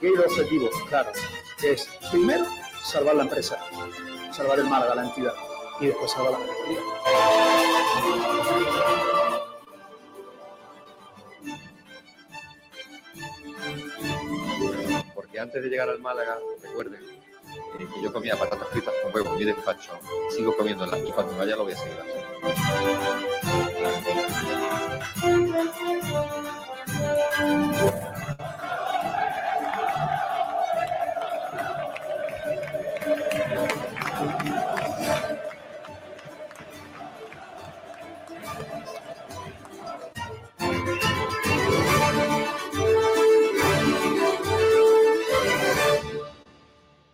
Aquí hay dos objetivos, claro. Es, primero, salvar la empresa, salvar el Málaga, la entidad, y después salvar la categoría. Porque antes de llegar al Málaga, recuerden eh, que yo comía patatas fritas con huevo en mi despacho, sigo comiéndolas y cuando vaya lo voy a seguir.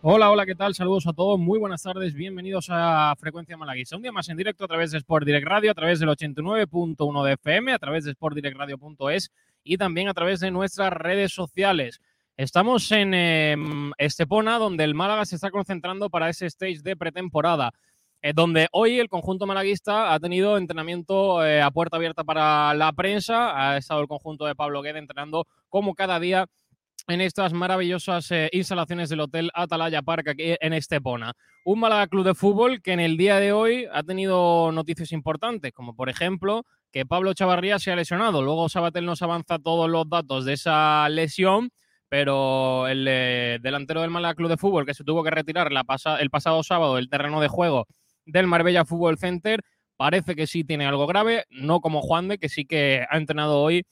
Hola, hola, ¿qué tal? Saludos a todos, muy buenas tardes, bienvenidos a Frecuencia Malaguisa. Un día más en directo a través de Sport Direct Radio, a través del 89.1 de FM, a través de sportdirectradio.es y también a través de nuestras redes sociales. Estamos en eh, Estepona, donde el Málaga se está concentrando para ese stage de pretemporada, eh, donde hoy el conjunto malaguista ha tenido entrenamiento eh, a puerta abierta para la prensa, ha estado el conjunto de Pablo Guede entrenando como cada día en estas maravillosas eh, instalaciones del Hotel Atalaya Park aquí en Estepona. Un Málaga Club de Fútbol que en el día de hoy ha tenido noticias importantes, como por ejemplo que Pablo Chavarría se ha lesionado. Luego Sabatel nos avanza todos los datos de esa lesión, pero el eh, delantero del Málaga Club de Fútbol que se tuvo que retirar el pasado sábado del terreno de juego del Marbella Fútbol Center parece que sí tiene algo grave, no como Juan de, que sí que ha entrenado hoy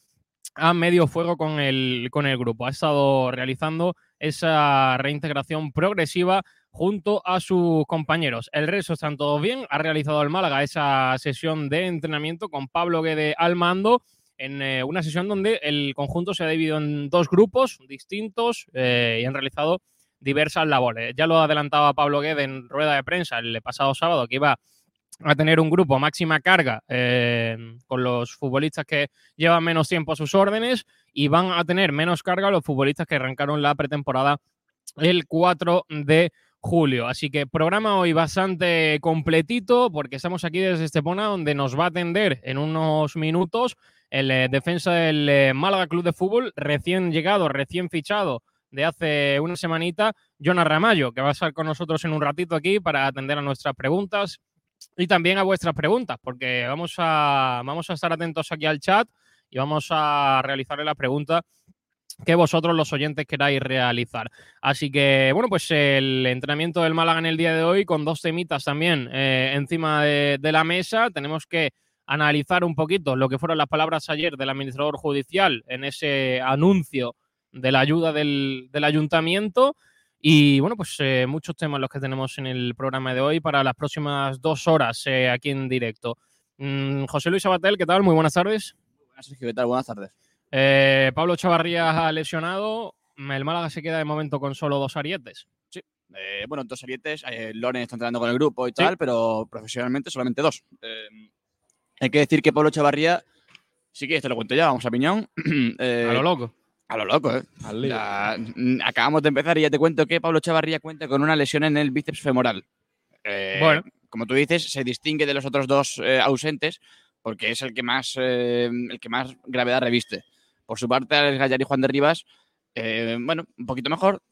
a medio fuego con el, con el grupo. Ha estado realizando esa reintegración progresiva junto a sus compañeros. El resto están todos bien. Ha realizado el Málaga esa sesión de entrenamiento con Pablo Guede al mando en eh, una sesión donde el conjunto se ha dividido en dos grupos distintos eh, y han realizado diversas labores. Ya lo adelantaba Pablo Guede en rueda de prensa el pasado sábado que iba a tener un grupo máxima carga eh, con los futbolistas que llevan menos tiempo a sus órdenes y van a tener menos carga los futbolistas que arrancaron la pretemporada el 4 de julio. Así que programa hoy bastante completito porque estamos aquí desde Estepona donde nos va a atender en unos minutos el eh, defensa del eh, Málaga Club de Fútbol recién llegado, recién fichado de hace una semanita, Jonas Ramallo, que va a estar con nosotros en un ratito aquí para atender a nuestras preguntas y también a vuestras preguntas, porque vamos a, vamos a estar atentos aquí al chat y vamos a realizarle la pregunta que vosotros los oyentes queráis realizar. Así que, bueno, pues el entrenamiento del Málaga en el día de hoy con dos temitas también eh, encima de, de, la mesa. Tenemos que analizar un poquito lo que fueron las palabras ayer del administrador judicial en ese anuncio de la ayuda del, del ayuntamiento y bueno, pues eh, muchos temas los que tenemos en el programa de hoy para las próximas dos horas eh, aquí en directo. Mm, José Luis Abatel, ¿qué tal? Muy buenas tardes. Buenas, Sergio, ¿qué tal? Buenas tardes. Eh, Pablo Chavarría ha lesionado. El Málaga se queda de momento con solo dos arietes. Sí, eh, bueno, dos arietes. Loren está entrenando con el grupo y tal, sí. pero profesionalmente solamente dos. hay que decir que Pablo Chavarría, sí que te lo cuento ya, vamos a piñón. a lo loco. A lo loco, ¿eh? Ya, acabamos de empezar y ya te cuento que Pablo Chavarría cuenta con una lesión en el bíceps femoral. Eh, bueno. Como tú dices, se distingue de los otros dos eh, ausentes porque es el que más, eh, el que más gravedad reviste. Por su parte, Alex Gallar y Juan de Rivas, eh, bueno, un poquito mejor,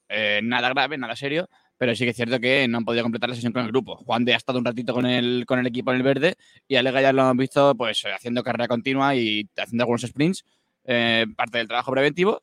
nada grave, nada serio, pero sí que es cierto que no han podido completar la sesión con el grupo. Juan de ha estado un ratito con el, con el equipo en el verde y Alex Gallar lo hemos visto pues haciendo carrera continua y haciendo algunos sprints eh, parte del trabajo preventivo.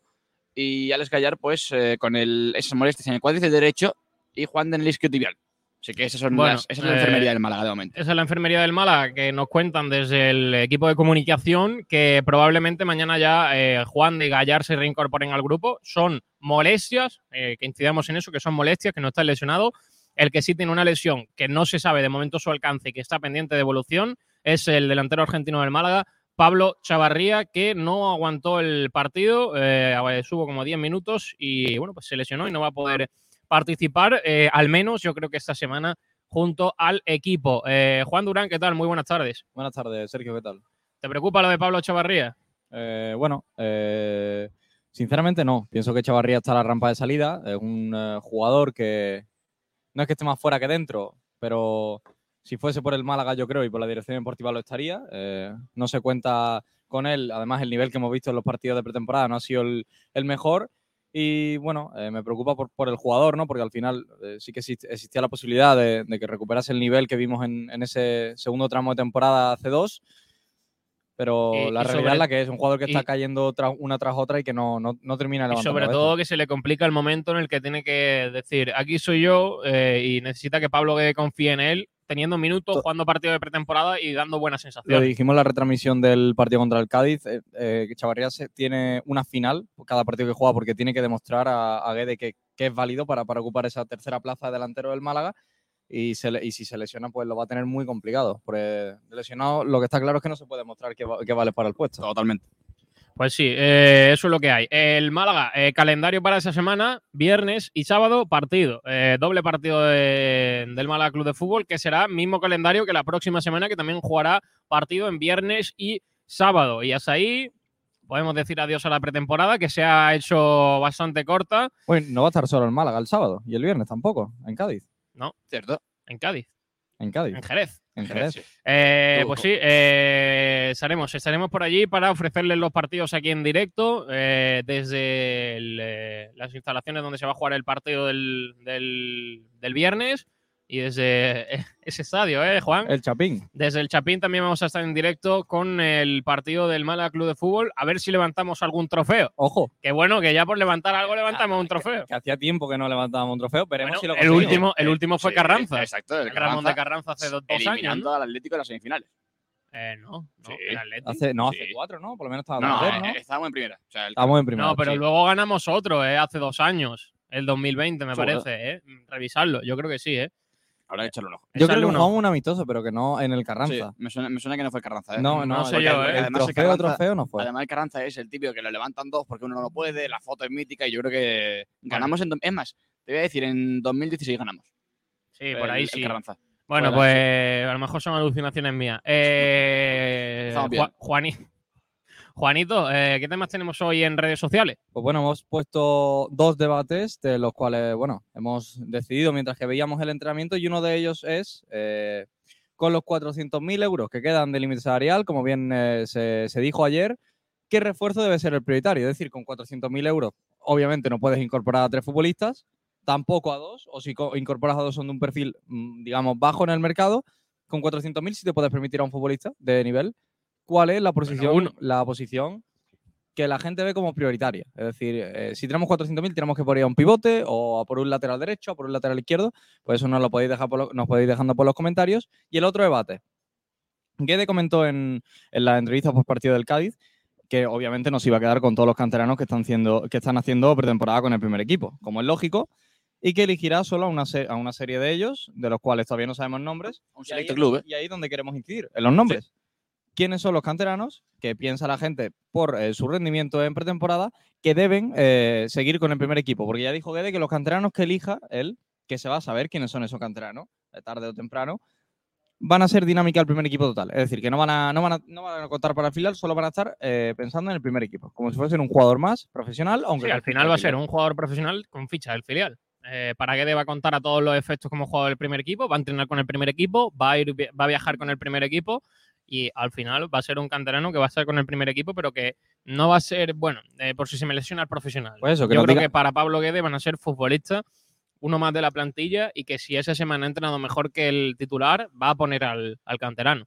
Y Alex Gallar, pues, eh, con el, esas molestias en el cuádriceps derecho y Juan de en el isquiotibial. Así que esas son Bueno, las- esa es la eh, enfermería del Málaga de momento. Esa es la enfermería del Málaga que nos cuentan desde el equipo de comunicación que probablemente mañana ya eh, Juan de Gallar se reincorporen al grupo. Son molestias, eh, que incidamos en eso, que son molestias, que no está lesionado. El que sí tiene una lesión que no se sabe de momento su alcance y que está pendiente de evolución es el delantero argentino del Málaga, Pablo Chavarría, que no aguantó el partido, eh, subo como 10 minutos y bueno, pues se lesionó y no va a poder participar, eh, al menos yo creo que esta semana junto al equipo. Eh, Juan Durán, ¿qué tal? Muy buenas tardes. Buenas tardes, Sergio, ¿qué tal? ¿Te preocupa lo de Pablo Chavarría? Eh, bueno, eh, sinceramente no. Pienso que Chavarría está a la rampa de salida. Es un eh, jugador que no es que esté más fuera que dentro, pero si fuese por el Málaga, yo creo, y por la dirección deportiva lo estaría. Eh, no se cuenta con él. Además, el nivel que hemos visto en los partidos de pretemporada no ha sido el, el mejor. Y bueno, eh, me preocupa por, por el jugador, ¿no? Porque al final eh, sí que exist- existía la posibilidad de, de que recuperase el nivel que vimos en, en ese segundo tramo de temporada C2. Pero Y- la y realidad sobre- es la que es, un jugador que está y- cayendo tras- una tras otra y que no, no, no termina de Y sobre todo que se le complica el momento en el que tiene que decir, aquí soy yo eh, y necesita que Pablo Guede confíe en él, teniendo minutos, To- jugando partido de pretemporada y dando buenas Lo sensaciones. dijimos en la retransmisión del partido contra el Cádiz, eh, eh, que Chavarría se- tiene una final por cada partido que juega porque tiene que demostrar a, a Guede que, que es válido para, para ocupar esa tercera plaza de delantero del Málaga y, se le- y si se lesiona pues lo va a tener muy complicado. Porque lesionado lo que está claro es que no se puede demostrar que, va- que vale para el puesto. Totalmente. Pues sí, eh, eso es lo que hay. El Málaga, eh, calendario para esa semana, viernes y sábado, partido. Eh, doble partido de- del Málaga Club de Fútbol, que será mismo calendario que la próxima semana, que también jugará partido en viernes y sábado. Y hasta ahí podemos decir adiós a la pretemporada, que se ha hecho bastante corta. Bueno, no va a estar solo el Málaga el sábado y el viernes tampoco, en Cádiz. ¿Cierto? En Cádiz, En Cádiz, en Jerez. en Jerez. Sí. Eh, pues sí, eh, estaremos, estaremos por allí para ofrecerles los partidos aquí en directo eh, desde el, eh, las instalaciones donde se va a jugar el partido del, del- del viernes y desde ese estadio, ¿eh, Juan? El Chapín. Desde el Chapín también vamos a estar en directo con el partido del Málaga Club de Fútbol, a ver si levantamos algún trofeo. Ojo, Que bueno, que ya por levantar algo levantamos un trofeo. que hacía tiempo que no levantábamos un trofeo, veremos Bueno, si lo el conseguimos. último, el último fue Sí, Carranza. Exacto, el El Ramón de Carranza, hace dos, dos años. eliminando ¿no? al Atlético en las semifinales. Eh, no, no, Sí. el Atlético. Hace, no, hace Sí. cuatro, ¿no? Por lo menos estaba No, tercero, ¿no? eh, estábamos en primera. O sea, el Estábamos en primera. No, pero sí. luego ganamos otro, ¿eh? Hace dos años, el 2020, me parece, ¿eh? Revisarlo, yo creo que sí, ¿eh? Habrá que echarle un ojo. Yo creo que un jugamos un amistoso, pero que no en el Sí, Carranza. me, suena, me suena que no fue el Carranza. ¿eh? No, no, No sé yo, el- ¿eh? El Además, el trofeo, Carranza- trofeo no fue. Además, el Carranza es el típico que lo levantan dos porque uno no lo puede, la foto es mítica y yo creo que ganamos en... Es más, te voy a decir, en 2016 ganamos. Sí, por el- ahí el sí. Carranza. Bueno, pues a lo mejor son alucinaciones mías. Eh, Estamos bien. Ju- Juani- Juanito, eh, ¿qué temas tenemos hoy en redes sociales? Pues bueno, hemos puesto dos debates de los cuales, bueno, hemos decidido mientras que veíamos el entrenamiento y uno de ellos es eh, con los 400.000 euros que quedan de límite salarial, como bien eh, se, dijo ayer, ¿qué refuerzo debe ser el prioritario? Es decir, con 400.000 euros, obviamente no puedes incorporar a tres futbolistas, tampoco a dos, o si co- incorporas a dos son de un perfil, mm, digamos, bajo en el mercado, con 400.000 sí te puedes permitir a un futbolista de nivel. ¿Cuál es la posición, la posición que la gente ve como prioritaria? Es decir, eh, si tenemos 400.000 tenemos que poner a un pivote o a por un lateral derecho o por un lateral izquierdo, pues eso nos lo podéis dejar por lo- nos podéis dejando por los comentarios. Y el otro debate. Guede comentó en, en la entrevista post partido del Cádiz que obviamente no se iba a quedar con todos los canteranos que están, haciendo, que están haciendo pretemporada con el primer equipo, como es lógico, y que elegirá solo a una, a una serie de ellos, de los cuales todavía no sabemos nombres, Un selecto club, ¿eh? y ahí es donde queremos incidir, en los nombres. ¿Quiénes son los canteranos que piensa la gente por eh, su rendimiento en pretemporada que deben eh, seguir con el primer equipo? Porque ya dijo Guede que los canteranos que elija él, que se va a saber quiénes son esos canteranos, de tarde o temprano, van a ser dinámica el primer equipo total. Es decir, que no van a, no van a, no van a contar para el filial, solo van a estar eh, pensando en el primer equipo, como si fuesen un jugador más profesional, aunque Sí, al final va a ser un jugador profesional con ficha del filial. Eh, para que deba contar a todos los efectos como jugador del primer equipo, va a entrenar con el primer equipo, va a, ir, va a viajar con el primer equipo y al final va a ser un canterano que va a estar con el primer equipo, pero que no va a ser, bueno, eh, por si se me lesiona el profesional. Pues eso, que Yo creo diga- que para Pablo Guede van a ser futbolistas, uno más de la plantilla y que si esa semana ha entrenado mejor que el titular, va a poner al, al canterano.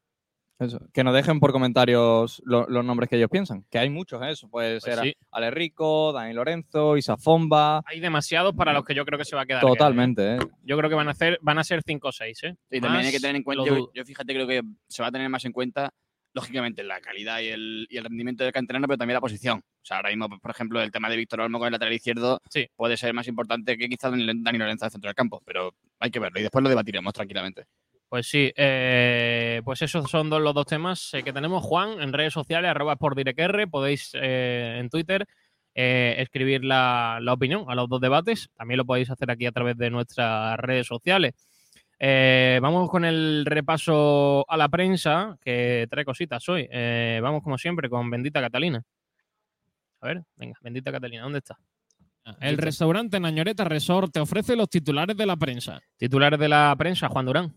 Eso, Que nos dejen por comentarios lo- los nombres que ellos piensan, que hay muchos, ¿eh? eso puede Pues ser sí, Ale Rico, Dani Lorenzo, Isa Fomba, hay demasiados para los que yo creo que se va a quedar. Totalmente. ¿eh? Yo creo que van a, hacer, van a ser 5 o 6. ¿eh? Y también hay que tener en cuenta, yo, fíjate, creo que se va a tener más en cuenta, lógicamente, la calidad y el, y el rendimiento del canterano, pero también la posición. O sea, ahora mismo, por ejemplo, el tema de Víctor Olmo con el lateral izquierdo Sí. puede ser más importante que quizás Dani Lorenzo del centro del campo, pero hay que verlo y después lo debatiremos tranquilamente. Pues sí, eh, pues esos son dos- los dos temas eh, que tenemos. Juan, en redes sociales, arroba por direcr, podéis eh, en Twitter eh, escribir la, la opinión a los dos debates. También lo podéis hacer aquí a través de nuestras redes sociales. Vamos con el repaso a la prensa, que trae cositas hoy. Vamos como siempre con Bendita Catalina. A ver, venga, Bendita Catalina, ¿dónde está? El restaurante Nañoreta Resort te ofrece los titulares de la prensa. Titulares de la prensa, Juan Durán.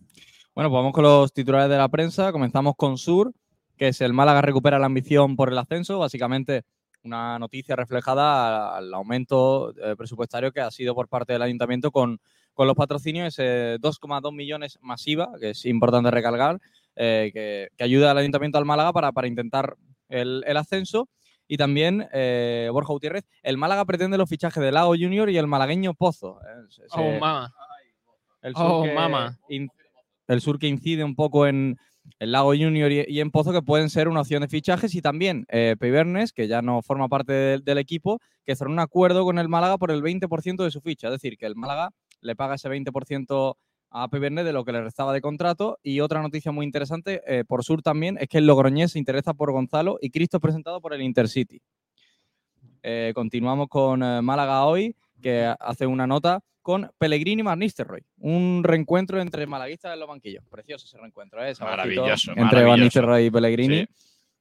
Bueno, pues vamos con los titulares de la prensa. Comenzamos con Sur, que es el Málaga recupera la ambición por el ascenso. Básicamente, una noticia reflejada al aumento eh, presupuestario que ha sido por parte del ayuntamiento con, con los patrocinios, ese 2,2 millones masiva, que es importante recalcar, eh, que, que ayuda al ayuntamiento al Málaga para, para intentar el, el ascenso. Y también, eh, Borja Gutiérrez, el Málaga pretende los fichajes de Lago Junior y el malagueño Pozo. eh, ese- Oh, mama. el Oh, que mama. in- el sur que incide un poco en el Lago Junior y, en Pozo, que pueden ser una opción de fichajes. Y también eh, Peibernes, que ya no forma parte del, equipo, que cerró un acuerdo con el Málaga por el 20% de su ficha. Es decir, que el Málaga le paga ese 20% a Peibernes de lo que le restaba de contrato. Y otra noticia muy interesante, eh, por sur también, es que el Logroñés se interesa por Gonzalo y Cristo es presentado por el Intercity. Eh, continuamos con eh, Málaga hoy, que hace una nota con Pellegrini y Van Nistelrooy. Un reencuentro entre malaguistas en los banquillos. Precioso ese reencuentro, ¿eh? Maravilloso, Entre Van. Nistelrooy y Pellegrini. Sí.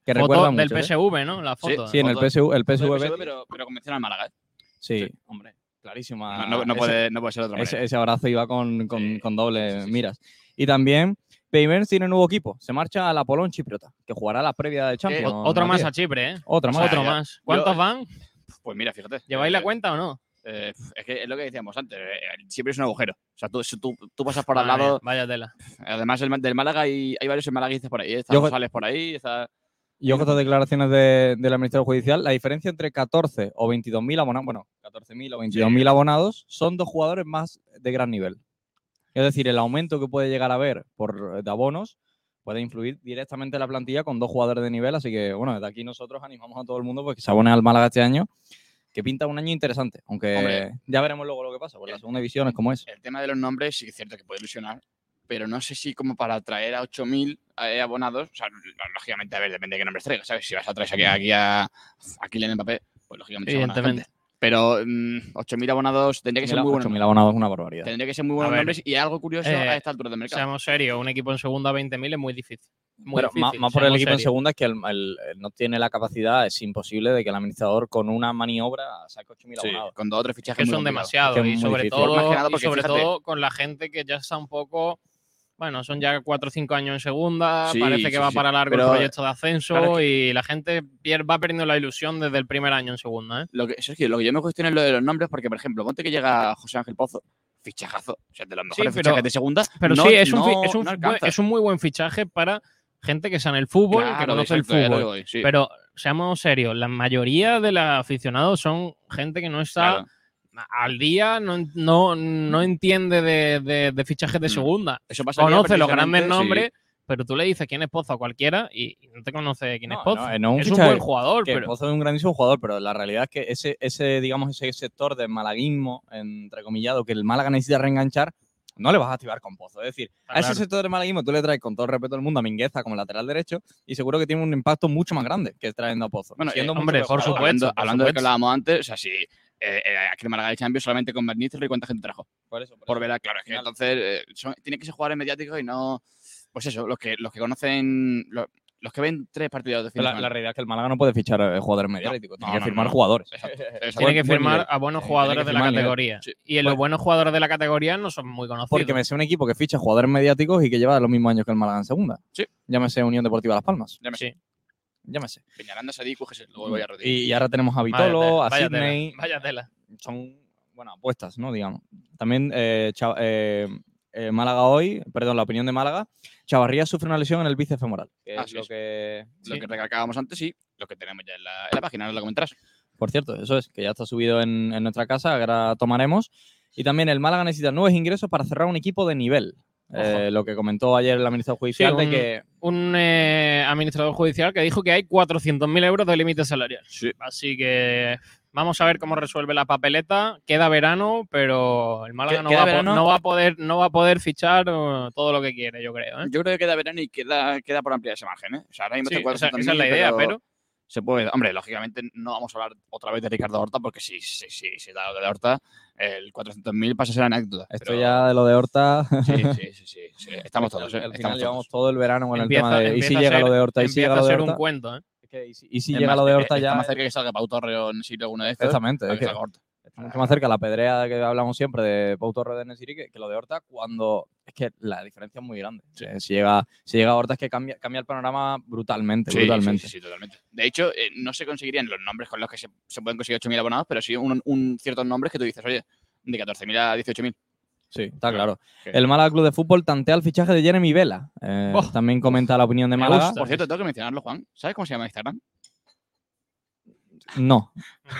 Que Foto recuerda del mucho, ¿eh? PSV, ¿no? La foto. Sí, en el. PSV, el PSV, pero, pero convencional Málaga. ¿eh? Sí, hombre, clarísima. No, no- no Ese- puede, no puede ser de otra ese, manera. ese abrazo iba con, con, Sí, con doble sí, sí, sí. miras. Y también Peimers tiene nuevo equipo. Se marcha al Apolón Chipriota, que jugará la previa de Champions. O- Otro más a Chipre, ¿eh? Otra más. Otro ya- más. ¿Cuántos yo- van? Pues mira, fíjate. ¿Lleváis eh, la cuenta o no? Eh, es que es lo que decíamos antes. eh, siempre es un agujero. O sea, tú, tú, tú pasas por al lado. Vaya tela. Además, el, del Málaga hay, hay varios malaguistas por ahí. ¿eh? Está Yo- González por ahí. Está... Y ojo a estas declaraciones de, de la Ministerio Judicial, la diferencia entre 14 o 22.000 abonados, bueno, 14.000 o 22.000 abonados, son dos jugadores más de gran nivel. Es decir, el aumento que puede llegar a haber por, de abonos puede influir directamente en la plantilla con dos jugadores de nivel, así que, bueno, desde aquí nosotros animamos a todo el mundo pues, que se abone al Málaga este año, que pinta un año interesante, aunque Hombre. ya veremos luego lo que pasa, porque la segunda división es como es. El tema de los nombres sí que es cierto que puede ilusionar, pero no sé si como para atraer a 8.000 eh, abonados, o sea, lógicamente, a ver, depende de qué nombres traigas, ¿sabes? Si vas a traer aquí, aquí a, a Kylian Mbappé, pues lógicamente Evidentemente. Pero mm, 8.000 abonados tendría que ser muy buenos 8.000 abonados es una barbaridad. Tendría que ser muy buenos nombres y algo curioso eh, a esta altura del mercado. Seamos serios, un equipo en segunda a 20.000 es muy difícil. Muy Pero difícil, más por el equipo en segunda es que el, el- el no tiene la capacidad, es imposible de que el administrador con una maniobra saque 8.000 Sí, abonados. con dos o tres fichajes que son demasiados Es que y sobre difícil. todo, y sobre fíjate- todo con la gente que ya está un poco bueno son ya cuatro o cinco años en segunda Sí, parece que sí, va sí. para largo Pero, el proyecto de ascenso claro, es y la gente va perdiendo la ilusión desde el primer año en segunda ¿eh? Lo que, Sergio, lo que yo me cuestiono es lo de los nombres, porque, por ejemplo, ponte que llega José Ángel Pozo, fichajazo, o sea, de los mejores pero- fichajes de segunda. pero no- sí es un, no- es, un, no es un muy buen fichaje para gente que está en el fútbol que Claro, conoce exacto, el es que fútbol sí. pero seamos serios la mayoría de los aficionados son gente que no está Claro. Al día no, no, no entiende de, de- de fichajes de Mm. segunda Eso pasaría conoce los grandes sí. nombres, pero tú le dices quién es Pozo a cualquiera y y no te conoce quién No, es Pozo. no, no un es un buen jugador, que pero Pozo es un grandísimo jugador, pero la realidad es que ese, ese, digamos, ese sector de malaguismo, entrecomillado, que el Málaga necesita reenganchar, no le vas a activar con Pozo. Es decir, a ese claro. sector de malaguismo tú le traes con todo el respeto del mundo a Mingueza como lateral derecho y seguro que tiene un impacto mucho más grande que trayendo a Pozo. Bueno, siendo eh, hombre, mejor por supuesto. Hablando, hablando de que supuesto. hablábamos antes, o sea, si eh, eh, aquí en Málaga de Champions solamente con Van Nistelrooy cuánta gente trajo. Por eso, por Por eso. ver, a- claro, es que Final. entonces eh, son- tienen que ser jugadores mediáticos y no. Pues eso, los que, los que conocen. Los, los que ven tres partidos de fin de La, realidad es que el Málaga no puede fichar eh, jugadores mediáticos, tiene no, que firmar no. jugadores. Exacto, exacto. tiene que firmar a buenos Eh, jugadores de la nivel. categoría. Sí. Y los Pues- buenos jugadores de la categoría no son muy conocidos. Porque me sé un equipo que ficha jugadores mediáticos y que lleva los mismos años que el Málaga en segunda. Sí. Llámese Unión Deportiva Las Palmas. Ya me sé. Sí. Llámese. Peñaranda, Sadiku, se luego voy a Rodríguez. Y, y ahora tenemos a Vaya Vitolo, tela, a tela, Sidney. Vaya tela. Son, bueno, apuestas, ¿no? Digamos. También eh, eh, eh, Málaga hoy, perdón, la opinión de Málaga. Chavarría sufre una lesión en el bíceps femoral. Que es Así lo es. que. Lo que recalcábamos antes, sí. Lo que tenemos ya en la, en la página, no lo comentarás. Por cierto, eso es, que ya está subido en, en nuestra casa, ahora tomaremos. Y también el Málaga necesita nuevos ingresos para cerrar un equipo de nivel. Eh, lo que comentó ayer el administrador judicial Sí, de un- que Un eh, administrador judicial que dijo que hay 400.000 euros de límite salarial. Sí. Así que vamos a ver cómo resuelve la papeleta. Queda verano, pero el Málaga ¿Qué- no va, no va a poder no va a poder fichar eh, todo lo que quiere, yo creo. ¿eh? Yo creo que queda verano y queda, queda por ampliar ese margen, ¿eh? O sea, ahora mismo Sí, está esa, 400.000, esa es la idea, pero Se puede. Hombre, lógicamente no vamos a hablar otra vez de Ricardo Horta porque si si, si, si da lo de Horta, el 400.000 pasa a ser anécdota. esto pero- ya de lo de Horta. Sí, sí, sí, sí, sí. Estamos todos, ¿eh? Al final Estamos llevamos todos. todo el verano con empieza, el tema de. Y si llega ser- lo de Horta, y si llega a lo de ser un Horta. cuento. ¿eh? Y si, y si llega más, lo de eh, Horta Está ya. más cerca que salga Pau Torre o Silvio alguno de estos. Exactamente. es que Horta. Mucho más cerca la pedrea que hablamos siempre de Pau Torres de Nesiri que, que lo de Horta cuando es que la diferencia es muy grande. Eh, si, llega, si llega Horta es que cambia, cambia el panorama brutalmente, Sí, brutalmente. Sí, totalmente. De hecho, eh, no se conseguirían los nombres con los que se, se pueden conseguir 8.000 abonados, pero sí un, un ciertos nombres que tú dices, oye, de 14.000 a 18.000. Sí, está claro. El Málaga Club de Fútbol tantea el fichaje de Jeremy Vela. Eh, Oh. También comenta la opinión de Málaga. gusta. Por cierto, tengo que mencionarlo, Juan. ¿Sabes cómo se llama Instagram? No,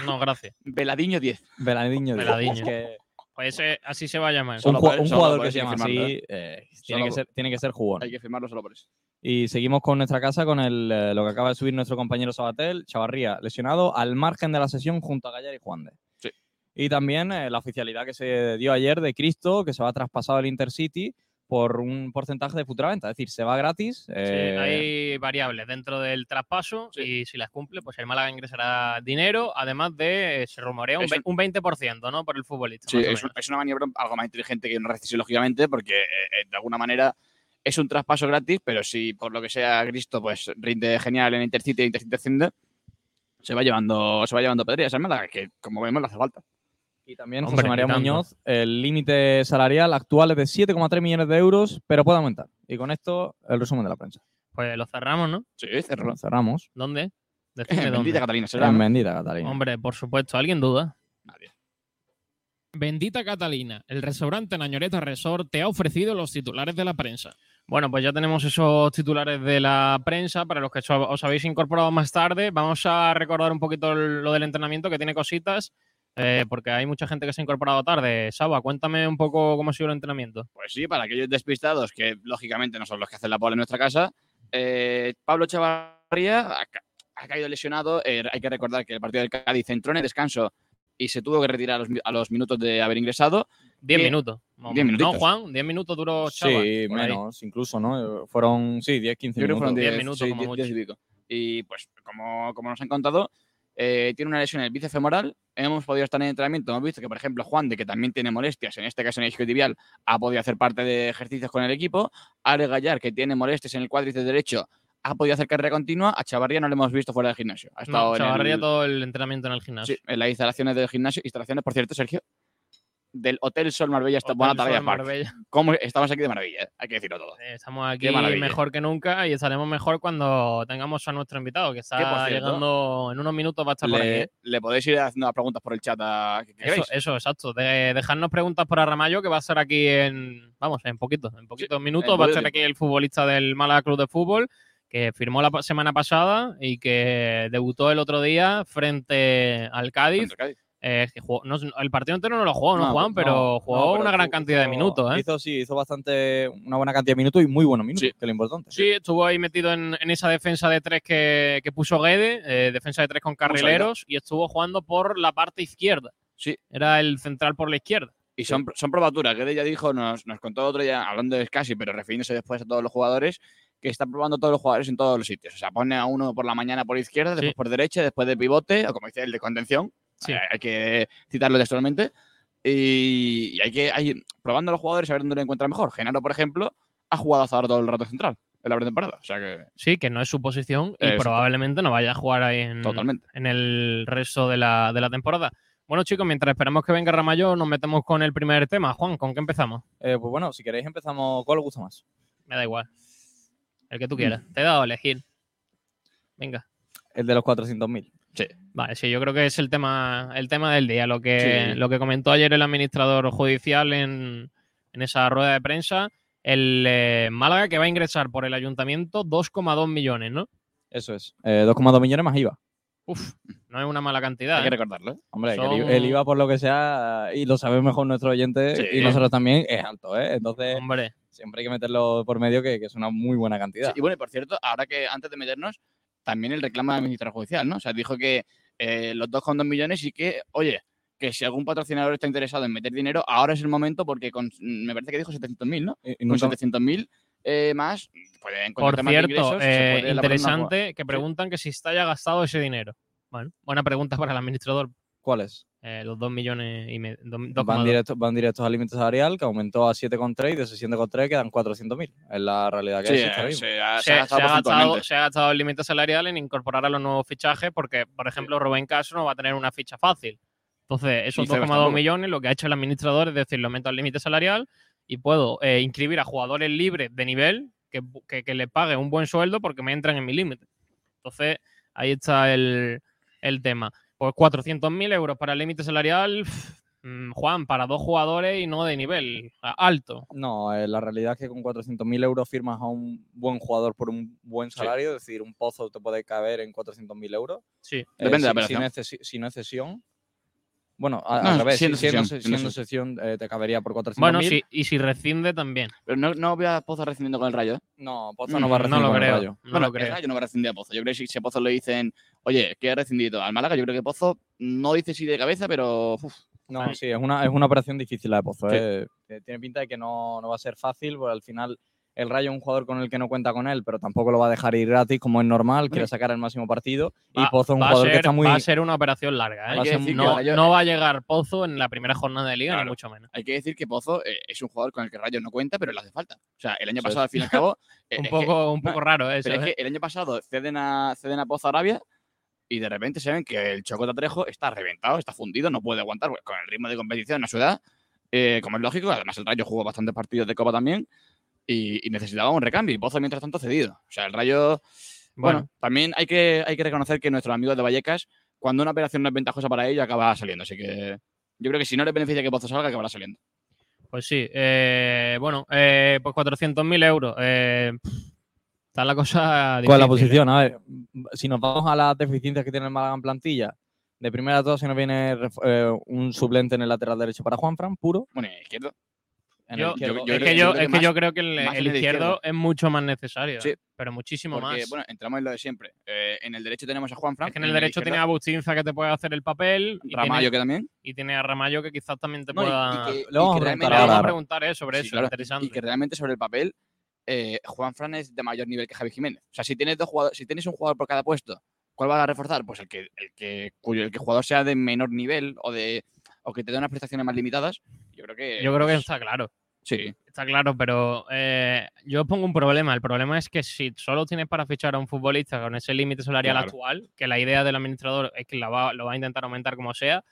No, gracias. Veladiño10. Veladiño. Veladiño. Es que Pues ese- así se va a llamar. un, un jugador que se llama así eh, tiene, Solo que ser, tiene que ser jugón. Hay que firmarlo solo por eso. Y seguimos con nuestra casa con el, eh, lo que acaba de subir nuestro compañero Sabatel, Chavarría, lesionado al margen de la sesión junto a Gallar y Juan de. Sí. Y también eh, la oficialidad que se dio ayer de Cristo, que se va traspasado al Intercity por un porcentaje de futura venta. Es decir, se va gratis. Sí, eh, hay variables dentro del traspaso y si las cumple, pues el Málaga ingresará dinero, además de, eh, se rumorea un, un- ve- un 20%, ¿no? Por el futbolista. Sí, más o es, es una maniobra algo más inteligente que una rescisión, lógicamente, porque eh, eh, de alguna manera es un traspaso gratis, pero si por lo que sea Cristo pues rinde genial en Intercity e Intercity asciende, se va llevando, se va llevando pedrillas al Málaga, que como vemos le hace falta. Y también Hombre, José María. Muñoz, el límite salarial actual es de 7,3 millones de euros, pero puede aumentar. Y con esto, el resumen de la prensa. Pues lo cerramos, ¿no? Sí, cerró. Cerramos. ¿Dónde? Decime dónde. Bendita Catalina, será. En bendita Catalina. Hombre, por supuesto, ¿alguien duda? Nadie. Bendita Catalina, el restaurante Nañoreta Resort te ha ofrecido los titulares de la prensa. Bueno, pues ya tenemos esos titulares de la prensa. Para los que os habéis incorporado más tarde, vamos a recordar un poquito lo del entrenamiento, que tiene cositas, eh, porque hay mucha gente que se ha incorporado tarde. Saba, cuéntame un poco cómo ha sido el entrenamiento. Pues sí, para aquellos despistados que lógicamente no son los que hacen la bola en nuestra casa, eh, Pablo Chavarría ha, ca- ha caído lesionado. eh, hay que recordar que el partido del Cádiz entró en el descanso y se tuvo que retirar a los, a los minutos de haber ingresado. Diez Diez- minutos. diez ¿No. Juan? Diez minutos duró Chava. Sí, por ahí. menos, incluso, ¿no? Fueron, sí, 10, 15 Yo creo que minutos. fueron 10 Diez minutos sí, como 10, mucho. 10 y pico. Y pues, como, como nos han contado, eh, tiene una lesión en el bíceps femoral. Hemos podido estar en entrenamiento. Hemos visto que, por ejemplo, Juan, de que también tiene molestias, en este caso en el isquiotibial, ha podido hacer parte de ejercicios con el equipo. Ale Gallar, que tiene molestias en el cuádriceps derecho, ha podido hacer carrera continua. A Chavarría no le hemos visto fuera del gimnasio. Ha estado No, en, Chavarría el- todo el entrenamiento en el gimnasio. sí, en las instalaciones del gimnasio. Instalaciones, por cierto, Sergio, del Hotel Sol Marbella está Hotel buena Sol Tarabella Park. Marbella. ¿Cómo estamos aquí de maravilla? eh? Hay que decirlo todo. Eh, Estamos aquí mejor que nunca y estaremos mejor cuando tengamos a nuestro invitado, que está cierto, llegando en unos minutos, va a estar por aquí. Le, ¿eh? le podéis ir haciendo las preguntas por el chat a, que Eso, eso, exacto. De, dejarnos preguntas por Aramayo, que va a estar aquí en, vamos, en poquito, en poquitos minutos. en Va a estar aquí el futbolista del Málaga Club de Fútbol, que firmó la semana pasada y que debutó el otro día frente al Cádiz. Eh, que jugó- no- el partido entero no lo jugó, ¿no, No, Juan? Pero No, jugó no, pero una gran hizo- cantidad de minutos, ¿eh? Hizo, sí, hizo bastante, una buena cantidad de minutos y muy buenos minutos, Sí. que es lo importante. Sí, estuvo ahí metido en, en esa defensa de tres que, que puso Guede, eh, defensa de tres con carrileros, y estuvo jugando por la parte izquierda. Sí. Era el central por la izquierda. Y son, son probaturas. Que ya dijo, nos, nos contó otro ya, hablando de casi, pero refiriéndose después a todos los jugadores, que está probando todos los jugadores en todos los sitios. O sea, pone a uno por la mañana por izquierda, después Sí. por derecha, después de pivote, o como dice el de contención. Sí. Hay que citarlo textualmente. Y, y hay que ir probando a los jugadores a ver dónde lo encuentra mejor. Genaro, por ejemplo, ha jugado hasta ahora todo el rato central en la pretemporada. O sea que, Sí, que no es su posición y Exacto. probablemente no vaya a jugar ahí en, totalmente. en el resto de la, de la temporada. Bueno, chicos, mientras esperamos que venga Ramallo, nos metemos con el primer tema. Juan, ¿con qué empezamos? Eh, pues bueno, si queréis empezamos, ¿cuál os gusta más? Me da igual. El que tú quieras. Te he dado a elegir. Venga. El de los 400.000. Vale, sí, yo creo que es el tema, el tema del día, lo que, Sí. lo que comentó ayer el administrador judicial en, en esa rueda de prensa. El eh, Málaga que va a ingresar por el ayuntamiento 2,2 millones, ¿no? Eso es. Eh, 2,2 millones más IVA. Uf, no es una mala cantidad. Hay que ¿eh? recordarlo. ¿eh? Hombre, Son- el, IVA, por lo que sea, y lo sabe mejor nuestro oyente Sí. y nosotros también, es alto, ¿eh? Entonces, Hombre, siempre hay que meterlo por medio, que, que es una muy buena cantidad. Sí, y bueno, y por cierto, ahora que antes de meternos, también el reclamo del administrador judicial, ¿no? O sea, dijo que eh, los 2,2 millones y que, oye, que si algún patrocinador está interesado en meter dinero, ahora es el momento porque con, me parece que dijo 700.000, ¿no? Y- Con nunca- 700.000 eh, más, pueden por encontrar más de cierto, ingresos, eh, interesante que preguntan que si está ya gastado ese dinero. Bueno, buena pregunta para el administrador. ¿Cuáles? Eh, los 2 millones y medio. Van directos, van directos al límite salarial, que aumentó a 7,3 y de ese 7,3 quedan 400.000. Es la realidad que Sí, existe ahora eh, mismo. se ha, se, se ha se gastado ha gastado, porcentualmente. se ha gastado el límite salarial en incorporar a los nuevos fichajes porque, por ejemplo, Rubén Castro no va a tener una ficha fácil. Entonces, esos Y Febas 2,2 tampoco. millones lo que ha hecho el administrador es decir, lo meto al límite salarial y puedo eh, inscribir a jugadores libres de nivel que, que, que le pague un buen sueldo porque me entran en mi límite. Entonces, ahí está el, el tema. Pues 400.000 euros para el límite salarial, mm, Juan, para dos jugadores y no de nivel alto. No, eh, la realidad es que con 400.000 euros firmas a un buen jugador por un buen Sí. salario, es decir, un pozo te puede caber en 400.000 euros. Sí. Eh, Depende de la operación. no es cesi- si no es cesión. Bueno, a- No, al revés, siendo si- siendo, cesión, se- siendo siendo sesión eh, te cabería por 400.000. Bueno, sí, y si rescinde también. Pero no, no veo a Pozo rescindiendo con el Rayo. ¿eh? No, Pozo Mm, no va a no recibir lo con el creo. Rayo. No bueno, lo el creo. Rayo no va a rescindir a Pozo. Yo creo que si, si a Pozo le dicen, oye, que ha rescindido al Málaga, yo creo que Pozo no dice sí de cabeza, pero uf, No, Vale. sí, es una, es una operación difícil la de Pozo. Sí. eh. Eh, Tiene pinta de que no, no va a ser fácil, porque al final el Rayo es un jugador con el que no cuenta con él, pero tampoco lo va a dejar ir gratis como es normal, quiere sacar el máximo partido. Y Pozo es un jugador que está muy... Va a ser una operación larga. ¿eh? Hay que No, Rayo- no va a llegar Pozo en la primera jornada de liga, Claro. ni mucho menos. hay que decir que Pozo eh, es un jugador con el que Rayo no cuenta, pero le hace falta. O sea, el año pasado, al fin y al cabo. eh, Un que- poco, un poco raro eso. pero es ¿eh? que el año pasado ceden a, ceden a Pozo a Arabia y de repente se ven que el Choco Tatrejo está reventado, está fundido, no puede aguantar pues, con el ritmo de competición a su edad, eh, como es lógico. Además, el Rayo jugó bastantes partidos de Copa también y, y necesitaba un recambio. Y Pozo, mientras tanto, cedido. O sea, el Rayo. Bueno, Bueno, también hay que, hay que reconocer que nuestros amigos de Vallecas, cuando una operación no es ventajosa para ellos, acaba saliendo. Así que yo creo que si no les beneficia que Pozo salga, acabará saliendo. pues sí. eh, bueno, eh, pues 400.000 euros. eh, está la cosa ¿Cuál es la difícil, ¿eh? posición? A ver, si nos vamos a las deficiencias que tiene el Málaga en plantilla, de primera a todas se nos viene eh, un suplente en el lateral derecho para Juanfran, puro. Bueno, izquierdo. Yo- yo es que yo yo, creo que es que más- yo creo que el, el izquierdo izquierdo. es mucho más necesario. Sí. Pero muchísimo Porque, más. bueno, entramos en lo de siempre. Eh, en el derecho tenemos a Juan Fran. es que en el derecho tiene a Bustinza que te puede hacer el papel. Y Ramallo tiene, que también. y tiene a Ramallo que quizás también te No, y- y pueda. que- Le vamos y a que preguntar a eh, sobre Sí, eso. claro. Interesante. Y que realmente sobre el papel, eh, Juan Fran es de mayor nivel que Javi Jiménez. O sea, si tienes dos jugadores, si tienes un jugador por cada puesto, ¿cuál vas a reforzar? Pues el que, el que, cuyo el que jugador sea de menor nivel o de o que te dé unas prestaciones más limitadas. Yo creo que. Yo creo que está claro. Sí. Está claro, pero eh, yo pongo un problema. El problema es que si solo tienes para fichar a un futbolista con ese límite salarial Claro. actual, que la idea del administrador es que la va- lo va a intentar aumentar como sea,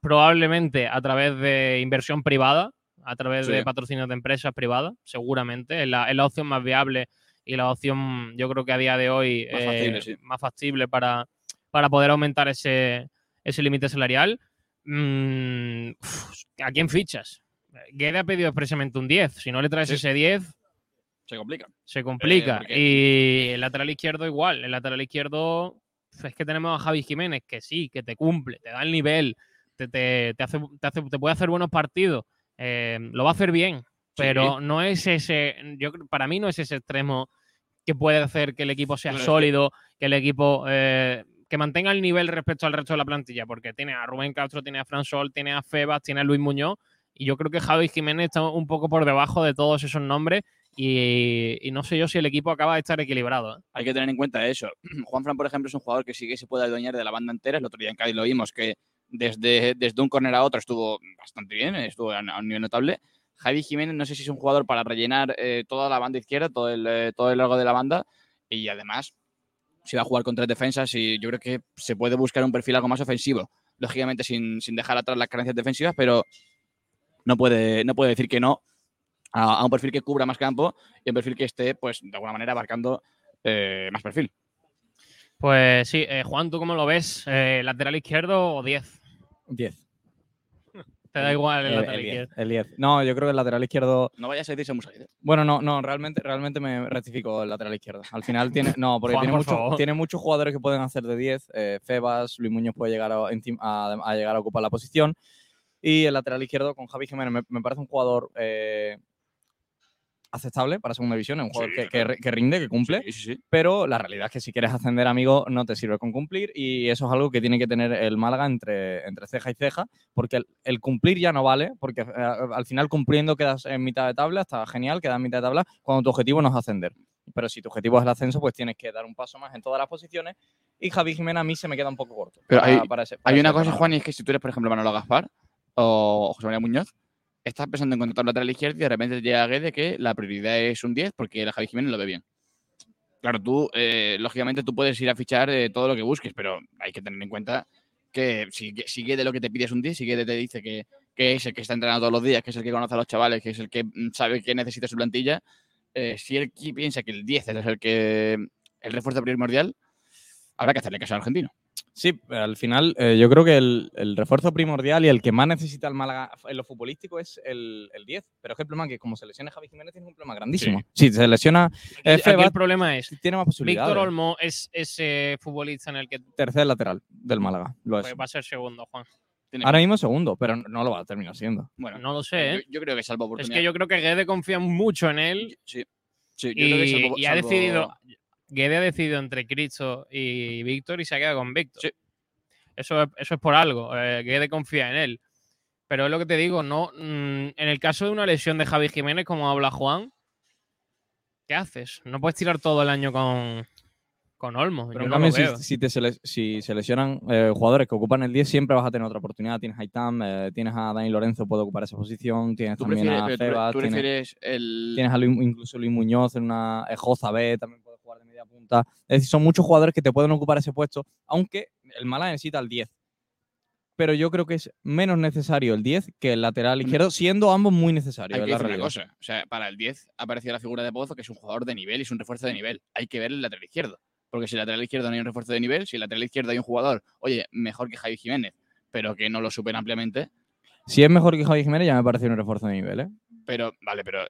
probablemente a través de inversión privada, a través Sí. de patrocinios de empresas privadas, seguramente. Es la, es la opción más viable y la opción, yo creo que a día de hoy, Más eh, factible, sí. más factible para, para poder aumentar ese, ese límite salarial. Mm, ¿A quién fichas? Guede ha pedido expresamente un 10. Si no le traes Sí. ese 10, Se complica. se complica. porque- Y el lateral izquierdo igual. El lateral izquierdo es que tenemos a Javi Jiménez, que sí, que te cumple, te da el nivel, te, te- te hace, te, hace- te puede hacer buenos partidos, eh, lo va a hacer bien, pero no es ese, yo para mí no es ese extremo que puede hacer que el equipo sea sólido, que el equipo eh, que mantenga el nivel respecto al resto de la plantilla, porque tiene a Rubén Castro, tiene a Fran Sol, tiene a Febas, tiene a Luis Muñoz, y yo creo que Javi Jiménez está un poco por debajo de todos esos nombres y, no sé yo si el equipo acaba de estar equilibrado. ¿eh? Hay que tener en cuenta eso. Juan Fran, por ejemplo, es un jugador que sí que se puede adueñar de la banda entera. El otro día en Cádiz lo vimos que desde, desde un córner a otro estuvo bastante bien, estuvo a un nivel notable. Javi Jiménez no sé si es un jugador para rellenar eh, toda la banda izquierda, todo el, eh, todo el largo de la banda y además si va a jugar con tres defensas y yo creo que se puede buscar un perfil algo más ofensivo, lógicamente sin, sin dejar atrás las carencias defensivas, pero no puede, no puede decir que no a, a un perfil que cubra más campo y un perfil que esté, pues, de alguna manera abarcando eh, más perfil. Pues sí, eh, Juan, ¿tú cómo lo ves? Eh, ¿Lateral izquierdo o 10? 10. ¿Te da igual el, El, lateral el 10, izquierdo? el 10. No, yo creo que el lateral izquierdo. No vayas a decirse Musaid. ¿eh? Bueno, no, no, realmente, realmente me rectifico el lateral izquierdo. Al final tiene. No, porque Juan, tiene, por mucho- tiene muchos jugadores que pueden hacer de 10. eh, Febas, Luis Muñoz puede llegar a, encima- a- a llegar a ocupar la posición. Y el lateral izquierdo con Javi Jiménez me, me parece un jugador eh, aceptable para segunda división, es un jugador Sí, que, que claro. que rinde, que cumple. Sí, sí, sí. Pero la realidad es que si quieres ascender, amigo, no te sirve con cumplir y eso es algo que tiene que tener el Málaga entre, entre ceja y ceja, porque el, el cumplir ya no vale, porque eh, al final cumpliendo quedas en mitad de tabla, está genial, quedas en mitad de tabla, cuando tu objetivo no es ascender. Pero si tu objetivo es el ascenso, pues tienes que dar un paso más en todas las posiciones y Javi Jiménez a mí se me queda un poco corto. Pero para- hay- para ese- para Hay una cosa. Juan, y es que si tú eres, por ejemplo, Manolo Gaspar o José María Muñoz, estás pensando en contratar lateral izquierdo y de repente te llega Guede que la prioridad es un 10 porque el Javi Jiménez lo ve bien. Claro, tú, eh, lógicamente, tú puedes ir a fichar eh, todo lo que busques, pero hay que tener en cuenta que si, si de lo que te pides un 10, si Guede te dice que, que es el que está entrenando todos los días, que es el que conoce a los chavales, que es el que mm, sabe que necesita su plantilla, eh, si él piensa que el 10 es el que el refuerzo primordial, habrá que hacerle caso al argentino. Sí, al final eh, yo creo que el, el refuerzo primordial y el que más necesita el Málaga en lo futbolístico es el, el 10. Pero es que el problema es que como se lesiona Javi Jiménez tiene un problema grandísimo. Si se lesiona eh, Aquí Febas, el problema es, tiene más posibilidades. Víctor Olmo es ese futbolista en el que Tercer lateral del Málaga. Lo es. pues, va a ser segundo, Juan. Tiene- Ahora mismo segundo, pero no lo va a terminar siendo. bueno, No lo sé, ¿eh? yo, yo creo que salvo Es oportunidad. que yo creo que Guede confía mucho en él Sí, sí, yo creo que y, salvo- y ha salvo- decidido, Guede ha decidido entre Cristo y Víctor y se ha quedado con Víctor. Sí. Eso, es, eso es por algo. Eh, Guede confía en él. Pero es lo que te digo, no. mm, en el caso de una lesión de Javi Jiménez, como habla Juan, ¿qué haces? No puedes tirar todo el año con, con Olmo. Pero Yo en no cambio, si, si te sele- si se lesionan eh, jugadores que ocupan el 10, siempre vas a tener otra oportunidad. Tienes a Itam, eh, tienes a Dani Lorenzo, puede ocupar esa posición. Tienes ¿Tú también prefieres, a pero tú- Febas. tú tienes, prefieres el. tienes a Luis- incluso Luis Muñoz en una eh, Joza B, también puede jugar de media punta. Es decir, son muchos jugadores que te pueden ocupar ese puesto, aunque el Málaga necesita el 10. Pero yo creo que es menos necesario el 10 que el lateral izquierdo, siendo ambos muy necesarios. Hay que decir una cosa. O sea, para el 10 ha aparecido la figura de Pozo, que es un jugador de nivel y es un refuerzo de nivel. Hay que ver el lateral izquierdo. Porque si el lateral izquierdo no hay un refuerzo de nivel, si el lateral izquierdo hay un jugador, oye, mejor que Javi Jiménez, pero que no lo supera ampliamente, Si es mejor que Javi Jiménez, ya me parece un refuerzo de nivel. ¿eh? pero vale, pero.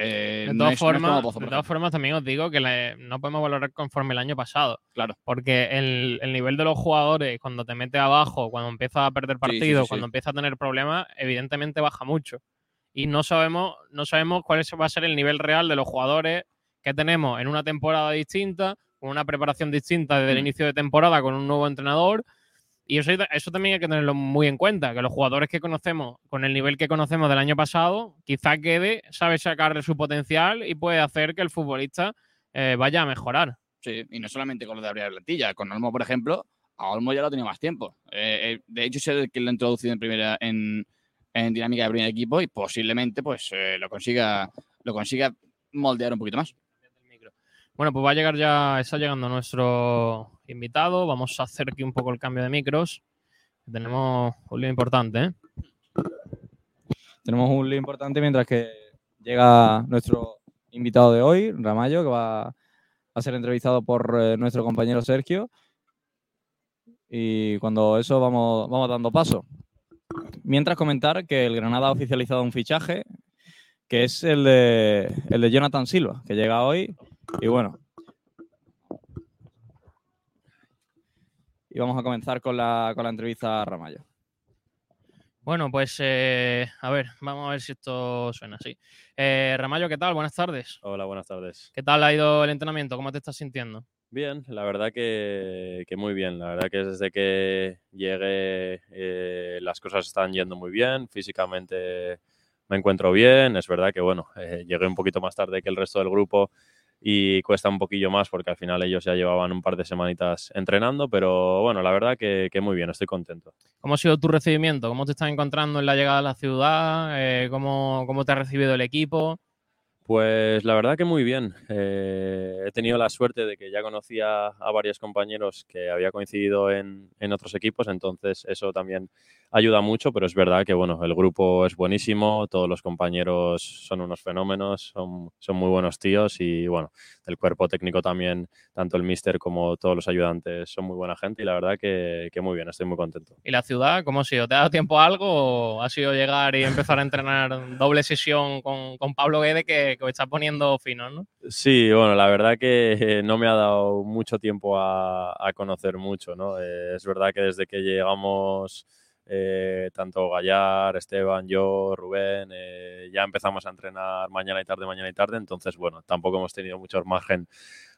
Eh, De todas, no formas, de todas formas, también os digo que le- no podemos valorar conforme el año pasado. Claro. Porque el, el nivel de los jugadores, cuando te metes abajo, cuando empiezas a perder Sí, sí, sí, partidos, sí. cuando empiezas a tener problemas, evidentemente baja mucho. Y no sabemos, no sabemos cuál va a ser el nivel real de los jugadores que tenemos en una temporada distinta, con una preparación distinta desde el Mm. inicio de temporada, con un nuevo entrenador. Y eso, eso también hay que tenerlo muy en cuenta, que los jugadores que conocemos, con el nivel que conocemos del año pasado, quizá quede, sabe sacarle su potencial y puede hacer que el futbolista eh, vaya a mejorar. Sí, y no solamente con lo de abrir la plantilla. Con Olmo, por ejemplo, a Olmo ya lo tenido más tiempo. Eh, eh, de hecho, es el que lo ha introducido en primera en, en dinámica de primer equipo y posiblemente pues eh, lo consiga lo consiga moldear un poquito más. Bueno, pues va a llegar ya, está llegando nuestro invitado. Vamos a hacer aquí un poco el cambio de micros. Tenemos un lío importante, ¿eh? Tenemos un lío importante mientras que llega nuestro invitado de hoy, Ramallo, que va a ser entrevistado por eh, nuestro compañero Sergio. Y cuando eso vamos, vamos dando paso. Mientras comentar que el Granada ha oficializado un fichaje, que es el de, el de Jonathan Silva, que llega hoy. Y bueno. Y vamos a comenzar con la, con la entrevista a Ramallo. Bueno, pues eh, a ver, vamos a ver si esto suena así. Eh, Ramallo, ¿qué tal? Buenas tardes. Hola, buenas tardes. ¿Qué tal ha ido el entrenamiento? ¿Cómo te estás sintiendo? Bien, la verdad que, que muy bien. La verdad que desde que llegué eh, las cosas están yendo muy bien. Físicamente me encuentro bien. Es verdad que, bueno, eh, llegué un poquito más tarde que el resto del grupo y cuesta un poquillo más porque al final ellos ya llevaban un par de semanitas entrenando, pero bueno, la verdad que, que muy bien, estoy contento. ¿Cómo ha sido tu recibimiento? ¿Cómo te estás encontrando en la llegada a la ciudad? Eh, ¿cómo, ¿Cómo te ha recibido el equipo? Pues la verdad que muy bien. Eh, he tenido la suerte de que ya conocía a varios compañeros que había coincidido en, en otros equipos, entonces eso también ayuda mucho, pero es verdad que bueno, el grupo es buenísimo, todos los compañeros son unos fenómenos, son, son muy buenos tíos y bueno, el cuerpo técnico también, tanto el míster como todos los ayudantes son muy buena gente y la verdad que, que muy bien, estoy muy contento. ¿Y la ciudad? ¿Cómo ha sido? ¿Te ha dado tiempo a algo o ha sido llegar y empezar a entrenar doble sesión con, con Pablo Guede que, que os está poniendo fino, ¿no? Sí, bueno, la verdad que no me ha dado mucho tiempo a, a conocer mucho, ¿no? Eh, es verdad que desde que llegamos, eh, tanto Gallar, Esteban, yo, Rubén, eh, ya empezamos a entrenar mañana y tarde, mañana y tarde, entonces, bueno, tampoco hemos tenido mucho margen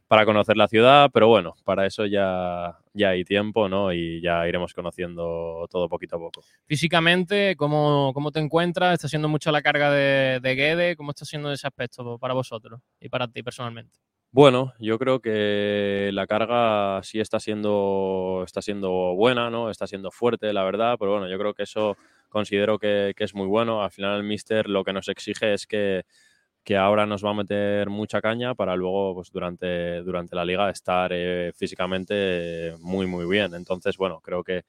para conocer la ciudad, pero bueno, para eso ya, ya hay tiempo, ¿no? Y ya iremos conociendo todo poquito a poco. Físicamente, ¿cómo, cómo te encuentras? ¿Está siendo mucho la carga de, de Guede? ¿Cómo está siendo ese aspecto para vosotros y para ti personalmente? Bueno, yo creo que la carga sí está siendo, está siendo buena, ¿no? Está siendo fuerte, la verdad, pero bueno, yo creo que eso considero que, que es muy bueno. Al final el míster lo que nos exige es que, que ahora nos va a meter mucha caña para luego, pues durante, durante la liga, estar eh, físicamente muy, muy bien. Entonces, bueno, creo que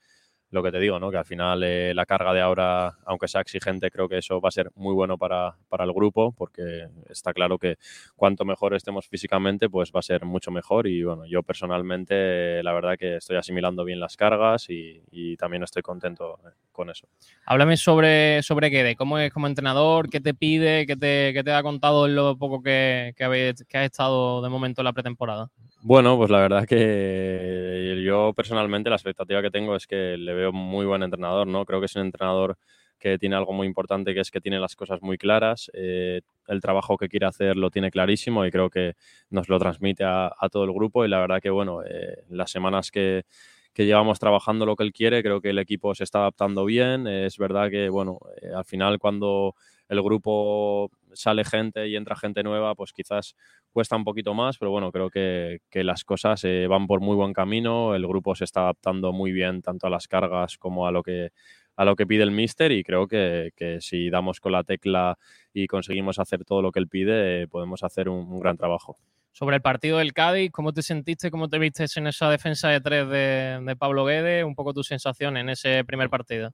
lo que te digo, ¿no? Que al final eh, la carga de ahora, aunque sea exigente, creo que eso va a ser muy bueno para, para, el grupo, porque está claro que cuanto mejor estemos físicamente, pues va a ser mucho mejor. Y bueno, yo personalmente, la verdad que estoy asimilando bien las cargas y, también estoy contento eh, con eso. Háblame sobre, sobre Guede, cómo es como entrenador, qué te pide, qué te, qué te ha contado en lo poco que, que, habéis, que has estado de momento en la pretemporada. Bueno, pues la verdad que yo personalmente la expectativa que tengo es que le veo muy buen entrenador, ¿no? Creo que es un entrenador que tiene algo muy importante, que es que tiene las cosas muy claras, eh, el trabajo que quiere hacer lo tiene clarísimo y creo que nos lo transmite a, todo el grupo y la verdad que, bueno, eh, las semanas que, llevamos trabajando lo que él quiere, creo que el equipo se está adaptando bien, es verdad que, bueno, eh, al final cuando el grupo sale gente y entra gente nueva, pues quizás cuesta un poquito más, pero bueno, creo que, que las cosas eh, van por muy buen camino, el grupo se está adaptando muy bien tanto a las cargas como a lo que a lo que pide el míster y creo que, que si damos con la tecla y conseguimos hacer todo lo que él pide, eh, podemos hacer un, gran trabajo. Sobre el partido del Cádiz, ¿cómo te sentiste, cómo te viste en esa defensa de tres de, de Pablo Guede? Un poco tu sensación en ese primer partido.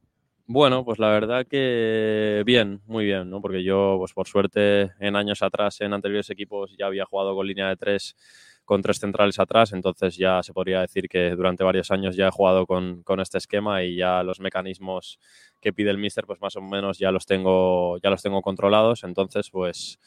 Bueno, pues la verdad que bien, muy bien, ¿no? Porque yo, pues por suerte, en años atrás, en anteriores equipos, ya había jugado con línea de tres, con tres centrales atrás, entonces ya se podría decir que durante varios años ya he jugado con, con este esquema y ya los mecanismos que pide el míster, pues más o menos ya los tengo, ya los tengo controlados, entonces, pues,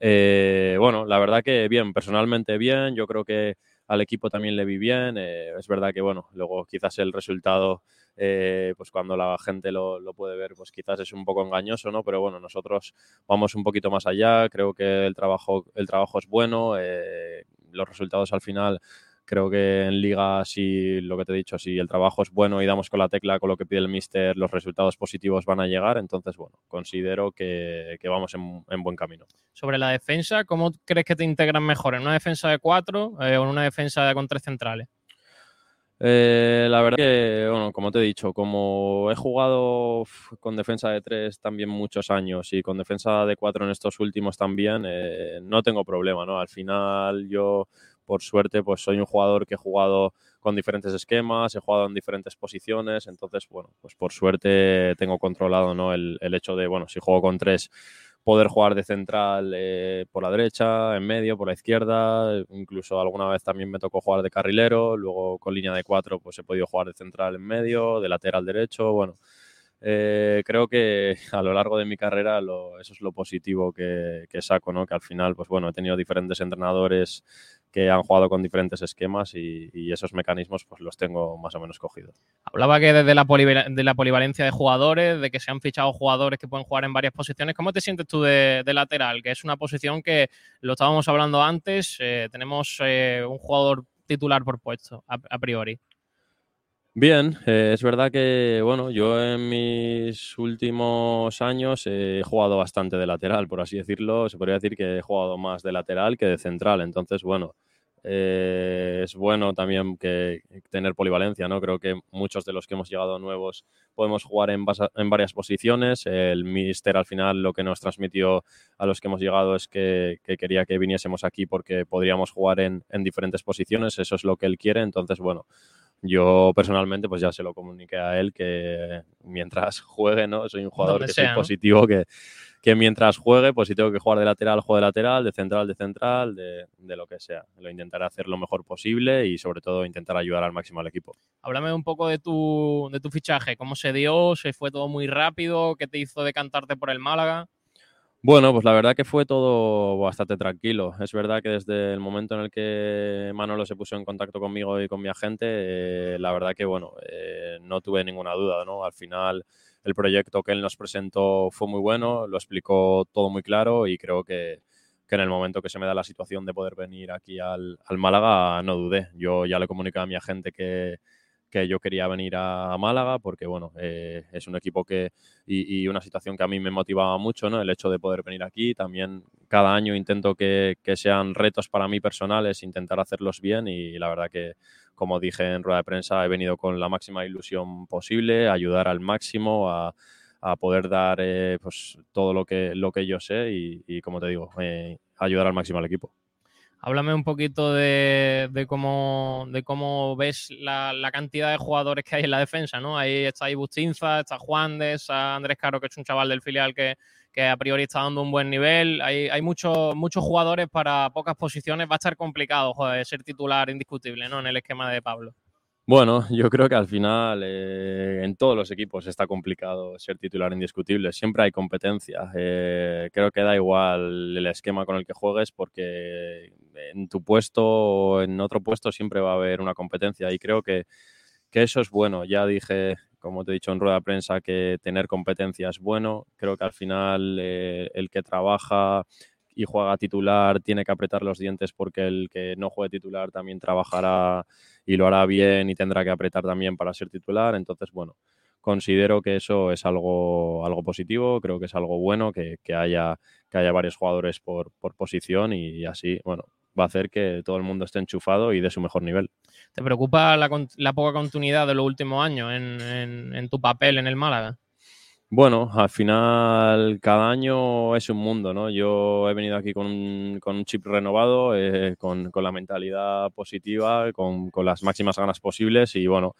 eh, bueno, la verdad que bien, personalmente bien, yo creo que al equipo también le vi bien, eh, es verdad que, bueno, luego quizás el resultado eh, pues cuando la gente lo, lo, puede ver, pues quizás es un poco engañoso, ¿no? Pero bueno, nosotros vamos un poquito más allá, creo que el trabajo, el trabajo es bueno, eh, los resultados al final creo que en liga, si lo que te he dicho, si el trabajo es bueno y damos con la tecla con lo que pide el míster, los resultados positivos van a llegar. Entonces, bueno, considero que, que vamos en, en, buen camino. Sobre la defensa, ¿cómo crees que te integran mejor? ¿En una defensa de cuatro eh, o en una defensa con tres centrales? Eh, la verdad que, bueno, como te he dicho, como he jugado con defensa de tres también muchos años y con defensa de cuatro en estos últimos también, eh, no tengo problema, ¿no? Al final yo, por suerte, pues soy un jugador que he jugado con diferentes esquemas, he jugado en diferentes posiciones, entonces, bueno, pues por suerte tengo controlado, ¿no? El, el hecho de, bueno, si juego con tres poder jugar de central eh, por la derecha, en medio, por la izquierda, incluso alguna vez también me tocó jugar de carrilero, luego con línea de cuatro pues he podido jugar de central en medio, de lateral derecho, bueno, eh, creo que a lo largo de mi carrera eso es lo positivo que, que, saco, ¿no? que al final pues bueno, he tenido diferentes entrenadores que han jugado con diferentes esquemas y, esos mecanismos pues los tengo más o menos cogidos. Hablaba que desde la, de la polivalencia de jugadores, de que se han fichado jugadores que pueden jugar en varias posiciones. ¿Cómo te sientes tú de, lateral? Que es una posición que lo estábamos hablando antes, eh, tenemos eh, un jugador titular por puesto, a priori. Bien, eh, es verdad que, bueno, yo en mis últimos años he jugado bastante de lateral, por así decirlo. Se podría decir que he jugado más de lateral que de central. Entonces, bueno, eh, es bueno también que tener polivalencia, ¿no? Creo que muchos de los que hemos llegado nuevos podemos jugar en, en varias posiciones. El míster al final lo que nos transmitió a los que hemos llegado es que, que quería que viniésemos aquí porque podríamos jugar en diferentes posiciones. Eso es lo que él quiere. Entonces, bueno, yo personalmente pues ya se lo comuniqué a él que mientras juegue, ¿no? Soy un jugador que sea, soy positivo, que, que mientras juegue, pues si tengo que jugar de lateral, juego de lateral, de central, de central, de, de, lo que sea. Lo intentaré hacer lo mejor posible y sobre todo intentar ayudar al máximo al equipo. Háblame un poco de tu, de tu fichaje, cómo se dio, se fue todo muy rápido, qué te hizo decantarte por el Málaga. Bueno, pues la verdad que fue todo bastante tranquilo. Es verdad que desde el momento en el que Manolo se puso en contacto conmigo y con mi agente, eh, la verdad que bueno, eh, no tuve ninguna duda, ¿no? Al final el proyecto que él nos presentó fue muy bueno, lo explicó todo muy claro y creo que, que en el momento que se me da la situación de poder venir aquí al, al Málaga, no dudé. Yo ya le comuniqué a mi agente que, que yo quería venir a, Málaga porque, bueno, eh, es un equipo que y, una situación que a mí me motivaba mucho, ¿no? El hecho de poder venir aquí. También cada año intento que, que sean retos para mí personales, intentar hacerlos bien y la verdad que, como dije en rueda de prensa, he venido con la máxima ilusión posible, ayudar al máximo a, a poder dar eh, pues, todo lo que, lo que yo sé y, y como te digo, eh, ayudar al máximo al equipo. Háblame un poquito de, cómo, de cómo ves la, cantidad de jugadores que hay en la defensa, ¿no? Ahí está ahí Bustinza, está Juan de está Andrés Caro, que es un chaval del filial que, que a priori está dando un buen nivel. Hay, hay muchos muchos jugadores para pocas posiciones. Va a estar complicado joder, ser titular indiscutible ¿no? en el esquema de Pablo. Bueno, yo creo que al final eh, en todos los equipos está complicado ser titular indiscutible. Siempre hay competencia. Eh, creo que da igual el esquema con el que juegues porque en tu puesto o en otro puesto siempre va a haber una competencia y creo que, que eso es bueno. Ya dije, como te he dicho en rueda de prensa, que tener competencia es bueno. Creo que al final eh, el que trabaja y juega titular tiene que apretar los dientes porque el que no juegue titular también trabajará y lo hará bien y tendrá que apretar también para ser titular. Entonces, bueno, considero que eso es algo, algo positivo, creo que es algo bueno que, que haya, que haya varios jugadores por, por posición y, así, bueno, va a hacer que todo el mundo esté enchufado y de su mejor nivel. ¿Te preocupa la, la poca continuidad de los últimos años en, en, en tu papel en el Málaga? Bueno, al final cada año es un mundo, ¿no? Yo he venido aquí con un, con un chip renovado, eh, con, la mentalidad positiva, con, las máximas ganas posibles y bueno,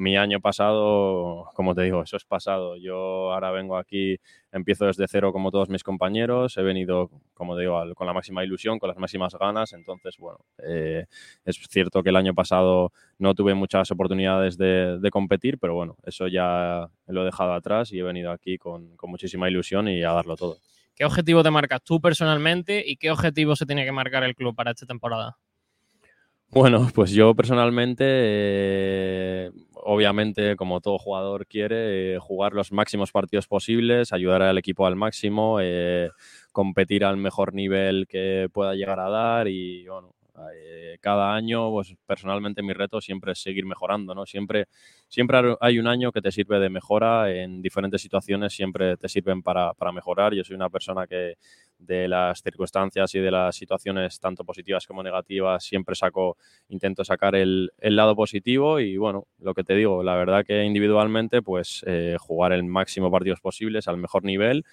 mi año pasado, como te digo, eso es pasado. Yo ahora vengo aquí, empiezo desde cero como todos mis compañeros, he venido, como te digo, con la máxima ilusión, con las máximas ganas, entonces, bueno, eh, es cierto que el año pasado no tuve muchas oportunidades de, de, competir, pero bueno, eso ya lo he dejado atrás y he venido aquí con, con muchísima ilusión y a darlo todo. ¿Qué objetivo te marcas tú personalmente y qué objetivo se tiene que marcar el club para esta temporada? Bueno, pues yo personalmente, eh, obviamente, como todo jugador quiere, eh, jugar los máximos partidos posibles, ayudar al equipo al máximo, eh, competir al mejor nivel que pueda llegar a dar y, bueno, cada año, pues personalmente mi reto siempre es seguir mejorando, ¿no? Siempre, siempre hay un año que te sirve de mejora en diferentes situaciones, siempre te sirven para, para mejorar. Yo soy una persona que de las circunstancias y de las situaciones tanto positivas como negativas siempre saco, intento sacar el, el lado positivo y bueno, lo que te digo, la verdad que individualmente pues eh, jugar el máximo partidos posibles al mejor nivel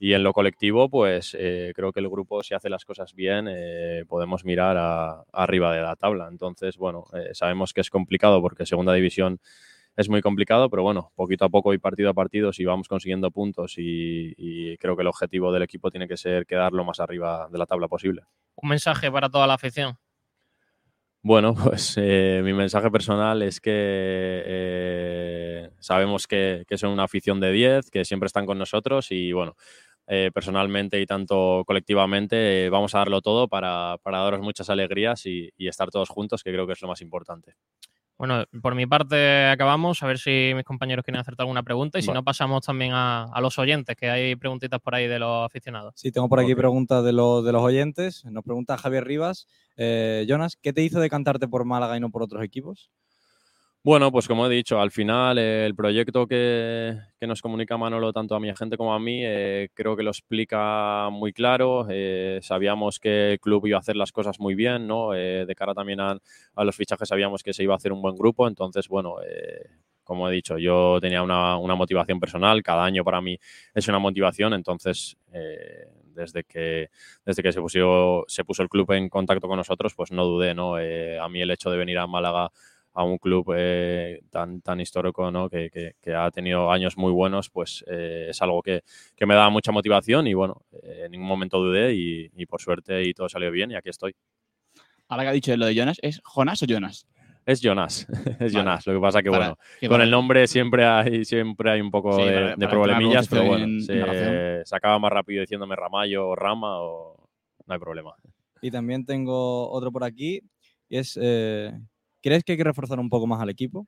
y en lo colectivo, pues eh, creo que el grupo, si hace las cosas bien, eh, podemos mirar arriba de la tabla. Entonces, bueno, sabemos que es complicado porque segunda división es muy complicado, pero bueno, poquito a poco y partido a partido, si vamos consiguiendo puntos y, y, creo que el objetivo del equipo tiene que ser quedar lo más arriba de la tabla posible. Un mensaje para toda la afición. Bueno, pues eh, mi mensaje personal es que eh, sabemos que, que, son una afición de 10, que siempre están con nosotros y bueno, eh, personalmente y tanto colectivamente vamos a darlo todo para, para daros muchas alegrías y, y, estar todos juntos, que creo que es lo más importante. Bueno, por mi parte acabamos, a ver si mis compañeros quieren hacerte alguna pregunta y si bueno. no pasamos también a, a, los oyentes, que hay preguntitas por ahí de los aficionados. Sí, tengo por aquí okay. preguntas de, lo, de los oyentes. Nos pregunta Javier Rivas. Eh, Jonas, ¿qué te hizo decantarte por Málaga y no por otros equipos? Bueno, pues como he dicho, al final eh, el proyecto que, que, nos comunica Manolo tanto a mi agente como a mí eh, creo que lo explica muy claro. Eh, sabíamos que el club iba a hacer las cosas muy bien, ¿no? De cara también a, a, los fichajes sabíamos que se iba a hacer un buen grupo, entonces, bueno, como he dicho, yo tenía una, una, motivación personal, cada año para mí es una motivación, entonces desde que, desde que se, puso, se puso el club en contacto con nosotros, pues no dudé, ¿no? A mí el hecho de venir a Málaga a un club eh, tan, tan histórico ¿no? que, que, que, ha tenido años muy buenos, pues eh, es algo que, que, me da mucha motivación y bueno, eh, en ningún momento dudé y, y, por suerte y todo salió bien y aquí estoy. Ahora que ha dicho lo de Jonas, ¿es Jonas o Jonas? Es Jonas, es vale. Jonas. Lo que pasa que, bueno, con para... el nombre siempre hay, siempre hay un poco sí, de, para, de problemillas, pero bueno, se, se, acaba más rápido diciéndome Ramallo o Rama o no hay problema. Y también tengo otro por aquí y es eh, ¿Crees que hay que reforzar un poco más al equipo?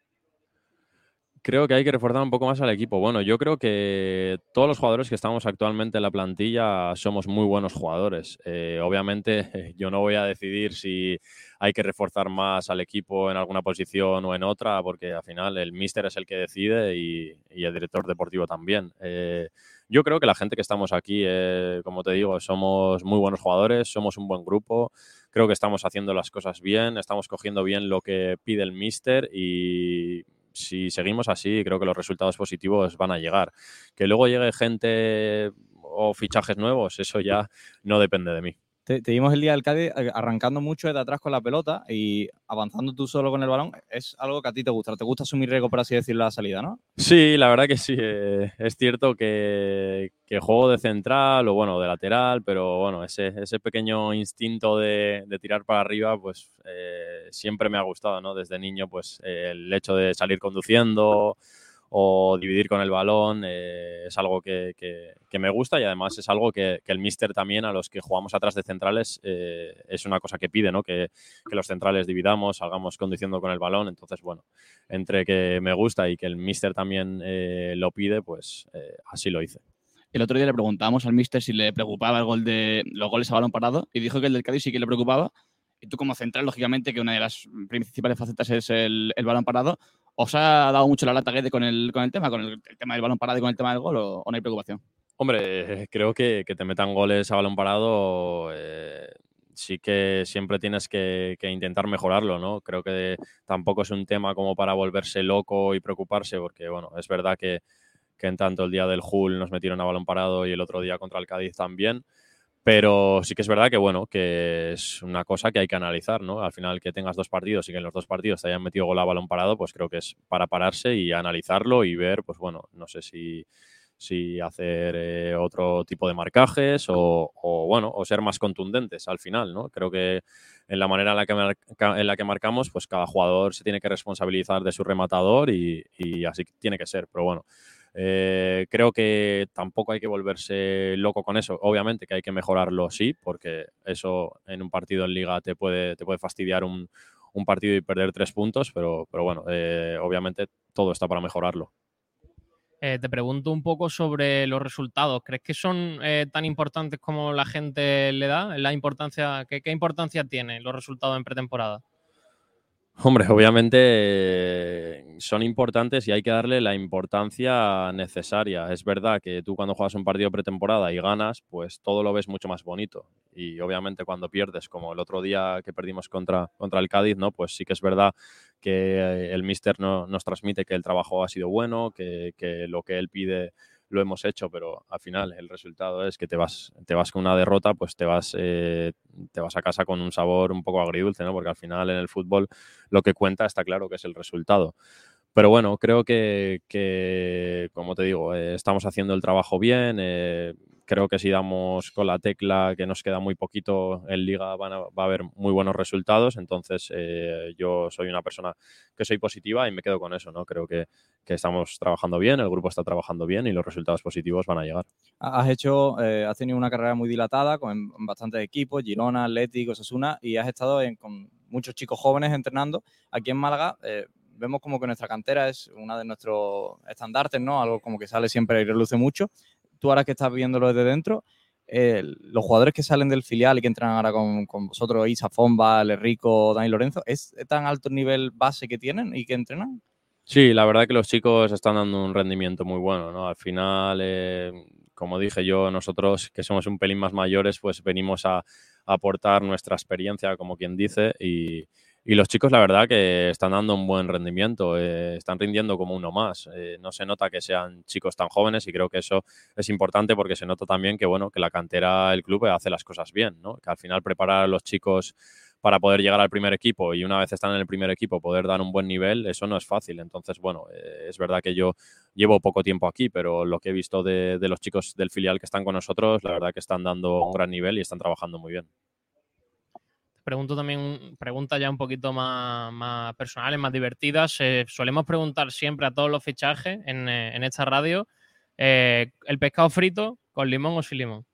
Creo que hay que reforzar un poco más al equipo. Bueno, yo creo que todos los jugadores que estamos actualmente en la plantilla somos muy buenos jugadores. Eh, obviamente, yo no voy a decidir si hay que reforzar más al equipo en alguna posición o en otra, porque al final el míster es el que decide y, el director deportivo también. Eh, yo creo que la gente que estamos aquí, eh, como te digo, somos muy buenos jugadores, somos un buen grupo creo que estamos haciendo las cosas bien, estamos cogiendo bien lo que pide el míster y si seguimos así, creo que los resultados positivos van a llegar. Que luego llegue gente o fichajes nuevos, eso ya no depende de mí. Te, vimos el día del Cádiz eh, arrancando mucho desde atrás con la pelota y avanzando tú solo con el balón. Es algo que a ti te gusta. Te gusta asumir riesgo, por así decirlo, la salida, ¿no? Sí, la verdad que sí. eh, es cierto que, juego de central o bueno, de lateral, pero bueno, ese, ese pequeño instinto de, de tirar para arriba, pues eh, siempre me ha gustado, ¿no? Desde niño, pues el hecho de salir conduciendo o dividir con el balón eh, es algo que, que- me gusta y además es algo que, el míster también a los que jugamos atrás de centrales eh, es una cosa que pide, ¿no? Que, los centrales dividamos, salgamos conduciendo con el balón. Entonces, bueno, entre que me gusta y que el míster también eh, lo pide, pues así lo hice. El otro día le preguntábamos al mister si le preocupaba el gol de los goles a balón parado y dijo que el del Cádiz sí que le preocupaba. Y tú como central, lógicamente, que una de las principales facetas es el, el balón parado, ¿os ha dado mucho la lata con el, con el tema, con el, tema del balón parado y con el tema del gol o, no hay preocupación? Hombre, eh, creo que, que te metan goles a balón parado eh, sí que siempre tienes que, que intentar mejorarlo, ¿no? Creo que tampoco es un tema como para volverse loco y preocuparse, porque, bueno, es verdad que, que en tanto el día del Hull nos metieron a balón parado y el otro día contra el Cádiz también, pero sí que es verdad que, bueno, que es una cosa que hay que analizar, ¿no? Al final que tengas dos partidos y que en los dos partidos te hayan metido gol a balón parado, pues creo que es para pararse y analizarlo y ver, pues bueno, no sé si si hacer eh, otro tipo de marcajes o, bueno, o ser más contundentes al final, ¿no? Creo que en la manera en la que, marca- en la que marcamos, pues cada jugador se tiene que responsabilizar de su rematador y, y así tiene que ser, pero bueno. Eh, creo que tampoco hay que volverse loco con eso. Obviamente que hay que mejorarlo, sí, porque eso en un partido en liga te puede, te puede fastidiar un, partido y perder tres puntos, pero, pero bueno, eh, obviamente todo está para mejorarlo. Eh, te pregunto un poco sobre los resultados. ¿Crees que son tan importantes como la gente le da? La importancia, ¿qué, qué importancia tienen los resultados en pretemporada? Hombre, obviamente son importantes y hay que darle la importancia necesaria. Es verdad que tú cuando juegas un partido pretemporada y ganas, pues todo lo ves mucho más bonito. Y obviamente cuando pierdes, como el otro día que perdimos contra, contra el Cádiz, ¿no? Pues sí que es verdad que eh, el míster no, nos transmite que el trabajo ha sido bueno, que, que lo que él pide lo hemos hecho, pero al final el resultado es que te vas, te vas con una derrota, pues te vas, eh, te vas a casa con un sabor un poco agridulce, ¿no? Porque al final en el fútbol lo que cuenta está claro que es el resultado. Pero bueno, creo que, como te digo, eh, estamos haciendo el trabajo bien. eh, creo que si damos con la tecla que nos queda muy poquito en liga van a- va a haber muy buenos resultados. Entonces eh, yo soy una persona que soy positiva y me quedo con eso. ¿no? Creo que, que estamos trabajando bien, el grupo está trabajando bien y los resultados positivos van a llegar. Has hecho, eh, has tenido una carrera muy dilatada con bastantes equipos, Girona, Atlético, Osasuna, y has estado en- con muchos chicos jóvenes entrenando. Aquí en Málaga eh, vemos como que nuestra cantera es una de nuestros estandartes, ¿no? Algo como que sale siempre y reluce mucho. Tú ahora que estás viéndolo desde dentro, eh, los jugadores que salen del filial y que entrenan ahora con, vosotros, Isa Fomba, Rico, Dani Lorenzo, ¿es tan alto el nivel base que tienen y que entrenan? Sí, la verdad que los chicos están dando un rendimiento muy bueno, ¿no? Al final, eh, como dije yo, nosotros que somos un pelín más mayores, pues venimos a aportar nuestra experiencia, como quien dice, y, y los chicos, la verdad, que están dando un buen rendimiento, eh, están rindiendo como uno más. Eh, no se nota que sean chicos tan jóvenes y creo que eso es importante porque se nota también que, bueno, que la cantera, el club hace las cosas bien, ¿no? Que al final preparar a los chicos para poder llegar al primer equipo y una vez están en el primer equipo poder dar un buen nivel, eso no es fácil. Entonces, bueno, eh, es verdad que yo llevo poco tiempo aquí, pero lo que he visto de, de los chicos del filial que están con nosotros, la verdad que están dando un gran nivel y están trabajando muy bien. Pregunto también preguntas ya un poquito más, más personales, más divertidas. Eh, solemos preguntar siempre a todos los fichajes en, eh, en esta radio eh, el pescado frito con limón o sin limón.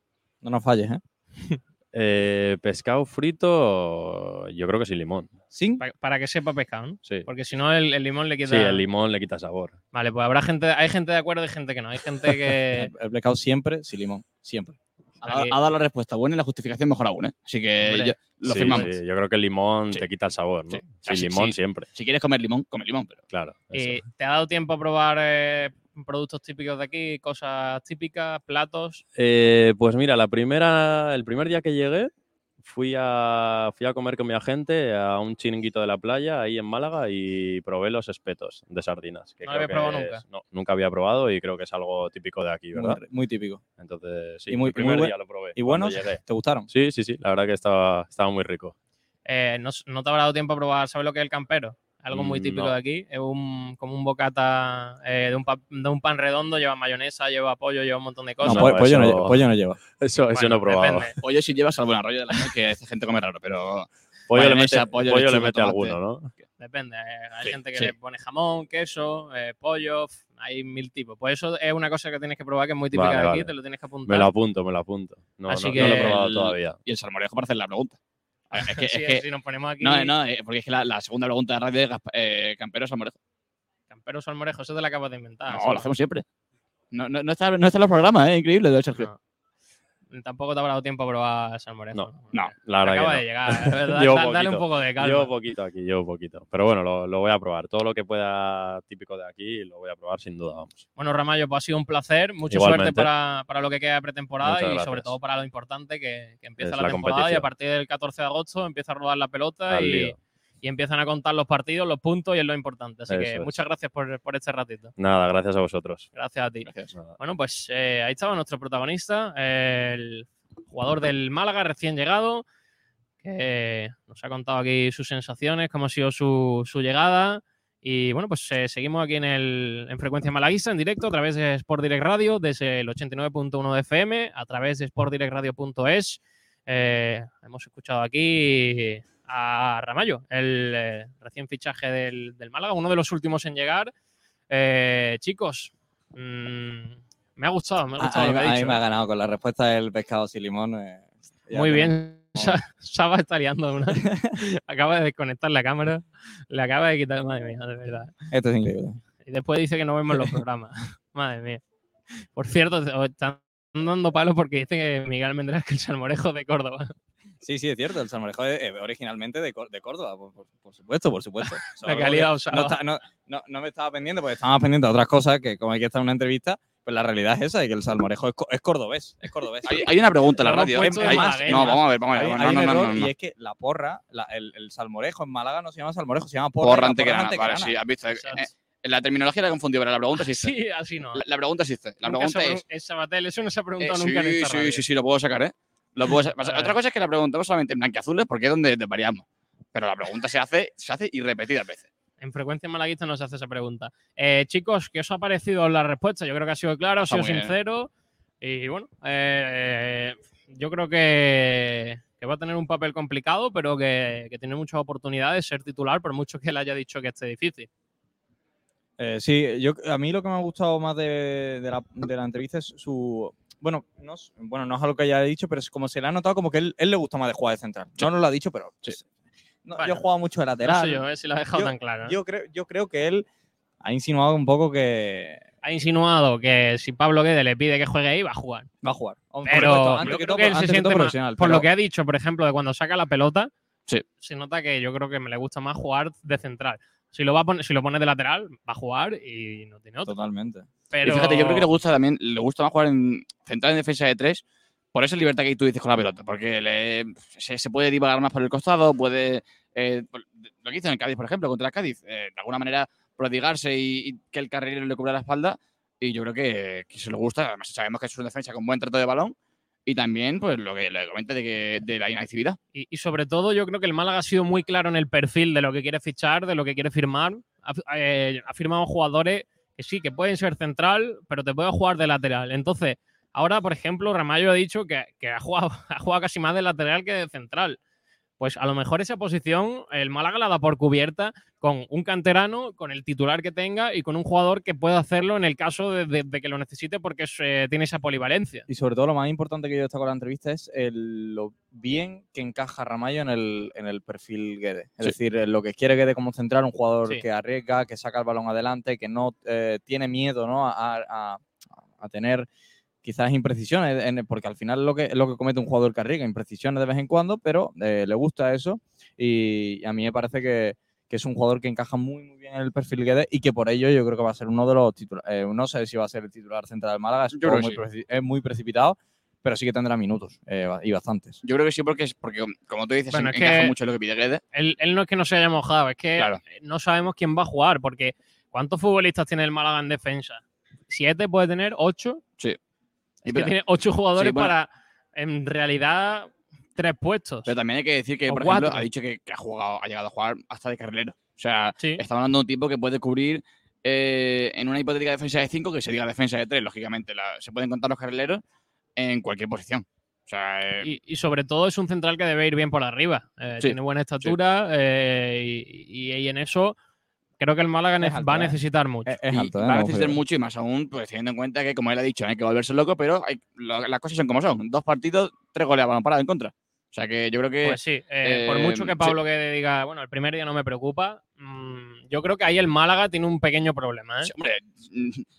No nos falles, ¿eh? Eh, pescado frito, yo creo que sin limón. ¿Sin? Pa- para que sepa pescado, ¿no? Sí. Porque si no, el, el limón le quita. Sí, el limón le quita sabor. Vale, pues habrá gente, hay gente de acuerdo y gente que no. Hay gente que. El, el pescado siempre sin limón, siempre. Ha, dado- Aquí- ha dado la respuesta buena y la justificación mejor aún, ¿eh? Así que Hombre. yo- lo Sí, firmamos. sí, yo creo que el limón Sí. te quita el sabor, ¿no? Sí. Sin Ah, limón sí. siempre, Si quieres comer limón, come limón, pero claro. Eh, ¿Te ha dado tiempo a probar eh, productos típicos de aquí, cosas típicas, platos? Eh, pues mira, la primera, el primer día que llegué fui a, fui a comer con mi agente a un chiringuito de la playa ahí en Málaga y probé los espetos de sardinas. Que ¿No que probado es- nunca? No, nunca había probado y creo que es algo típico de aquí, Muy, ¿verdad? muy típico. Entonces, sí, Y muy- el primer muy buen- día lo probé. ¿Y buenos? llegué. ¿Te gustaron? Sí, sí, sí, la verdad que estaba, estaba muy rico. Eh, no, no te habrá dado tiempo a probar, ¿sabes lo que es el campero? Algo muy Mm, típico no. de aquí. Es un, como un bocata eh, de, un pa- de un pan redondo, lleva mayonesa, lleva pollo, lleva un montón de No, cosas. po- pollo, no, pollo no, lleva- pollo no lleva. Eso, eso no he probado. depende. Oye, si llevas algún arroyo de la que esta gente come raro, pero Pollo le mete, pollo, pollo le mete alguno, ¿no? Depende. eh, hay Sí, gente que sí. le pone jamón, queso, eh, pollo, hay mil tipos. Pues eso es una cosa que tienes que probar que es muy típica Vale, de aquí, vale. te lo tienes que apuntar. Me lo apunto, me lo apunto. No, Así no, que no lo he probado el- todavía. y el salmorejo para hacer la pregunta. A ver, Es que, Sí, es que- si nos ponemos aquí, no, no, eh, porque es que la, la segunda pregunta de radio es eh, campero salmorejo. campero salmorejo, eso te lo acabas de inventar. no, lo hacemos siempre. No, no, no, está, no está en los programas, ¿eh? Increíble, de Sergio. No. Tampoco te habrá dado tiempo a probar salmorejo. No, no, la Acaba verdad de que llegar. es verdad, Llevo da- dale un poco de no. calma. Llevo poquito aquí, llevo poquito. Pero bueno, lo, lo voy a probar. Todo lo que pueda típico de aquí lo voy a probar sin duda, vamos. Bueno, Ramallo, pues ha sido un placer. Mucha Igualmente. suerte para, para lo que queda de pretemporada Muchas y gracias. sobre todo para lo importante que, que empieza la, la temporada y a partir del 14 de agosto empieza a rodar la pelota Al y, lío. Y empiezan a contar los partidos, los puntos y es lo importante. Así que es. muchas gracias por, por este ratito. Nada, gracias a vosotros. Gracias a ti. Gracias. Bueno, pues eh, ahí estaba nuestro protagonista, el jugador del Málaga recién llegado, que nos ha contado aquí sus sensaciones, cómo ha sido su, su llegada. Y bueno, pues eh, seguimos aquí en, el, en Frecuencia Malaguista, en directo, a través de Sport Direct Radio, desde el 89.1 de FM, a través de sportdirectradio.es. Eh, hemos escuchado aquí a Ramallo, el eh, recién fichaje del, del Málaga, uno de los últimos en llegar. Eh, chicos, mm, me ha gustado, me ha A, gustado a lo que ha a mí me ha ganado con la respuesta del pescado sin limón. eh, Muy bien. Saba está liando una. acaba de desconectar la cámara. Le acaba de quitar. Madre mía, de verdad. Esto es increíble. Y después dice que no vemos los programas. Madre mía. Por cierto, están dando palos porque dice que Miguel Almendral que el salmorejo de Córdoba. Sí, sí, es cierto. El salmorejo es eh, originalmente de, de Córdoba, por, por- por supuesto, por supuesto. La calidad no, está- no, no- no me estaba pendiente porque estaba más pendiente de otras cosas que como hay que estar en una entrevista, pues la realidad es esa y que el salmorejo es, co- es cordobés. Es cordobés. Hay, hay una pregunta en la radio. Hay- malagueña. no, vamos a ver, vamos a ver. hay No, un no, no, error no, no. y es que la porra, la- el, el salmorejo en Málaga no se llama salmorejo, se llama porra. Porra antequerana. es Vale, antequerana. sí, has visto. eh, eh, la terminología la he confundido, pero la pregunta existe. Sí, así no. La, la pregunta existe. La Nunca pregunta es. es Sabatel, eso no se ha eh, preguntado sí, nunca en esta sí, radio. sí, sí, lo puedo sacar, ¿eh? Lo Otra cosa es que la preguntamos solamente en blanqueazules porque es donde variamos. Pero la pregunta se hace, se hace y repetidas veces. En frecuencia malaguista no se hace esa pregunta. Eh, chicos, ¿qué os ha parecido la respuesta? Yo creo que ha sido claro, ha sido bien. sincero. Y bueno, eh, yo creo que, que va a tener un papel complicado, pero que, que tiene muchas oportunidades de ser titular, por mucho que él haya dicho que esté difícil. Eh, sí, yo, a mí lo que me ha gustado más de, de la, de la entrevista es su. Bueno no, es- bueno, no es algo que haya dicho, pero es como se le ha notado como que él, él le gusta más de jugar de central. No nos lo ha dicho, pero. no, Bueno, yo he jugado mucho de No lateral. sé yo, eh, si lo ha dejado Yo- tan claro. ¿eh? yo, creo, yo creo que él ha insinuado un poco que Ha insinuado que si Pablo Guede le pide que juegue ahí, va a jugar. va a jugar. Por Pero antes yo creo que él se siente más, profesional, por pero- lo que ha dicho, por ejemplo, de cuando saca la pelota, Sí. se nota que yo creo que me le gusta más jugar de central. Si lo, va a poner, si lo pone de lateral, va a jugar y no tiene otro. Totalmente. Pero Y fíjate, yo creo que le gusta también, le gusta más jugar en central en defensa de tres, por esa libertad que tú dices con la pelota, porque le- se, se puede divagar más por el costado, puede, eh, lo que hizo en el Cádiz, por ejemplo, contra el Cádiz, eh, de alguna manera prodigarse y, y que el carrilero le cubra la espalda, y yo creo que, que se le gusta, además sabemos que es una defensa con buen trato de balón, y también, pues, lo que le comenta de, que, de la inactividad. Y, y sobre todo, yo creo que el Málaga ha sido muy claro en el perfil de lo que quiere fichar, de lo que quiere firmar. Ha, eh, ha firmado jugadores que sí, que pueden ser central, pero te pueden jugar de lateral. Entonces, ahora, por ejemplo, Ramallo ha dicho que, que ha, jugado, ha jugado casi más de lateral que de central. Pues a lo mejor esa posición el Málaga la da por cubierta con un canterano, con el titular que tenga y con un jugador que pueda hacerlo en el caso de, de- de que lo necesite porque eh, tiene esa polivalencia. Y sobre todo lo más importante que yo destaco de la entrevista es el- lo bien que encaja Ramallo en el, en el perfil Guede. Es Sí. decir, eh, lo que quiere Guede como central, un jugador Sí. que arriesga, que saca el balón adelante, que no eh, tiene miedo ¿no? a, a- a tener quizás imprecisiones, en- porque al final es lo que, es lo que comete un jugador que arriesga, imprecisiones de vez en cuando, pero eh, le gusta eso y a mí me parece que, que es un jugador que encaja muy, muy bien en el perfil Guede y que por ello yo creo que va a ser uno de los titulares. no sé si va a ser el titular central del Málaga, es, muy, sí. preci- es muy precipitado, pero sí que tendrá minutos eh, y bastantes. Yo creo que sí, porque, es- porque como tú dices, Bueno, en- es encaja mucho lo que pide Guedes. Él, él no es que no se haya mojado, es que Claro. no sabemos quién va a jugar, porque ¿cuántos futbolistas tiene el Málaga en defensa? ¿Siete puede tener? ¿Ocho? Sí. Es que tiene ocho jugadores Sí, bueno. para, en realidad, tres puestos. pero también hay que decir que, por ejemplo, ha dicho que, que ha jugado, ha llegado a jugar hasta de carrilero. O sea, Sí. estamos hablando de un tipo que puede cubrir eh, en una hipotética defensa de 5, que se diga defensa de 3, lógicamente. la- se pueden contar los carrileros en cualquier posición. O sea, eh, Y, y sobre todo es un central que debe ir bien por arriba. Eh, Sí, Tiene buena estatura eh, y, y- y en eso creo que el Málaga ne- Es alto, va a ¿eh? necesitar mucho. Es, es y alto, ¿eh? va a necesitar mucho y más aún, pues teniendo en cuenta que, como él ha dicho, hay que volverse loco, pero hay- lo- las cosas son como son. Dos partidos, tres goles a balón parado en contra. O sea que yo creo que Pues sí, eh, por eh, mucho que sí. Pablo Guede diga, bueno, el primer día no me preocupa, mm, yo creo que ahí el Málaga tiene un pequeño problema. ¿eh? Sí, hombre,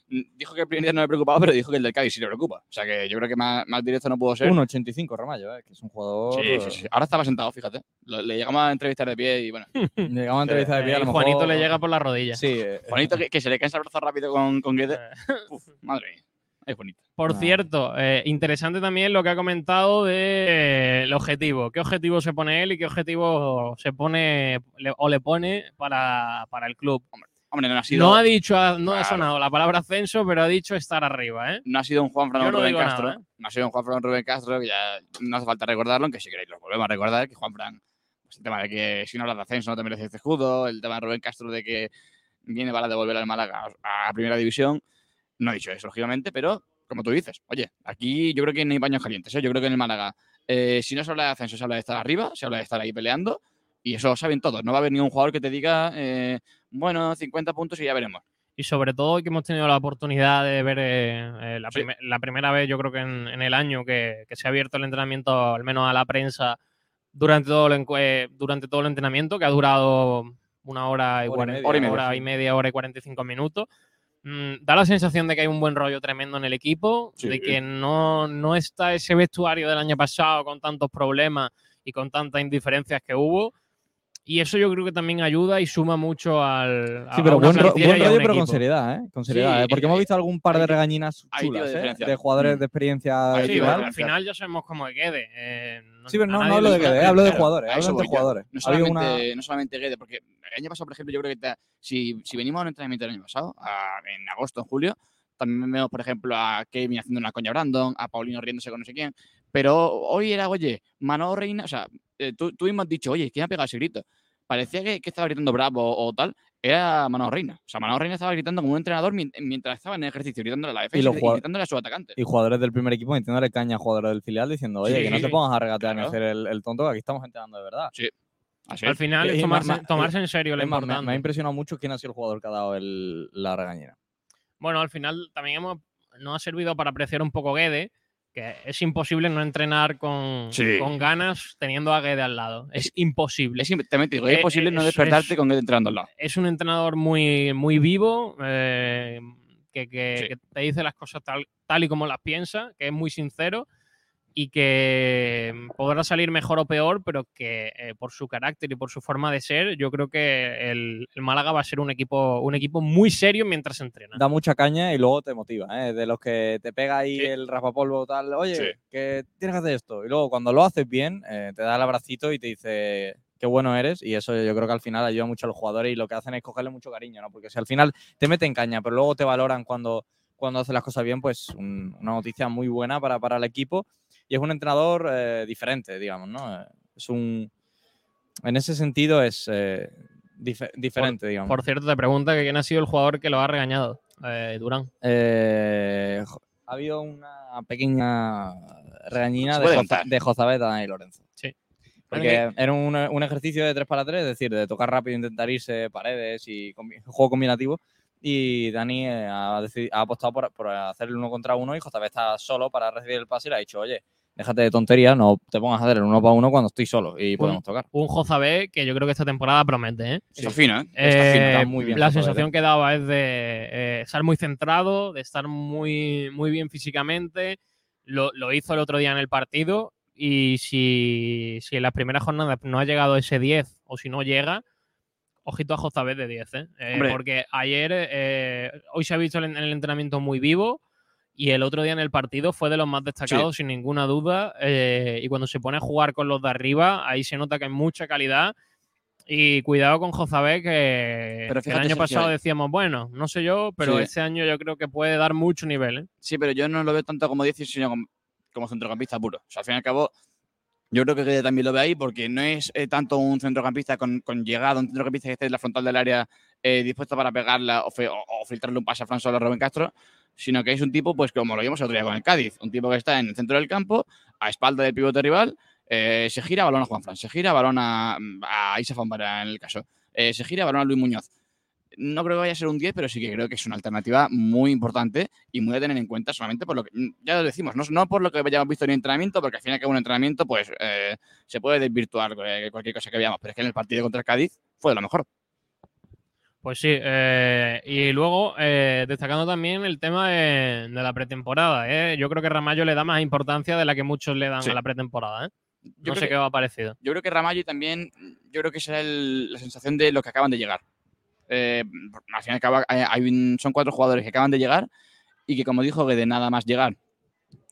mm, dijo que el primer día no me preocupaba, pero dijo que el del Cádiz sí le preocupa. O sea que yo creo que más, más directo no pudo ser. 1,85 Ramallo, ¿eh? que es un jugador. Sí, sí, sí. Ahora estaba sentado, fíjate. Le llegamos a entrevistar de pie y bueno. Llegamos a entrevista de pie, a Eh, lo Juanito mejor- le llega por la rodilla. Sí, eh, Juanito, que, que se le cansa el brazo rápido con, con Guedes. Eh, Uf, madre mía. Es bonito. Por Ah. cierto, eh, interesante también lo que ha comentado del objetivo. ¿Qué objetivo se pone él y qué objetivo se pone le- o le pone para, para el club? Hombre, no ha sido, No ha dicho, no ha sonado la palabra ascenso, pero ha dicho estar arriba, ¿eh? no ha sido un Juan no Rubén Castro. nada, ¿eh? No ha sido un Juan Fran Rubén Castro, que ya no hace falta recordarlo, aunque si queréis lo volvemos a recordar, que Juan Fran, pues el tema de que si no hablas de ascenso no te mereces este escudo, el tema de Rubén Castro de que viene para devolver al Málaga a, a primera división. No he dicho eso, lógicamente, pero como tú dices, oye, aquí yo creo que no hay baños calientes, ¿eh? yo creo que en el Málaga, eh, si no se habla de ascenso, se habla de estar arriba, se habla de estar ahí peleando, y eso lo saben todos. No va a haber ningún jugador que te diga, eh, bueno, 50 puntos y ya veremos. Y sobre todo que hemos tenido la oportunidad de ver eh, eh, la, Sí. prime- la primera vez, yo creo que en, en el año, que, que se ha abierto el entrenamiento, al menos a la prensa, durante todo el, encue- eh, durante todo el entrenamiento, que ha durado una hora y, Hora y media, hora y media, hora sí. y media, hora y 45 minutos. Mm, da la sensación de que hay un buen rollo tremendo en el equipo, Sí. de que no, no está ese vestuario del año pasado con tantos problemas y con tantas indiferencias que hubo. Y eso yo creo que también ayuda y suma mucho al. Sí, pero buen, rollo, pero con seriedad, ¿eh? Con seriedad, Sí, ¿eh? Porque hemos visto algún par de regañinas chulas, ¿eh? De jugadores Mm. de experiencia Sí, al final ya sabemos cómo quede. eh, Sí, pero no, no hablo de Guede, hablo de jugadores, hablo de jugadores. No solamente, una... no solamente Guede, porque el año pasado, por ejemplo, yo creo que te- si, si venimos a un entrenamiento del año pasado, a- en agosto, en julio, también vemos, por ejemplo, a Kevin haciendo una coña a Brandon, a Paulino riéndose con no sé quién. Pero hoy era, oye, Manolo Reina, o sea, eh, tú, tú mismo has dicho, oye, ¿quién ha pegado ese grito? Parecía que, que estaba gritando bravo o, tal, era Manolo Reina. O sea, Manolo Reina estaba gritando como un entrenador mien- mientras estaba en el ejercicio, gritándole a la defensa y, los y gritándole a su atacante. Y jugadores del primer equipo metiéndole caña a jugadores del filial diciendo, oye, Sí, que no sí, te sí. pongas a regatear ni Claro. hacer el, el tonto, que aquí estamos entrenando de verdad. Así Al final es tomarse, ma- ma- tomarse en serio lo Es más, me, importante. me ha impresionado mucho quién ha sido el jugador que ha dado el- la regañera. Bueno, al final también hemos, nos ha servido para apreciar un poco Guede, que es imposible no entrenar con, Sí. con ganas teniendo a Guede al lado. Es imposible. Es, también te digo, Eh, es posible no es- despertarte es- con él entrando al lado. es un entrenador muy, muy vivo, eh, que, que- Sí. que te dice las cosas tal, tal y como las piensa, que es muy sincero y que mm, podrá salir mejor o peor, pero que eh, por su carácter y por su forma de ser, yo creo que el, el Málaga va a ser un equipo, un equipo muy serio mientras entrena. Da mucha caña y luego te motiva, ¿eh? De los que te pega ahí Sí. el raspapolvo tal, oye, Sí. que tienes que hacer esto. Y luego cuando lo haces bien, eh, te da el abracito y te dice qué bueno eres. Y eso yo creo que al final ayuda mucho a los jugadores y lo que hacen es cogerle mucho cariño, ¿no? Porque si al final te meten caña, pero luego te valoran cuando, cuando haces las cosas bien, pues un- una noticia muy buena para, para el equipo. Y es un entrenador eh, diferente, digamos, ¿no? Eh, Es un... En ese sentido es eh, dife- diferente, digamos. Por cierto, te pregunta que quién ha sido el jugador que lo ha regañado. Eh, Durán. Eh, ha habido una pequeña regañina de, Joza- de Jozabeta y Lorenzo. Sí. Porque era un, un ejercicio de 3 para 3, es decir, de tocar rápido, intentar irse paredes y combi- juego combinativo. Y Dani ha, apostado por, por hacer el uno contra uno y Jozabeta está solo para recibir el pase y le ha dicho, oye, déjate de tonterías, no te pongas a hacer el uno para uno cuando estoy solo y podemos tocar. Un Jozabé que yo creo que esta temporada promete. ¿eh? Eso fino, ¿eh? Está Eh, fino. está muy bien la Jozabé. sensación que daba es de eh, estar muy centrado, de estar muy, muy bien físicamente. Lo, lo hizo el otro día en el partido y si, si en las primeras jornadas no ha llegado ese 10 o si no llega, ojito a Jozabé de 10. ¿eh? Eh, porque ayer, eh, hoy se ha visto en el entrenamiento muy vivo y el otro día en el partido fue de los más destacados, sin ninguna duda. eh, y cuando se pone a jugar con los de arriba, ahí se nota que hay mucha calidad. Y cuidado con Jozabé, que Pero el fíjate, año Sergio, pasado eh. decíamos, bueno, no sé yo, pero Sí. este año yo creo que puede dar mucho nivel. ¿eh? Sí, pero yo no lo veo tanto como 10, sino como, como centrocampista puro. O sea, al fin y al cabo, yo creo que también lo ve ahí porque no es eh, tanto un centrocampista con, con llegada, un centrocampista que esté en la frontal del área eh, dispuesto para pegarla o, fe- o- o filtrarle un pase a Fran Solo a Rubén Castro, sino que es un tipo, pues como lo vimos el otro día con el Cádiz, un tipo que está en el centro del campo, a espalda del pivote rival, eh, se gira, balón a Juan Fran, se gira, balón a, a Isa Fombara en el caso, eh, se gira, balón a Luis Muñoz. No creo que vaya a ser un 10, pero sí que creo que es una alternativa muy importante y muy a tener en cuenta solamente por lo que, ya lo decimos, no, no por lo que hayamos visto en el entrenamiento, porque al final que un entrenamiento pues eh, se puede desvirtuar cualquier cosa que veamos, pero es que en el partido contra el Cádiz fue de lo mejor. Pues sí, eh, y luego eh, destacando también el tema de, de la pretemporada. ¿eh? Yo creo que Ramallo le da más importancia de la que muchos le dan Sí. a la pretemporada. ¿eh? Yo, No creo sé que, qué va parecido. yo creo que Ramallo y también, yo creo que será el- la sensación de los que acaban de llegar. Eh, al final y al cabo, hay- un- son cuatro jugadores que acaban de llegar y que como dijo de nada más llegar,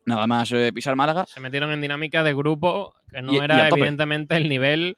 nada más eh, pisar Málaga, Se metieron en dinámica de grupo que no Y- era evidentemente el nivel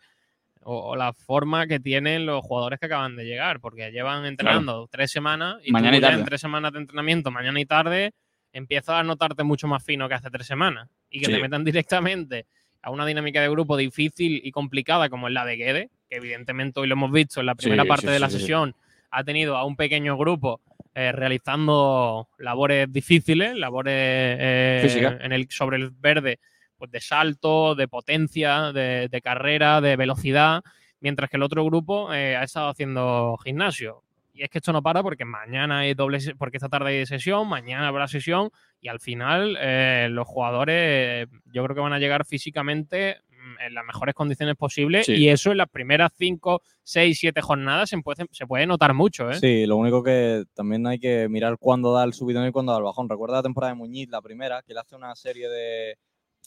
o, o la forma que tienen los jugadores que acaban de llegar, porque llevan entrenando tres semanas y Mañana tú y ya tarde. en tres semanas de entrenamiento, mañana y tarde, empiezas a notarte mucho más fino que hace tres semanas y que Sí. te metan directamente a una dinámica de grupo difícil y complicada como es la de Guede, que evidentemente hoy lo hemos visto en la primera Sí, parte sí, de la sesión, ha tenido a un pequeño grupo eh, realizando labores difíciles, labores eh, en el, sobre el verde, pues de salto, de potencia, de, de carrera, de velocidad, mientras que el otro grupo eh, ha estado haciendo gimnasio. Y es que esto no para porque mañana hay doble, porque esta tarde hay sesión, mañana habrá sesión y al final eh, los jugadores yo creo que van a llegar físicamente mm, en las mejores condiciones posibles Sí. y eso en las primeras 5, 6, 7 jornadas se puede, se puede notar mucho. ¿eh? Sí, lo único que también hay que mirar cuándo da el subidón y cuándo da el bajón. Recuerda la temporada de Muñiz, la primera, que él hace una serie de,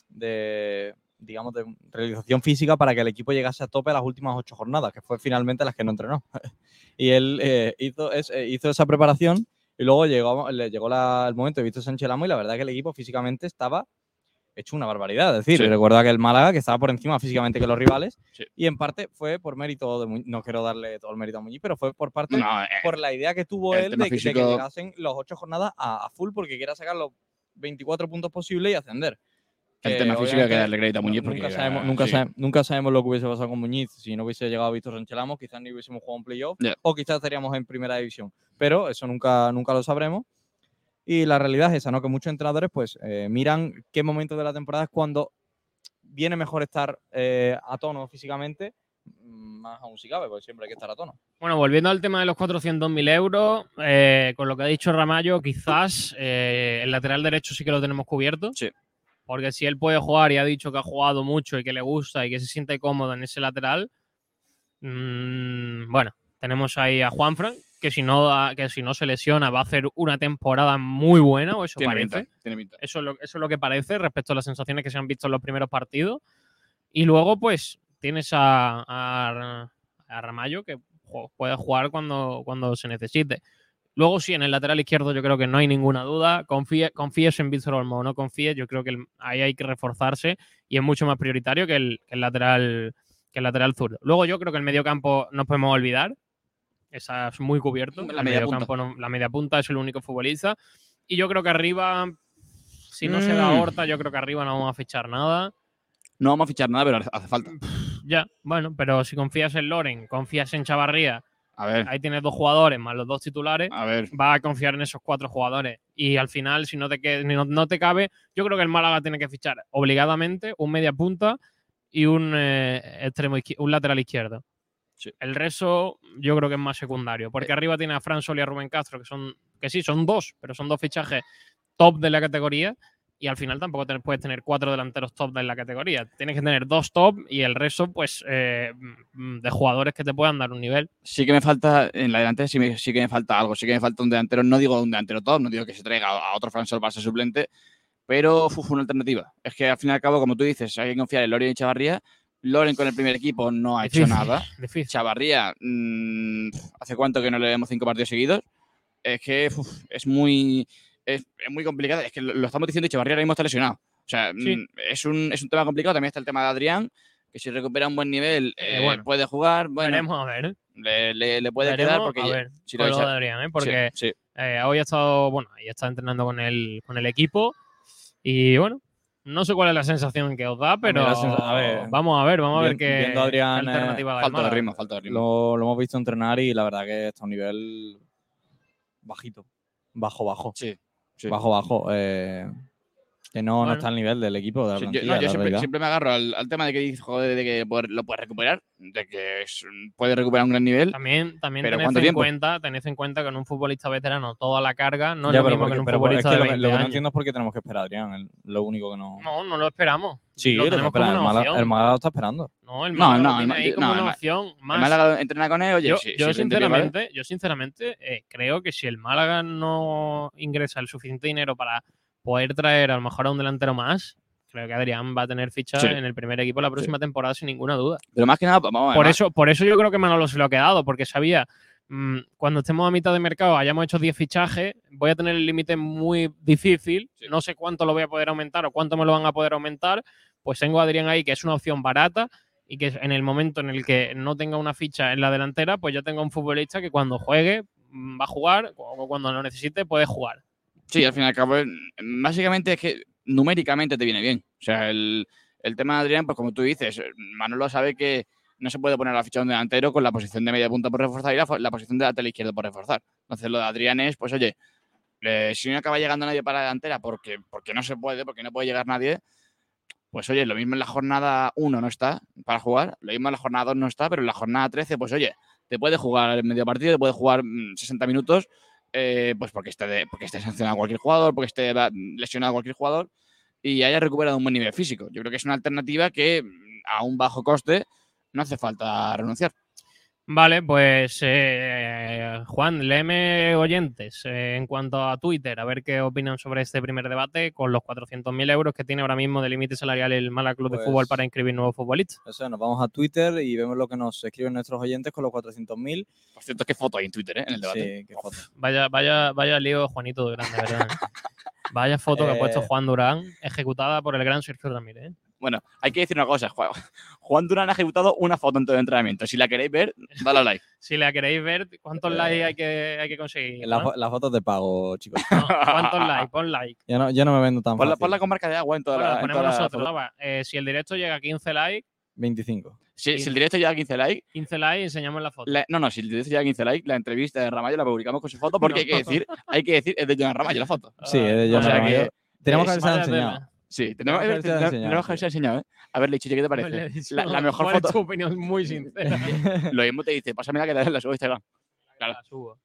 de, digamos, de realización física para que el equipo llegase a tope a las últimas ocho jornadas, que fue finalmente las que no entrenó. y él eh, hizo, es- eh, hizo esa preparación y luego llegó, le llegó la- el momento de Víctor Sánchez Lamo y la verdad que el equipo físicamente estaba hecho una barbaridad. Es decir, Sí. recuerda que el Málaga, que estaba por encima físicamente que los rivales, Sí. y en parte fue por mérito de Muñiz, no quiero darle todo el mérito a Muñiz, pero fue por parte no, eh, por la idea que tuvo él de, que- de que físico- llegasen los ocho jornadas a, a full porque quiera sacar los 24 puntos posibles y ascender. El tema físico hay que darle crédito a Muñiz porque nunca, sabemos, nunca, sí. sabe- nunca sabemos lo que hubiese pasado con Muñiz si no hubiese llegado Víctor Sánchez Lamos, quizás ni hubiésemos jugado un playoff Ya. o quizás estaríamos en primera división. Pero eso nunca, nunca lo sabremos. Y la realidad es esa, ¿no? Que muchos entrenadores pues eh, miran qué momento de la temporada es cuando viene mejor estar eh, a tono físicamente, mm, más aún si cabe, porque siempre hay que estar a tono. Bueno, volviendo al tema de los 400.000 euros, eh, con lo que ha dicho Ramallo, quizás eh, el lateral derecho sí que lo tenemos cubierto. Sí. Porque si él puede jugar y ha dicho que ha jugado mucho y que le gusta y que se siente cómodo en ese lateral, mm, bueno, tenemos ahí a Juanfran, que si, no, da- que si no se lesiona va a hacer una temporada muy buena, o eso Tiene parece. pinta, tiene pinta. Eso es, lo, eso es lo que parece respecto a las sensaciones que se han visto en los primeros partidos. Y luego, pues, tienes a, a, a Ramallo que puede jugar cuando, cuando se necesite. Luego, sí, en el lateral izquierdo yo creo que no hay ninguna duda. Confíe, confíes en Víctor Olmo o no confíes, yo creo que el- ahí hay que reforzarse y es mucho más prioritario que el, que el lateral que el lateral zurdo. Luego yo creo que el mediocampo no podemos olvidar. Esa es muy cubierto. La El media no- la media punta es el único futbolista. Y yo creo que arriba, si no se da Mm. Horta, yo creo que arriba no vamos a fichar nada. No vamos a fichar nada, pero hace- hace falta. Ya, bueno, pero si confías en Loren, confías en Chavarría, A ver, ahí tienes dos jugadores más los dos titulares, a ver. vas a confiar en esos cuatro jugadores. Y al final, si no te, que- no, no te cabe, yo creo que el Málaga tiene que fichar obligadamente un media punta y un eh, extremo un lateral izquierdo. Sí. El resto yo creo que es más secundario, porque arriba tiene a Fran Sol y a Rubén Castro, que son, que sí, son dos, pero son dos fichajes top de la categoría. Y al final tampoco te- puedes tener cuatro delanteros top de la categoría. Tienes que tener dos top y el resto, pues, eh, mm, de jugadores que te puedan dar un nivel. Sí que me falta, en la delantera sí, me- sí que me falta algo, sí que me falta un delantero, no digo un delantero top, no digo que se traiga a, otro Fran Sol para ser suplente, pero uf, una alternativa. Es que al fin y al cabo, como tú dices, hay que confiar en Loren y Chavarría. Loren con el primer equipo no ha hecho Difícil. nada. Difícil. Chavarría, mm, ¿hace cuánto que no le vemos cinco partidos seguidos? Es que uf, es muy es, es muy complicada. Es que lo, lo estamos diciendo y Echevarría ahora mismo está lesionado. O sea, Sí. mm, es, un, es un tema complicado. También está el tema de Adrián, que si recupera un buen nivel Eh, eh, bueno. puede jugar. Bueno, Veremos a ver. le, le- le puede Veremos, quedar porque a ya- ver, si lo lo echa- de Adrián, ¿eh? porque sí, sí. eh, hoy ha estado, bueno, ahí está entrenando con el, con el equipo y bueno, no sé cuál es la sensación que os da, pero a ver, vamos a ver, vamos a ver qué, viendo a Adrián, qué alternativa da el Falta de ritmo, falta de ritmo. Lo, lo hemos visto entrenar y la verdad que está a un nivel bajito. Bajo, bajo. Sí, Bajo, bajo. eh, que no, no está al nivel del equipo. De la Sí, yo, no, yo siempre, siempre me agarro al, al tema de que dices, joder, de que poder- lo puedes recuperar, de que es- puede recuperar un gran nivel. También, también Pero tened ¿cuánto en tiempo? cuenta, tened en cuenta que en un futbolista veterano toda la carga no es Ya, lo pero mismo porque- que en un pero es futbolista que de lo, que- 20 lo que no entiendo es por qué tenemos que esperar Adrián. el- lo único que no. No, no lo esperamos. sí, lo lo tenemos como el una Málaga- opción. el Málaga lo está esperando. No, el No, Málaga no, lo el ahí como no, una el opción El más. Málaga entrena con él, oye, yo, si- yo sinceramente, yo sinceramente eh, creo que si el Málaga no ingresa el suficiente dinero para poder traer a lo mejor a un delantero más, creo que Adrián va a tener ficha Sí. en el primer equipo la próxima temporada sin ninguna duda. Pero más que nada, vamos a ver, Por eso, por eso yo creo que Manolo se lo ha quedado, porque sabía, mm, cuando estemos a mitad de mercado, hayamos hecho 10 fichajes, voy a tener el límite muy difícil, Sí. no sé cuánto lo voy a poder aumentar o cuánto me lo van a poder aumentar, pues tengo a Adrián ahí, que es una opción barata y que en el momento en el que no tenga una ficha en la delantera, pues yo tengo un futbolista que cuando juegue mm, va a jugar o cuando lo necesite puede jugar. Sí, al fin y al cabo, eh, básicamente es que numéricamente te viene bien. O sea, el, tema de Adrián, pues como tú dices, eh, Manolo sabe que no se puede poner la ficha de un delantero con la posición de media punta por reforzar y la, posición de lateral izquierdo por reforzar. Entonces, lo de Adrián es, pues oye, eh, si no acaba llegando nadie para la delantera porque, porque no se puede, porque no puede llegar nadie, pues oye, lo mismo en la jornada 1 no está para jugar, lo mismo en la jornada 2 no está, pero en la jornada 13, pues oye, te puede jugar el medio partido, te puede jugar mm, 60 minutos, eh, pues porque esté, de- porque esté sancionado cualquier jugador, porque esté lesionado cualquier jugador y haya recuperado un buen nivel físico. Yo creo que es una alternativa que mm, a un bajo coste no hace falta renunciar. Vale, pues eh, Juan, léeme oyentes eh, en cuanto a Twitter, a ver qué opinan sobre este primer debate con los 400.000 euros que tiene ahora mismo de límite salarial el Málaga Club de Pues- Fútbol para inscribir nuevos futbolistas. Eso, nos vamos a Twitter y vemos lo que nos escriben nuestros oyentes con los 400.000. Por cierto, qué foto hay en Twitter, ¿eh? En el debate. Sí, qué foto. Vaya, vaya, vaya lío Juanito Durán, de verdad. Vaya foto que ha puesto Eh. Juan Durán, ejecutada por el gran Sergio Ramírez. Bueno, hay que decir una cosa. Juan- Juan Durán ha ejecutado una foto en todo el entrenamiento. Si la queréis ver, dale a like. Si la queréis ver, ¿cuántos Eh, likes hay que, hay que conseguir? Las no? fotos de pago, chicos. No, ¿Cuántos likes? Pon like. Yo no, yo no me vendo tan Ponla, fácil. ponla con marca de agua en toda Bueno, la. en ponemos toda la nosotros. foto. va. Eh, si el directo llega a 15 likes, 25. Si, si el directo llega a 15 likes, 15 likes y enseñamos la foto. la- no, no, si el directo llega a 15 likes, la entrevista de Ramallo la publicamos con su foto porque hay que decir, hay que decir, es de Joan Ramallo la foto. Sí, es de Ah, Joan o sea Ramallo. que Tenemos que haberse enseñado. Sí, tenemos, Tenemos que haberse enseñado, ¿eh? A ver, Lichi, ¿qué te parece? dicho, La, la mejor ¿cuál es foto. tu opinión muy sincera. Lo mismo te dice, pásame la que te la subo a Instagram. Claro. La subo.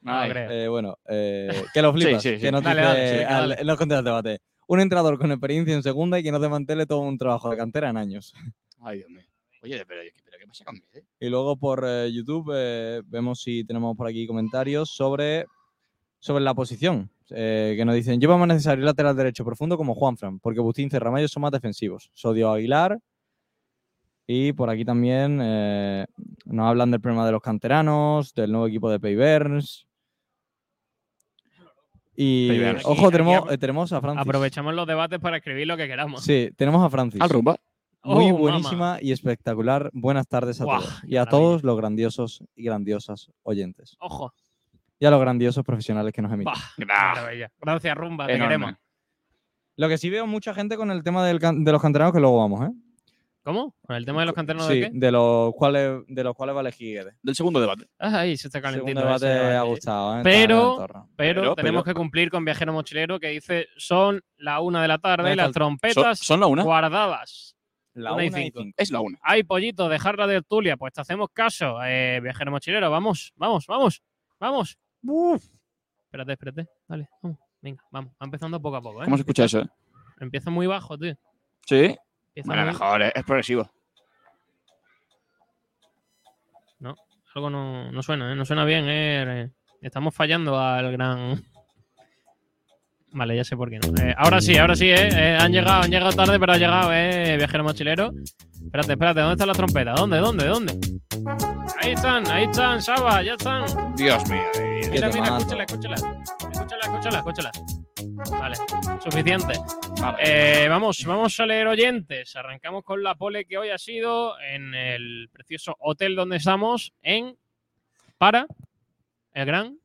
No creo. Eh, bueno, eh, que lo flipas. Sí, sí, sí. Que nos Dale, dice dale, al- dale. el debate. Un entrenador con experiencia en segunda y que no desmantele todo un trabajo de cantera en años. Ay, Dios mío. Oye, pero, pero ¿qué pasa conmigo? eh? Y luego por eh, YouTube eh, vemos si tenemos por aquí comentarios sobre, sobre la posición. Eh, que nos dicen, lleva más necesario lateral derecho profundo como Juanfran, porque Bustín y Ramallo son más defensivos. Sodio Aguilar. Y por aquí también eh, nos hablan del problema de los canteranos, del nuevo equipo de Payverns. Y Payverns. ojo, tenemos, aquí eh, tenemos a Francis. Aprovechamos los debates para escribir lo que queramos. Sí, tenemos a Francis. Al rumba. Muy Oh, buenísima y espectacular. Buenas tardes a todos. Y a maravilla. todos los grandiosos y grandiosas oyentes. Ojo. Y a los grandiosos profesionales que nos emiten. Bah, Ah. Gracias, Rumba. Te enorme. queremos. Lo que sí veo mucha gente con el tema del can- de los canteranos, que luego vamos, ¿eh? ¿Cómo? ¿Con el tema de los canteranos sí, de qué? de los cuales, de los cuales va a elegir Guedes. Del segundo debate. Ah, ahí se está El calentito. segundo ese debate ha gustado, ¿eh? Pero- el. Pero, Pero- tenemos pero- que cumplir con Viajero Mochilero que dice son la una de la tarde ¿Dónde y las el- Son, trompetas son la una. guardadas. La una y una y cinco. cinco. Es la una. Ay, pollito, dejar la tertulia. Pues te hacemos caso, eh, Viajero Mochilero. Vamos, vamos, vamos, vamos. Espérate, espérate. Dale, vamos. Venga, vamos. Va empezando poco a poco, ¿eh? ¿Cómo se escucha eso? eh? Empieza muy bajo, tío. Sí. Empieza Bueno, muy- mejor, es progresivo. Algo no, no suena, ¿eh? No suena bien, ¿eh? Estamos fallando al gran... Vale, ya sé por qué no. Eh, ahora sí, ahora sí, ¿eh? Eh, Han llegado, han llegado tarde, pero ha llegado, ¿eh? Viajero mochilero. Espérate, espérate, ¿dónde está la trompeta? ¿Dónde, dónde, dónde? Ahí están, ahí están, Saba, ya están. Dios mío. Mira, mira, escúchala, escúchala. Escúchala. escúchala, escúchala, escúchala. Vale, suficiente. Vale. Eh, vamos, vamos a leer oyentes. Arrancamos con la pole que hoy ha sido en el precioso hotel donde estamos en para el gran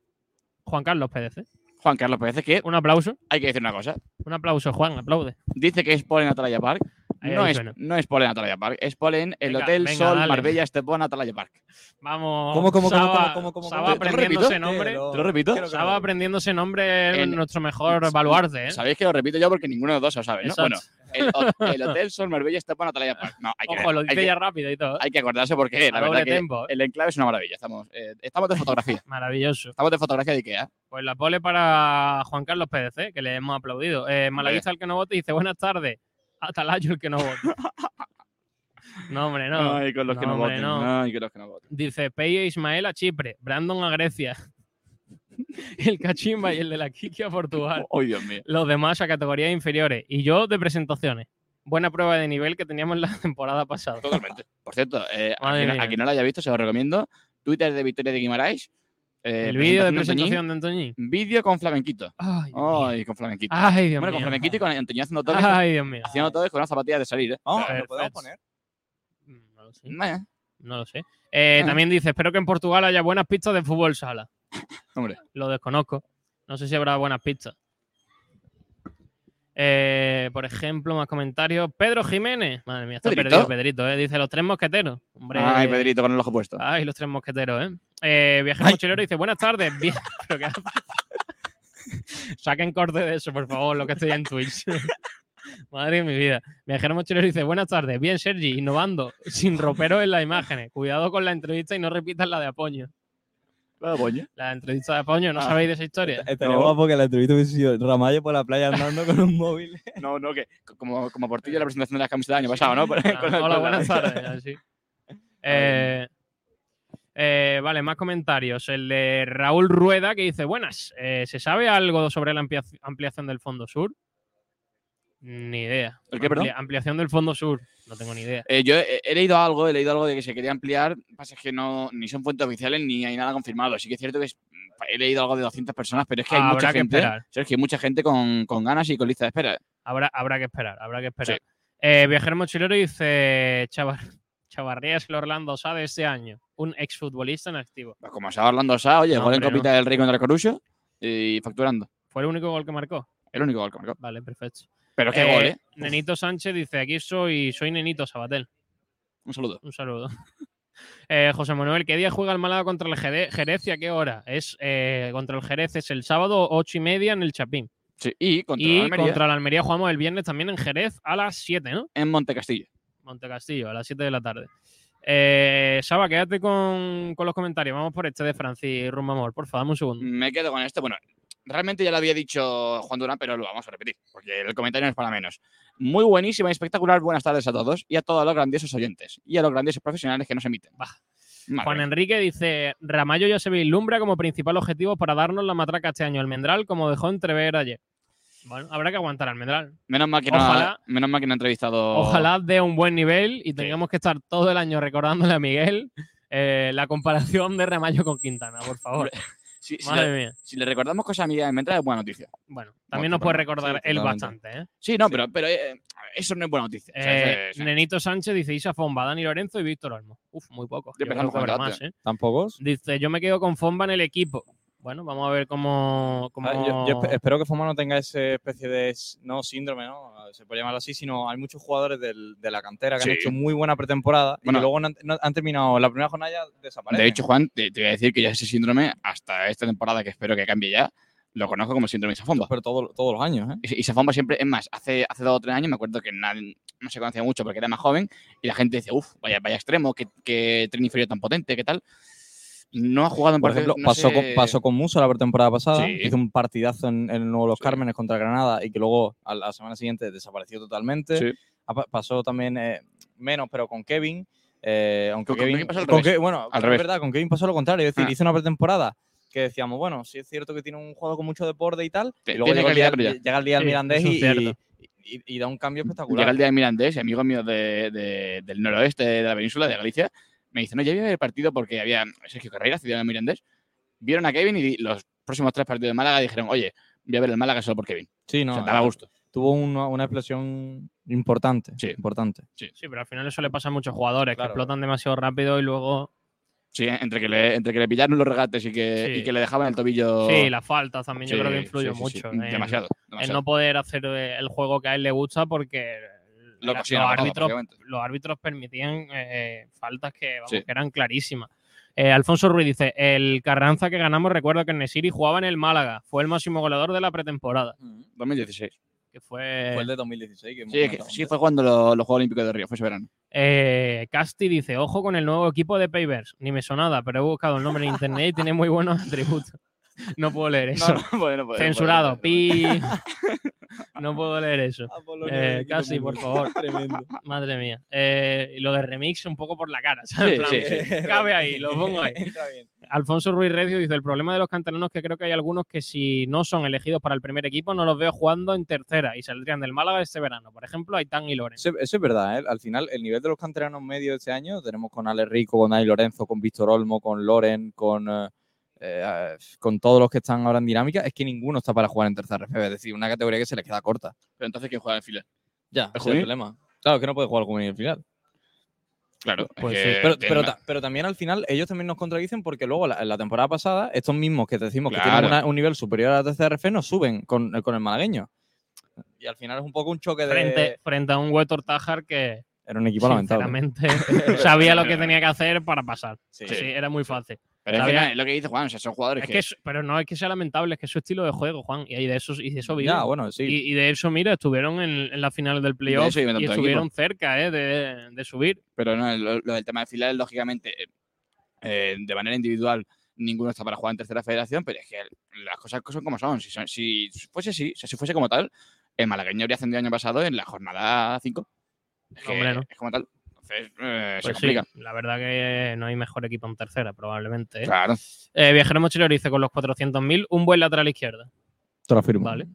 Juan Carlos Pérez. ¿eh? Juan Carlos Pérez, que Un aplauso, hay que decir una cosa. un aplauso, Juan, aplaude. Dice que es pole en Atalaya Park. No es, no. es pole en Atalaya Park, es pole en el Venga, Hotel venga, Sol dale. Marbella Estepona Atalaya Park. Vamos. ¿Cómo, cómo, Saba- cómo, cómo, cómo, ese nombre. ¿Te lo repito? Saba ese nombre En- nuestro mejor baluarte, ¿eh? Sabéis que lo repito yo porque ninguno de los dos lo sabe, ¿no? Bueno, el, ho- el Hotel Sol Marbella Estepona Atalaya Park. No, hay que, Ojo, lo dice ya rápido y todo. ¿eh? hay que acordarse porque la A verdad doble que tempo. ¿eh? el enclave es una maravilla. Estamos, eh, estamos de fotografía. Maravilloso. Estamos de fotografía de Ikea. Pues la pole para Juan Carlos Pérez, ¿eh? que le hemos aplaudido. Eh, Malaguista el que no vote dice buenas tardes. Atalayo el que no vote. no, hombre, no. Ay, con los que No, no, hombre, voten. no. Ay, con los que no voten. Dice Peyo Ismael a Chipre, Brandon a Grecia, el Cachimba y el de la Kiki a Portugal. Ay, Dios mío. Los demás a categorías inferiores. Y yo de presentaciones. Buena prueba de nivel que teníamos la temporada pasada. Totalmente. Por cierto, eh, a, quien, a quien no lo haya visto, se lo recomiendo. Twitter de Victoria de Guimaraes. Eh, el vídeo de presentación de Antoñín. Antoñín. Vídeo con flamenquito. Ay, mío. Con flamenquito. Ay, Dios bueno, con mío. flamenquito y con Antoñín haciendo todo, Ay, Dios mío. haciendo todo con unas zapatillas de salir, ¿eh? Vamos, Perfecto. ¿lo podemos poner? Mm, No lo sé. No lo sé. Eh, Ah. También dice, espero que en Portugal haya buenas pistas de fútbol sala. hombre. Lo desconozco. No sé si habrá buenas pistas. Eh, por ejemplo, más comentarios. Pedro Jiménez. Madre mía, está ¿Pedrito? perdido Pedrito, ¿eh? Dice los tres mosqueteros. Hombre, Ay, Pedrito con el ojo puesto. Ay, los tres mosqueteros, ¿eh? eh viajero mochilero dice, buenas tardes. Bien. Saquen corte de eso, por favor, lo que estoy en Twitch. Madre de mi vida. Viajero mochilero dice, buenas tardes. Bien, Sergi, innovando, sin ropero en las imágenes. Cuidado con la entrevista y no repitas la de Apoño. La entrevista de Apoño, ¿no Ah. sabéis de esa historia? Estaría No. guapo que la entrevista hubiese sido Ramallo por la playa andando con un móvil. No, no, que como, como Portillo en la presentación de las camisetas del año pasado, ¿no? Ah, con Hola, con la- buenas tardes. Eh, eh, vale, más comentarios. El de Raúl Rueda que dice, buenas, eh, ¿se sabe algo sobre la amplia- ampliación del Fondo Sur? Ni idea. ¿El qué, perdón? Amplia- ampliación del Fondo Sur. No tengo ni idea. Eh, yo he, he leído algo, he leído algo de que se quería ampliar, pasa es que no, ni son fuentes oficiales ni hay nada confirmado. Sí que es cierto que es- he leído algo de 200 personas, pero es que hay Habrá mucha que gente, esperar. Sergio, hay mucha gente con, con ganas y con lista de espera. Habrá, habrá que esperar, habrá que esperar. Eh, Viajero Mochilero dice, Chavar, Chavarría es el Orlando Sá de este año. Un exfutbolista en activo. Pues como estaba hablando Sa, oye, No, gol en hombre, Copita del Rey contra Corucho y facturando. ¿Fue el único gol que marcó? El único gol que marcó. Vale, perfecto. Pero qué Eh, gol, ¿eh? Nenito Sánchez dice, aquí soy, soy Nenito Sabatel. Un saludo. Un saludo. Eh, José Manuel, ¿qué día juega el Málaga contra el Jere- Jerez y a qué hora? Es eh, contra el Jerez, es el sábado ocho y media en el Chapín. Sí, y contra y el Almería contra el Almería jugamos el viernes también en Jerez a las 7, ¿no? en Montecastillo. Montecastillo, a las 7 de la tarde. Eh, Saba, quédate con, con los comentarios. Vamos por este de Francis Rumamor. Por favor, dame un segundo. Me quedo con este. Bueno, realmente ya lo había dicho Juan Durán, pero lo vamos a repetir, porque el comentario no es para menos. Muy buenísima y espectacular. Buenas tardes a todos y a todos los grandiosos oyentes y a los grandiosos profesionales que nos emiten. Bah. Madre Juan. Enrique dice: Ramallo ya se vislumbra como principal objetivo para darnos la matraca este año. Almendral, como dejó entrever ayer. Bueno, habrá que aguantar al Almendral. Menos mal que no, Ojalá- ha, menos mal que no ha entrevistado. Ojalá dé un buen nivel y tengamos que estar todo el año recordándole a Miguel eh, la comparación de Ramallo con Quintana, por favor. Si, si Madre le, mía. si le recordamos cosas es buena noticia. Bueno, también nos puede recordar sí, él totalmente. bastante. ¿eh? Sí, no, pero, pero eh, eso no es buena noticia. O sea, Eh, es- es- Nenito Sánchez dice Isa Fomba, Dani Lorenzo y Víctor Olmo. Uf, muy poco. Yo debate. más, ¿eh? ¿Tampoco? Dice, yo me quedo con Fomba en el equipo. Bueno, vamos a ver cómo... cómo... Ah, yo, yo espe- espero que Foma no tenga esa especie de, no síndrome, ¿no? Se puede llamarlo así, sino hay muchos jugadores del- de la cantera que Sí. han hecho muy buena pretemporada Bueno. y luego no han, no han terminado la primera jornada ya desaparecen. de hecho, Juan, te, te voy a decir que ya ese síndrome, hasta esta temporada, que espero que cambie ya, lo conozco como síndrome Isafomba. pero todo- todos los años, ¿eh? Y Isafomba siempre, es más, hace, hace dos o tres años me acuerdo que nadie- no se conocía mucho porque era más joven y la gente dice, uff, vaya, vaya extremo, qué, qué tren inferior tan potente, qué tal. No ha jugado en Por ejemplo, no pasó, sé- con, pasó con Musa la pretemporada pasada, Sí. hizo un partidazo en, en el Nuevo Los Sí. Cármenes contra Granada y que luego a la semana siguiente desapareció totalmente. Sí. Pasó también eh, menos, pero con Kevin. eh, aunque Con- Kevin, pasó al con revés. Ke- bueno, Al es revés. verdad, con Kevin pasó lo contrario. Es decir, Ah. hizo una pretemporada que decíamos, bueno, sí es cierto que tiene un juego con mucho deporte y tal. Te- Y luego llega el, día, calidad, pero ya. llega el día del Mirandés y, cierto. y- y da un cambio Llega espectacular. el día de Mirandés y amigo mío de, de- del noroeste de la península, de Galicia, me dice, no, ya había el partido porque había Sergio Carreira, ciudadano de Mirandés, vieron a Kevin y los próximos tres partidos de Málaga dijeron, oye, voy a ver el Málaga solo por Kevin. Sí, O no. sea, daba gusto. Tuvo una, una explosión importante. Sí. Importante. Sí, pero al final eso le pasa a muchos jugadores Claro. que explotan demasiado rápido y luego. Sí, entre que le, entre que le pillaron los regates y que, Sí. y que le dejaban el tobillo. Sí, las faltas también yo Sí, creo que influyó sí, sí, sí. mucho. en- Demasiado. En demasiado. no poder hacer eh, el juego que a él le gusta porque Lo los, árbitros, los árbitros permitían eh, faltas que, vamos, Sí. que eran clarísimas. Eh, Alfonso Ruiz dice: El Carranza que ganamos, recuerdo que Nesiri jugaba en el Málaga. Fue el máximo goleador de la pretemporada. 2016. Que fue. Fue el de 2016. Que Sí, es que- sí, fue cuando lo- los Juegos Olímpicos de Río, fue ese verano. Eh, Casti dice: Ojo con el nuevo equipo de Payverse. Ni me sonaba, pero he buscado el nombre en internet y tiene muy buenos atributos. No puedo leer eso. bueno, pues, Censurado. pues, Pi. No puedo leer eso. Eh, casi, por favor. Tremendo. Madre mía. Eh, y lo de remix un poco por la cara. Sí, plan, sí, Cabe ahí, lo pongo ahí. Está bien. Alfonso Ruiz Recio dice: El problema de los canteranos es que creo que hay algunos que, si no son elegidos para el primer equipo, no los veo jugando en tercera y saldrían del Málaga este verano. Por ejemplo, Aitán y Loren. Eso, eso es verdad, ¿eh? Al final, el nivel de los canteranos medios de este año, tenemos con Ale Rico, con Dani Lorenzo, con Víctor Olmo, con Loren, con, eh, eh, con todos los que están ahora en dinámica, es que ninguno está para jugar en tercera RFB. Es decir, una categoría que se les queda corta. Pero entonces, ¿quién juega en fila? Ya, ¿El ese es el problema. Claro, es que no puede jugar juvenil al final. Claro. es Pues que sí. Pero, tiene pero, una- ta- pero también al final ellos también nos contradicen porque luego la, la temporada pasada estos mismos que te decimos que tienen una- un nivel superior a la tercera RF nos suben con, con el malagueño. Y al final es un poco un choque de... Frente, frente a un Huetor Tajar que, Era un equipo lamentable. sinceramente, sabía lo que tenía que hacer para pasar. Sí. Sí, era muy fácil. Pero es, que, es lo que dice Juan, o sea, son jugadores Es que, pero no es que sea lamentable, es que es su estilo de juego, Juan. Y de eso, y de eso viven. Ya, bueno, sí. Y, y de eso, mira, estuvieron en, en la final del playoff y estuvieron cerca eh, de, de subir. Pero no, lo, lo del tema de filiales, lógicamente, eh, eh, de manera individual, ninguno está para jugar en tercera federación, pero es que las cosas son como son. Si, son- si fuese así, o sea, si fuese como tal, el malagueño habría ascendido el año pasado en la jornada 5. Es, que Hombre, no. es como tal. Entonces, eh, se Pues sí, complica. la verdad que no hay mejor equipo en tercera, probablemente. ¿eh? Claro. Eh, Viajero Mochilero dice con los 400.000, un buen lateral izquierda. Te lo afirmo. Vale.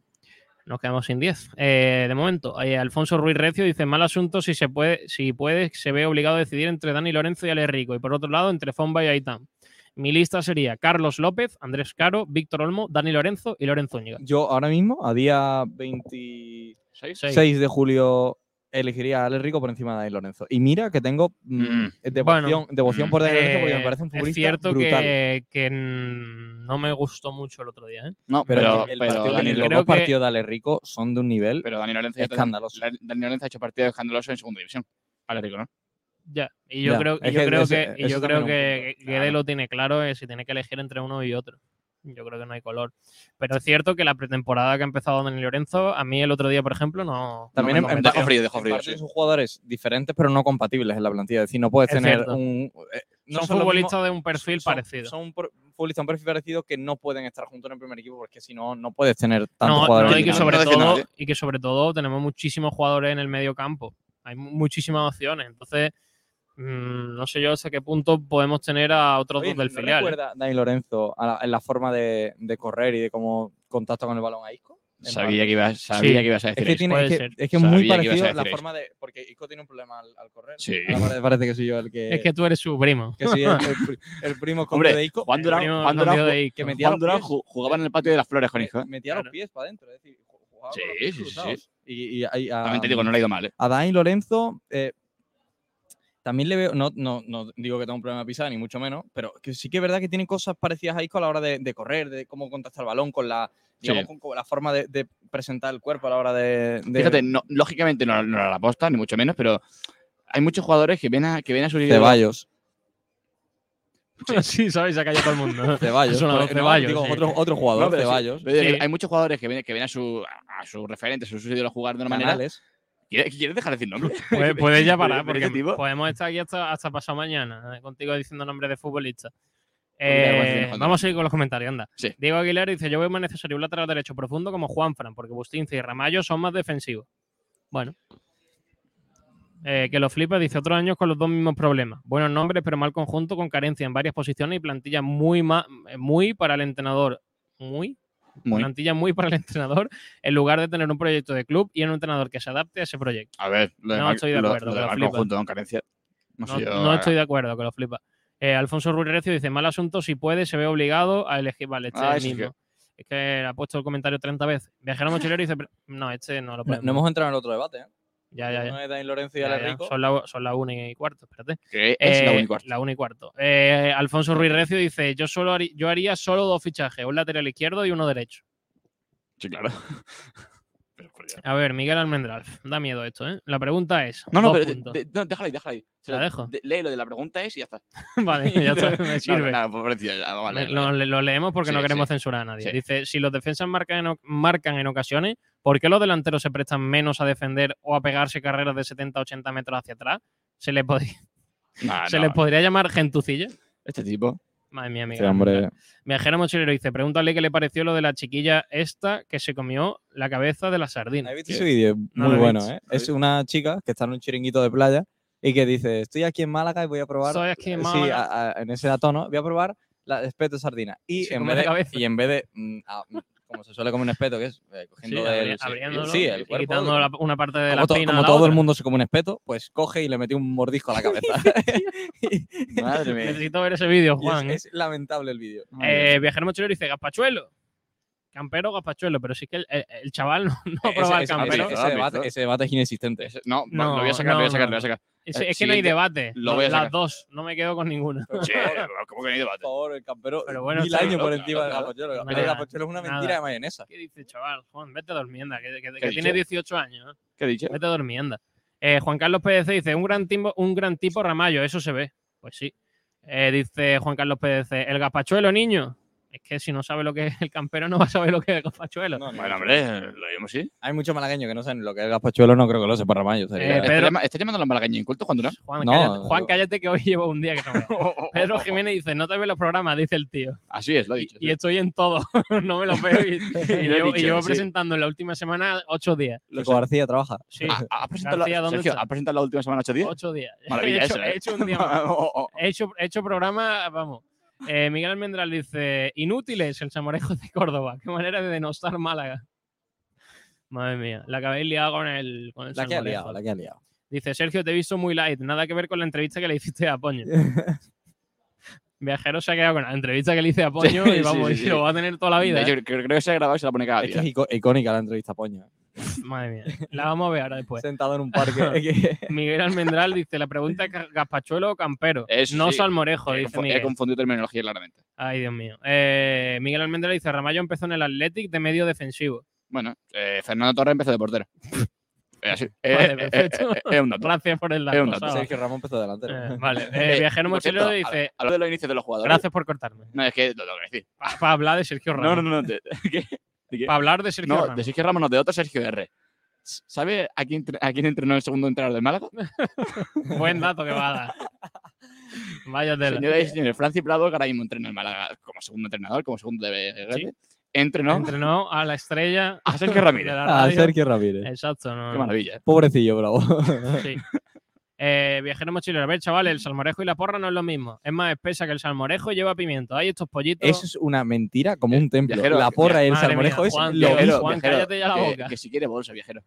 Nos quedamos sin 10. Eh, de momento, eh, Alfonso Ruiz Recio dice: mal asunto si se puede, si puede, se ve obligado a decidir entre Dani Lorenzo y Ale Rico. Y por otro lado, entre Fomba y Aitán. Mi lista sería Carlos López, Andrés Caro, Víctor Olmo, Dani Lorenzo y Lorenzo Úñiga. Yo ahora mismo, a día 26 Seis. de julio, elegiría a Ale Rico por encima de Dani Lorenzo. Y mira que tengo mm, Mm. devoción, Bueno, devoción por Dani Lorenzo porque Eh, me parece un es futbolista cierto brutal. que, que no me gustó mucho el otro día. ¿eh? No, Pero, pero, el pero partido Dani, los dos que- partidos de Ale Rico son de un nivel pero Dani Lorenzo escandaloso. Dani Lorenzo ha hecho partidos escandalosos en segunda división. Vale, rico, ¿no? Ya. Y yo Ya, creo, y es yo que creo ese- que, yo creo es que punto. Guede Claro. lo tiene claro eh, si tiene que elegir entre uno y otro. Yo creo que no hay color. Pero es cierto que la pretemporada que ha empezado Dani Lorenzo, a mí el otro día, por ejemplo, no. También no me en-. Dejó frío, dejó frío. sí. son jugadores diferentes pero no compatibles en la plantilla. Es decir, no puedes Es tener cierto. un... eh, no son futbolistas de un perfil son- parecido. Son un futbolistas de un perfil parecido que no pueden estar juntos en el primer equipo porque si no, no puedes tener tantos no, jugadores. no, y, que sobre todo, y que sobre todo tenemos muchísimos jugadores en el medio campo. Hay mu- muchísimas opciones. Entonces, mm, no sé yo hasta qué punto podemos tener a otros Oye, dos del ¿no filial. ¿eh? recuerda Dani Lorenzo a la- en la forma de, de correr y de cómo contacta con el balón a Isco? Sabía que ibas, sabía Sí. que ibas a Es decir que, eso. tiene, es que, es que es muy que parecido la eso. forma de. Porque Isco tiene un problema al, al correr. Sí. Ahora pare- parece que soy yo el que. Es que tú eres su primo. que sí, el, el el primo Hombre, de Isco. Juan Durán, Juan Durán, que metía Juan Durán pies. jugaba en el patio de las flores con Isco. Metía Claro. los pies para adentro. Es decir, jugaba Sí, con los pies sí, sí, sí. Y, y- y a, También te digo, no le ha ido mal, ¿eh? a Dani Lorenzo. eh, también le veo, no, no, no digo que tenga un problema de pisar, ni mucho menos, pero que sí que es verdad que tiene cosas parecidas a Isco a la hora de, de correr, de cómo contactar el balón, con la, digamos, Sí. con, con la forma de, de presentar el cuerpo a la hora de. de- Fíjate, no, lógicamente no, no era la posta, ni mucho menos, pero hay muchos jugadores que ven a, que ven a su líder. Ceballos. sí, sabéis, se ha callado todo el mundo. Ceballos. Sonado no, Ceballos, digo, sí. otro, otro jugador, Ceballos. Hay muchos jugadores que ven, que ven a su a sus referentes, a sus ídolos jugar de una manera. ¿Quieres, quieres dejar de decir nombres? Puedes, puedes ya parar, porque podemos estar aquí hasta, hasta pasado mañana, eh, contigo diciendo nombres de futbolistas. Eh, vamos a ir con los comentarios, anda. Sí. Diego Aguilar dice: Yo veo más necesario un lateral derecho profundo como Juanfran, porque Bustince y Ramallo son más defensivos. Bueno. Eh, que lo flipa, dice otros años con los dos mismos problemas. Buenos nombres, pero mal conjunto, con carencia en varias posiciones y plantilla muy, muy para el entrenador. Muy Muy. plantilla muy para el entrenador, en lugar de tener un proyecto de club y un entrenador que se adapte a ese proyecto. A ver, lo No estoy de lo- acuerdo, lo que de lo mal flipa. conjunto con carencia. No, No, sé yo, no eh, estoy de acuerdo que lo flipa. Eh, Alfonso Ruiz Recio dice, mal asunto, si puede, se ve obligado a elegir. Vale, este Ah, es mismo. Es que ha puesto el comentario 30 veces. Viajero mochilero dice, "Pero- no, este no lo No, podemos. no hemos entrado en el otro debate, ¿eh? Ya, ya, ya. Uno es Dani Lorenzo y Ya, Ale ya. Rico. Son la, son la una y cuarto, espérate. Es la Eh. La una y cuarto. Eh, Alfonso Ruiz Recio dice: Yo solo haría, yo haría solo dos fichajes, un lateral izquierdo y uno derecho. Sí, claro. A ver, Miguel Almendral. Da miedo esto, ¿eh? La pregunta es. No, no, dos pero de- puntos. de- no, déjala ahí, déjala ahí. Se ¿La dejo? de- Lee lo de la pregunta es y ya está. vale, ya está, me No, sirve. Ya, vale, lo, vale. lo leemos porque no queremos sí. censurar a nadie. Sí. Dice: Si los defensas marcan en, marcan en ocasiones, ¿por qué los delanteros se prestan menos a defender o a pegarse carreras de 70-80 metros hacia atrás? ¿Se, le podría, Nah, ¿se no, les podría llamar gentucilla? Este tipo. Madre mía, Miguel Sí, hombre. Viajero mochilero dice, pregúntale qué le pareció lo de la chiquilla esta que se comió la cabeza de la sardina. ¿Has visto ese vídeo? No Muy bueno. ¿eh? Es una chica que está en un chiringuito de playa y que dice, estoy aquí en Málaga y voy a probar... Estoy aquí en Sí, Málaga. a- a- en ese tono, voy a probar la espeto de sardina. Y Se en, vez de, y en vez de, mm, a- como se suele comer un espeto, que es eh, cogiendo Sí, el, abri- abriéndolo sí, y el cuerpo, quitando la- una parte de como, la to- espina como a la todo el mundo se come un espeto, pues coge y le mete un mordisco a la cabeza. Madre mía. Necesito ver ese vídeo, Y es- Juan. ¿eh? es, lamentable el vídeo. Eh, viajero mochilero dice, gazpachuelo. Campero, gazpachuelo. Pero sí que el, el- el chaval no, no Ese- probado el ese- campero. ese, ¿Has debate, visto? ese debate es inexistente. Ese- No, No, lo voy a sacar, lo voy a sacar, no. lo voy a sacar. Es, es que no hay debate. lo voy a las sacar. dos. No me quedo con ninguna. Sí, ¿cómo que no hay debate? Por favor, el campero, Pero bueno, mil años por encima del gazpachuelo. El gazpachuelo es una nada. mentira de mayonesa. ¿Qué dices, chaval? Juan, vete a dormir, anda, que, que- que ¿Qué ha tiene dicho? 18 años. ¿eh? ¿Qué he dicho? Vete a dormir, anda. Eh, Juan Carlos PDC dice, un gran, tipo, un gran tipo Ramallo, eso se ve. Pues sí. Eh, dice Juan Carlos PDC, el gazpachuelo, niño. Es que si no sabe lo que es el campero, no va a saber lo que es el gazpachuelo. No, no, Bueno, no. hombre, lo vimos, sí. Hay muchos malagueños que no saben lo que es el gazpachuelo, no creo que lo sepa Ramallo. Eh, ¿Estás Pedro- ¿Estás llamando a los malagueños incultos cuando no? Juan, No, cállate, Juan, cállate que hoy llevo un día que no veo. Pedro Jiménez dice, no te veo los programas, dice el tío. Así es, lo he Y, dicho. y estoy en todo, no me los veo. Y, y lo he llevo, y dicho, llevo sí. presentando en la última semana ocho días. Kiko García trabaja. Sí, Ah, ¿Has presentado, García, la, ¿dónde Sergio, está? ¿has presentado la última semana ocho días? ocho días. Maravilla he, hecho, eso, ¿eh? he hecho un día más. Oh, oh. He hecho, he hecho programa, vamos. Eh, Miguel Almendral dice: Inútiles el Samorejo de Córdoba. Qué manera de denostar Málaga. Madre mía, la que habéis liado con el, con el La que ha liado, la que ha liado. Dice: Sergio, te he visto muy light. Nada que ver con la entrevista que le hiciste a Poño. Viajero se ha quedado con la entrevista que le hice a Poño Sí, y vamos, sí, y sí. lo va a tener toda la vida. ¿eh? creo, que se ha grabado y se la pone cada Es que día. es icónica la entrevista a Poño. Madre mía, la vamos a ver ahora después. Sentado en un parque. Miguel Almendral dice: La pregunta es: ¿Gaspachuelo o Campero? Eso no sí. Salmorejo, He dice Miguel. He confundido terminología claramente. Ay, Dios mío. Eh, Miguel Almendra dice, Ramallo empezó en el Athletic de medio defensivo. Bueno, eh, Fernando Torres empezó de portero. Es así. Eh, Vale, eh, eh, perfecto. eh, Es un dato. Gracias por el un dato. Sergio Ramón empezó delantero. Eh, vale. Eh, Viajero Mochilero cierto, dice, Hablo de los inicios de los jugadores. gracias por cortarme. No, es que lo tengo que decir. Para hablar de Sergio No, Ramos. no, no. no, de- ¿Qué? ¿De hablar de Sergio No, Ramos. de Sergio Ramos, no, de otro Sergio R. ¿Sabe a quién, tre- a quién entrenó el segundo entrenador del Málaga? Buen dato que va a dar. Vaya tela. Señoras y señores, Francis Prado, que ahora mismo entrena el Málaga como segundo entrenador, como segundo de Sí. entrenó Entrenó a la estrella a Sergio de Ramírez. Ah, radio. Sergio Ramírez. Exacto. No, Qué maravilla. Pobrecillo, bravo. Sí. Eh, viajero mochilero. A ver, chavales, el salmorejo y la porra no es lo mismo. Es más espesa que el salmorejo y lleva pimiento. Hay estos pollitos. Eso es una mentira como un templo. Viajero, la porra y el salmorejo mía, es Juan, lo viajero. Juan, cállate ya la boca. Que si quiere bolsa, viajero.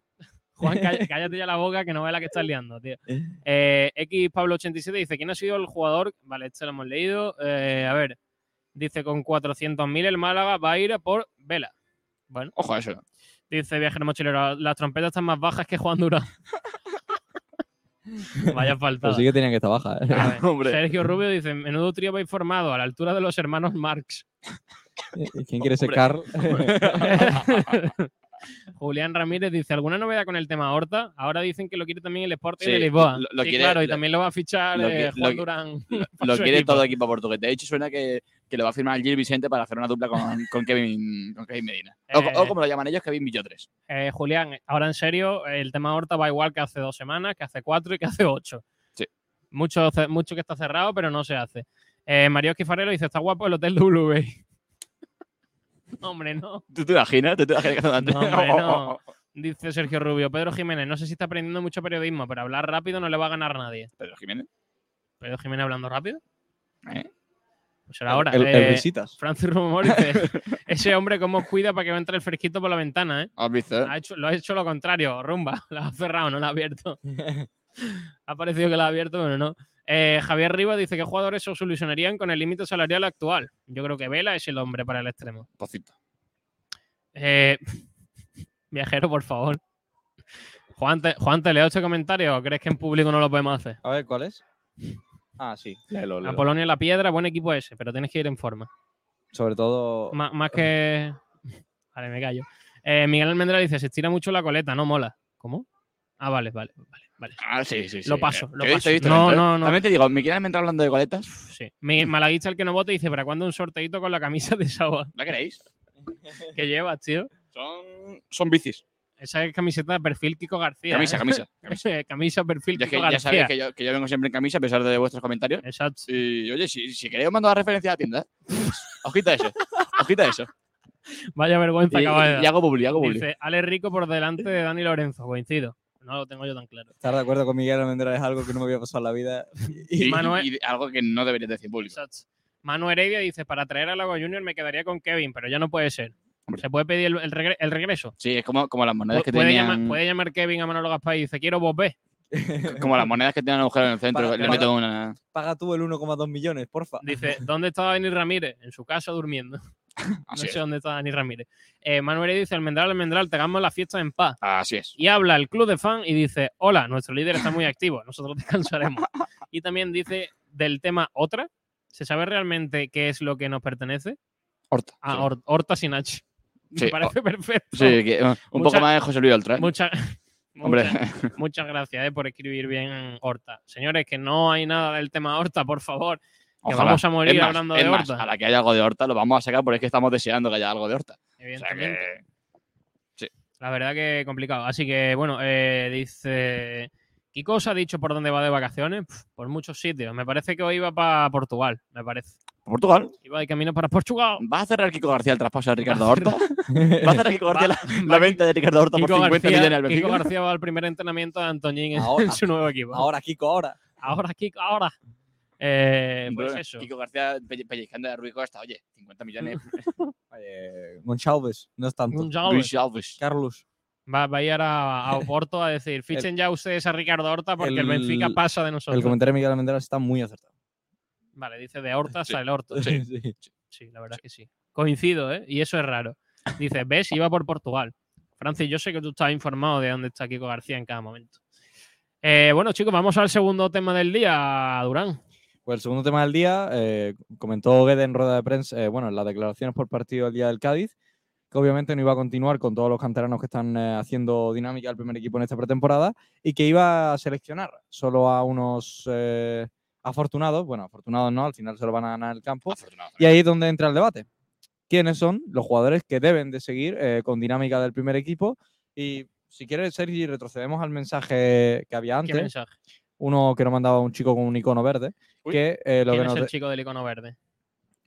Juan, cáll- cállate ya la boca que no ve la que estás liando, tío. Eh, X Pablo 87 dice, ¿quién ha sido el jugador? Vale, este lo hemos leído. Eh, a ver, dice, con 400.000 el Málaga va a ir por Vela. Bueno, Ojo a eso. dice Viajero Mochilero, las trompetas están más bajas que Juan Durán. Vaya Pero faltada. sí que tenían que estar bajas. ¿eh? A ver, Hombre. Sergio Rubio dice, menudo trío habéis formado a la altura de los hermanos Marx. ¿Quién quiere ser. Carl? Julián Ramírez dice, ¿alguna novedad con el tema Horta? Ahora dicen que lo quiere también el Sporting Sí, de Lisboa. lo- lo sí, quiere- claro, y lo- también lo va a fichar lo eh, Juan Durán. Lo quiere equipo. todo equipo portugués. De hecho, suena que, que lo va a firmar Gil Vicente para hacer una dupla con, con, Kevin, con Kevin Medina. O, Eh. o como lo llaman ellos, Kevin Villotres. Eh, Julián, ahora en serio, el tema Horta va igual que hace dos semanas, que hace cuatro y que hace ocho. Sí. Mucho, mucho que está cerrado, pero no se hace. Eh, Mario Esquifarelo dice, está guapo el Hotel W. Hombre, no. ¿Tú te imaginas? ¿Tú te imaginas que No, hombre, no. Dice Sergio Rubio. Pedro Jiménez, no sé si está aprendiendo mucho periodismo, pero hablar rápido no le va a ganar nadie. Pedro Jiménez. ¿Pedro Jiménez hablando rápido? ¿eh? Pues será ahora. El, el Eh. Francis Rumor dice, ese hombre cómo cuida para que entre el fresquito por la ventana, ¿eh? ¿Has visto? Ha hecho, lo ha hecho lo contrario, rumba. La ha cerrado, no la ha abierto. ha parecido que la ha abierto, pero no. Eh, Javier Rivas dice que jugadores se solucionarían con el límite salarial actual. Yo creo que Vela es el hombre para el extremo. Pocito. Eh, viajero, por favor. Juan, te, Juan, ¿te leo este comentario o crees que en público no lo podemos hacer? A ver, ¿cuál es? Ah, sí, léelo, léelo. Apolonia La Piedra, buen equipo ese, pero tienes que ir en forma. Sobre todo. Má- más que. Vale, me callo. Eh, Miguel Almendra dice: se estira mucho la coleta, no mola. ¿Cómo? Ah, vale, vale, vale. Vale. Ah, sí, sí, sí. Lo paso, lo visto, No, no, no. También te digo, me quieren entrar hablando de coletas. Sí. Mi malaguista, el que no vote, dice: ¿para cuándo un sorteito con la camisa de Sawa? ¿La queréis? que llevas, tío? Son, son bicis. Esa es camiseta de perfil Kiko García. Camisa, ¿eh? camisa. camisa perfil Ya, Kiko que, ya García. sabéis que yo, que yo vengo siempre en camisa a pesar de vuestros comentarios. Exacto. Y oye, si, si queréis os mando la referencia a la tienda. ¿eh? Ojita eso. Ojita eso. Vaya vergüenza Y, acaba de dar. y hago publi, hago publi. Dice, Ale Rico por delante de Dani Lorenzo. Coincido. No lo tengo yo tan claro. Estar de acuerdo con Miguel Almendra es algo que no me había pasado en la vida. Y, Manuel- y algo que no deberías decir público. Exacto. Manu Heredia dice, para traer a Lago Junior me quedaría con Kevin, pero ya no puede ser. Hombre. ¿Se puede pedir el, el regre- el regreso? Sí, es como, como las monedas que ¿Puede, tenían. llamar, puede llamar Kevin a Manolo Gaspar y dice, quiero vos B. Como las monedas que tenían agujero en el centro. Le meto una. Paga tú el 1,2 millones, porfa. Dice, ¿dónde está Dani Ramírez? En su casa durmiendo. Así no es. sé dónde está Dani Ramírez. Eh, Manu Heredia dice, Almendral, Almendral, te hagamos la fiesta en paz. Así es. Y habla el club de fan y dice, hola, nuestro líder está muy activo, nosotros descansaremos. y también dice del tema otra, ¿se sabe realmente qué es lo que nos pertenece? Horta. Ah, sí. Horta sin H. Me Sí, parece perfecto. Sí, que, un Mucha- poco más de José Luis Oltra. ¿eh? Muchas, Hombre, muchas, muchas gracias eh, por escribir bien Horta. Señores, que no hay nada del tema Horta, por favor. Que ojalá. vamos a morir más, hablando de más, Horta. A la que haya algo de Horta lo vamos a sacar porque es que estamos deseando que haya algo de Horta. O sea Evidentemente. que. La verdad que complicado. Así que, bueno, eh, dice. Kiko os ha dicho por dónde va de vacaciones? Por muchos sitios. Me parece que hoy iba para Portugal, me parece. Portugal. Iba de camino para Portugal. ¿Va a cerrar Kiko García el traspaso de Ricardo Horta? ¿Va a cerrar Kiko García la, la venta de Ricardo Horta por Kiko 50 García, millones al Kiko Benfica? García va al primer entrenamiento de Antoñín en, Ahora. en su nuevo equipo. Ahora, Kiko, ahora. ahora Kiko, ahora. Eh, pues Bueno, eso. Kiko García pellizcando de Rui Costa. Oye, 50 millones. Gonçalves, no es tanto. Un Gonzalo Luis Alves. Carlos. Va, va a ir a, a Oporto a decir, fichen ya ustedes a Ricardo Horta porque el, el- Benfica pasa de El nosotros. comentario de Miguel Almendra está muy acertado. Vale, dice de Horta hasta Sí. el Horto. Sí. Sí, la verdad es que sí. Coincido, ¿eh? Y eso es raro. Dice, ves, iba por Portugal. Francis, yo sé que tú estás informado de dónde está Kiko García en cada momento. Eh, bueno, chicos, vamos al segundo tema del día, Durán. Pues el segundo tema del día, eh, comentó Guede en rueda de prensa, eh, bueno, en las declaraciones por partido del día del Cádiz, que obviamente no iba a continuar con todos los canteranos que están eh, haciendo dinámica al primer equipo en esta pretemporada y que iba a seleccionar solo a unos eh, afortunados, bueno, afortunados no, al final se lo van a ganar el campo, y ahí es donde entra el debate. ¿Quiénes son los jugadores que deben de seguir eh, con dinámica del primer equipo? Y si quieres, Sergi, retrocedemos al mensaje que había ¿Qué antes, mensaje? Uno que nos mandaba un chico con un icono verde, Uy, que eh, lo ¿Quién que es nos el chico del icono verde?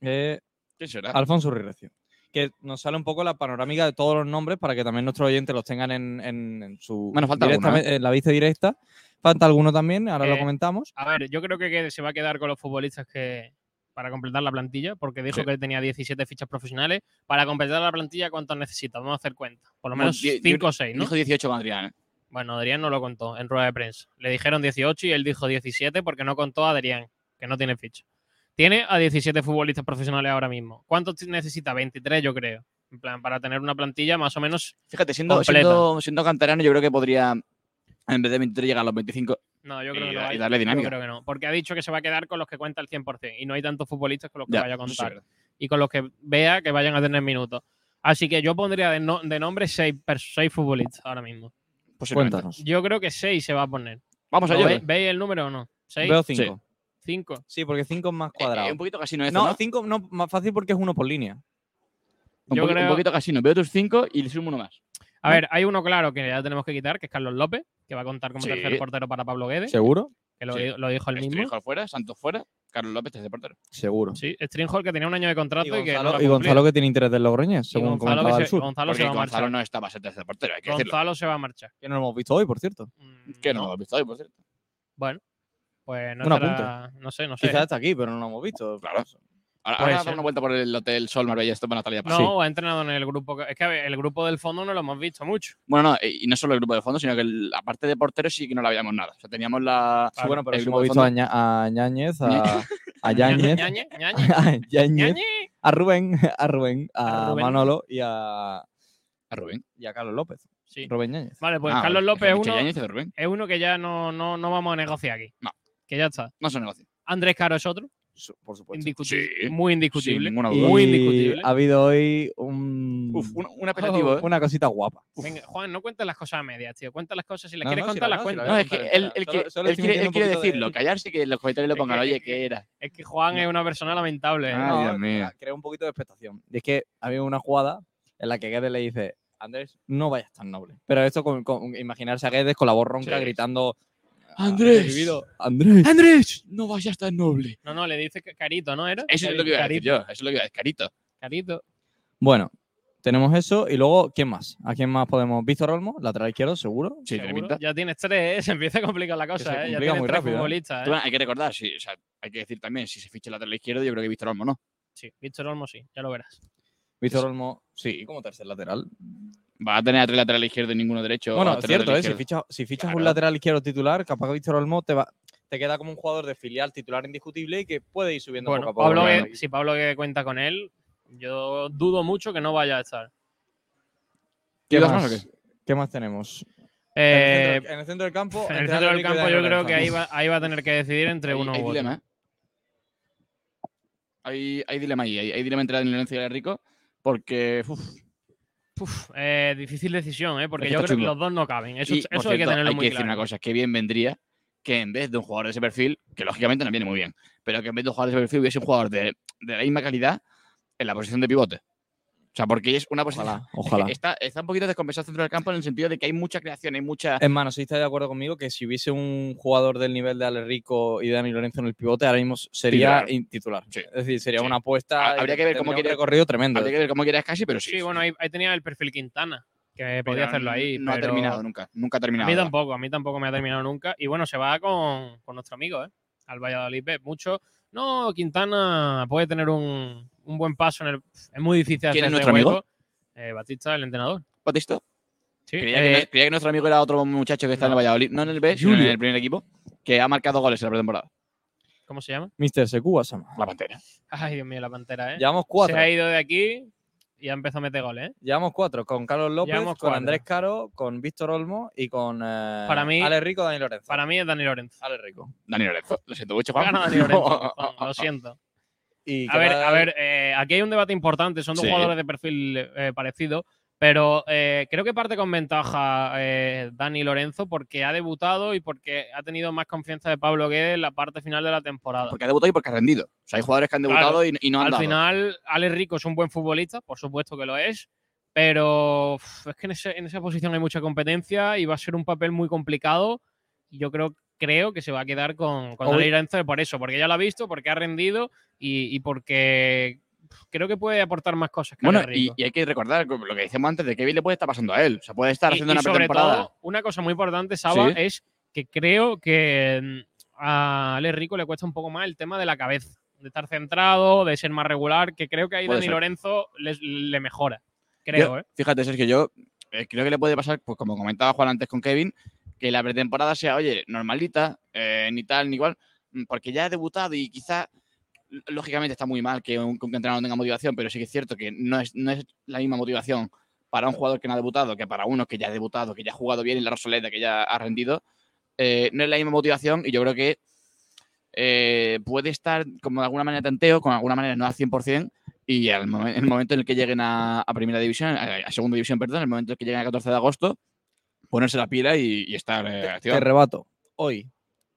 eh, ¿Quién será? Alfonso Ruiz Recio, que nos sale un poco la panorámica de todos los nombres para que también nuestros oyentes los tengan en, en- en su Bueno, falta alguno, directamente- en la vista directa. Falta alguno también, ahora lo Eh, comentamos. A ver, yo creo que se va a quedar con los futbolistas que para completar la plantilla, porque dijo Sí. que tenía 17 fichas profesionales. Para completar la plantilla, ¿cuántos necesita? Vamos a hacer cuenta. Por lo menos die- 5 o 6, ¿no? Dijo 18 con Adrián. Bueno, Adrián no lo contó en rueda de prensa. Le dijeron 18 y él dijo 17 porque no contó a Adrián, que no tiene ficha. Tiene a 17 futbolistas profesionales ahora mismo. ¿Cuántos necesita? 23, yo creo. En plan, para tener una plantilla más o menos. Fíjate, siendo, siendo, siendo canterano, yo creo que podría, en vez de 23, llegar a los 25. No, yo creo Y que no. y darle Yo dinámica. creo que no. Porque ha dicho que se va a quedar con los que cuenta el 100%. Y no hay tantos futbolistas con los que Ya, vaya a sí contar. y con los que vea que vayan a tener minutos. Así que yo pondría de, no- de nombre 6 seis futbolistas ahora mismo. Posiblemente. Cuéntanos. Yo creo que 6 se va a poner. Vamos ¿Lo allá. ve- ¿Veis el número o no? ¿6? Veo cinco. ¿5? Sí, porque cinco es más Eh, cuadrado. eh, un poquito casino esto, no, ¿no? cinco no, más fácil porque es uno por línea. Un, Yo un creo- poquito casino. Veo tus 5 y le sumo uno más. A ver, hay uno claro que ya tenemos que quitar, que es Carlos López, que va a contar como Sí. tercer portero para Pablo Guedes, ¿Seguro? Que lo, Sí. di- lo dijo él mismo. Stringhold fuera, Santos fuera, Carlos López tercer portero. Seguro. Sí, Stringhold que tenía un año de contrato y, Y que no Gonzalo, lo y. Gonzalo que tiene interés del Logroñés, según Gonzalo, comentaba el se, sur. Gonzalo Porque se va a Gonzalo marchar. no está ser tercer portero, hay que decirlo. Gonzalo se va a marchar. Que no lo hemos visto hoy, por cierto. Mm, Que no lo hemos visto hoy, por cierto. Bueno, pues no estará- no sé, no sé. Quizás está aquí, pero no lo hemos visto. Claro. Ahora, Puede ahora dar ser. una vuelta por el Hotel Sol Marbella, esto para Natalia Paz. No, ha entrenado en el grupo. Es que a ver, el grupo del fondo no lo hemos visto mucho. Bueno, no, y no solo el grupo de fondo, sino que el- la parte de porteros sí que no la veíamos nada. O sea, teníamos la. Sí, bueno, pero el sí grupo hemos visto a, fondo. Ña- a Ñáñez, a, a Yáñez, a Yáñez, Ñañe. a Rubén, a Rubén, a, A Rubén. Manolo y a, A Rubén. y a Carlos López. Sí. Rubén Ñáñez. Vale, pues Ah, Carlos López es uno, Yáñez y de Rubén. es uno que ya no, no, no vamos a negociar aquí. No. Que ya está. No son negocios. Andrés Caro es otro. Por supuesto. Indiscutible. Sí. Muy Sin indiscutible. duda. Muy indiscutible. ha habido hoy un, Uf, un, un apelativo, ¿eh? una cosita guapa. Venga, Juan, no cuentes las cosas a medias, tío. Cuenta las cosas. Si las No, quieres no, si contar, la- las no, si la cuentas. No, es que él, entera. él Solo- quiere, solo él estoy quiere- él metiendo un quiere poquito de- decirlo, callarse y que en los comentarios le Es pongan, que- oye, ¿qué era? Es que Juan es una persona lamentable. ¿eh? Ah, No, Dios mío. Crea un poquito de expectación. Y es que había una jugada en la que Guedes le dice, Andrés, no vayas tan noble. Pero esto con, con- imaginarse a Guedes con la voz ronca Sí. gritando Andrés. Andrés. Andrés, no vayas tan noble. No, no, le dice que Carito, ¿no era? Eso es lo que iba a decir yo. Eso es lo que iba a decir, carito. Carito. Bueno, tenemos eso y luego, ¿quién más? ¿A quién más podemos? Víctor Olmo, lateral izquierdo, seguro. Sí, seguro. pinta. Ya tienes tres, ¿eh? Se empieza a complicar la se cosa, ¿eh? Ya complica tienes muy tres rápido, ¿eh? futbolistas, ¿eh? Bueno, hay que recordar, sí, o sea, hay que decir también, si se ficha el lateral izquierdo, yo creo que Víctor Olmo no. Sí, Víctor Olmo sí, ya lo verás. Víctor Olmo, sí, como tercer lateral. Va a tener a tres laterales izquierdos y ninguno derecho. Bueno, es cierto, ¿eh? si, fichas, si fichas un lateral izquierdo titular, capaz que Víctor Olmo te, va, te queda como un jugador de filial titular indiscutible y que puede ir subiendo Bueno, poco a poco. Pablo, claro. que- si Pablo que cuenta con él, yo dudo mucho que no vaya a estar. ¿Qué ¿Dudas más? qué? ¿Qué más tenemos? Eh, en, el centro, en el centro del campo. en el centro del campo yo creo que ahí va, ahí va a tener que decidir entre Hay- uno hay u otro. dilema, ¿eh? Hay, hay dilema ahí, hay, hay dilema entre Dani Lorenzo y el Rico, porque uf, Uf, eh, difícil decisión, ¿eh? porque Es que yo creo que los dos no caben. Eso, y, eso por hay que tenerlo hay muy que decir una cosa, que bien vendría que en vez de un jugador de ese perfil, que lógicamente no viene muy bien, pero que en vez de un jugador de ese perfil hubiese un jugador de, de la misma calidad en la posición de pivote. O sea, porque es una posición... Ojalá, ojalá. está, está un poquito descompensado el centro del campo en el sentido de que hay mucha creación, hay mucha... Es más, no sé si estáis de acuerdo conmigo que si hubiese un jugador del nivel de Ale Rico y Dani Lorenzo en el pivote, ahora mismo sería Titular. Sí. Es decir, sería Sí. una apuesta. Ha- habría que ver cómo quiere- recorrido tremendo. Habría que ver cómo quieras casi, pero sí. Sí, bueno, ahí, ahí tenía el perfil Quintana, que podía hacerlo ahí. No ha terminado nunca, nunca ha A terminado. mí tampoco, a mí tampoco me ha terminado nunca. Y bueno, se va con, con nuestro amigo, ¿eh? Al Valladolid B. Mucho. No, Quintana puede tener un, un buen paso en el. Es muy difícil hacer ¿Quién es nuestro amigo? Eh, Batista, el entrenador. ¿Batista? Sí, Creía, eh, que, creía que nuestro amigo era otro muchacho que está en el no. Valladolid, no en el B, sino en el primer equipo, que ha marcado goles en la pretemporada. ¿Cómo se llama? Mr. Asama. La pantera. Ay, Dios mío, la pantera, ¿eh? Llevamos cuatro. Se ha ido de aquí y ha empezado a meter goles, ¿eh? Llevamos cuatro. Con Carlos López, Llevamos con cuatro. Andrés Caro, con Víctor Olmo y con eh, Para mí- Ale Rico, Dani Lorenzo. Para mí es Dani Lorenzo. Ale Rico. Dani Lorenzo. Lo siento mucho, Juan. ganado Dani Lorenzo. Juan, lo siento. Y A ver, a ver, eh, aquí hay un debate importante. Son dos Sí. jugadores de perfil eh, parecido, pero eh, creo que parte con ventaja eh, Dani Lorenzo porque ha debutado y porque ha tenido más confianza de Pablo Guedes en la parte final de la temporada. Porque ha debutado y porque ha rendido. O sea, hay jugadores que han Claro. debutado y, y no han Al dado. final, Ale Rico es un buen futbolista, por supuesto que lo es, pero es que en, ese- en esa posición hay mucha competencia y va a ser un papel muy complicado. Yo creo, creo que se va a quedar con, con Dani Lorenzo por eso, porque ya lo ha visto, porque ha rendido y, y porque creo que puede aportar más cosas que Bueno, y, hay que recordar lo que decíamos antes de que Kevin le puede estar pasando a él. O sea, puede estar haciendo y una sobre pretemporada. todo, una cosa muy importante, Saba, Sí. es que creo que mm, a Ale Rico le cuesta un poco más el tema de la cabeza, de estar centrado, de ser más regular, que creo que ahí Puede Dani ser. Lorenzo le mejora. Creo, Yo- ¿eh? Fíjate, Sergio, yo eh, creo que le puede pasar, pues como comentaba Juan antes con Kevin, que la pretemporada sea, oye, normalita, eh, ni tal, ni igual, mm, porque ya ha debutado y quizá, lógicamente está muy mal que un, que un entrenador no tenga motivación, pero sí que es cierto que no es, no es la misma motivación para un jugador que no ha debutado que para uno que ya ha debutado, que ya ha jugado bien en la Rosaleda, que ya ha rendido. Eh, no es la misma motivación y yo creo que eh, puede estar como de alguna manera tanteo, con alguna manera no al 100%, y al el momento en el que lleguen a, a primera división, a, a segunda división, perdón, el momento en el que lleguen a 14 de agosto, ponerse la pila y, y estar eh, Te activado. rebato. Hoy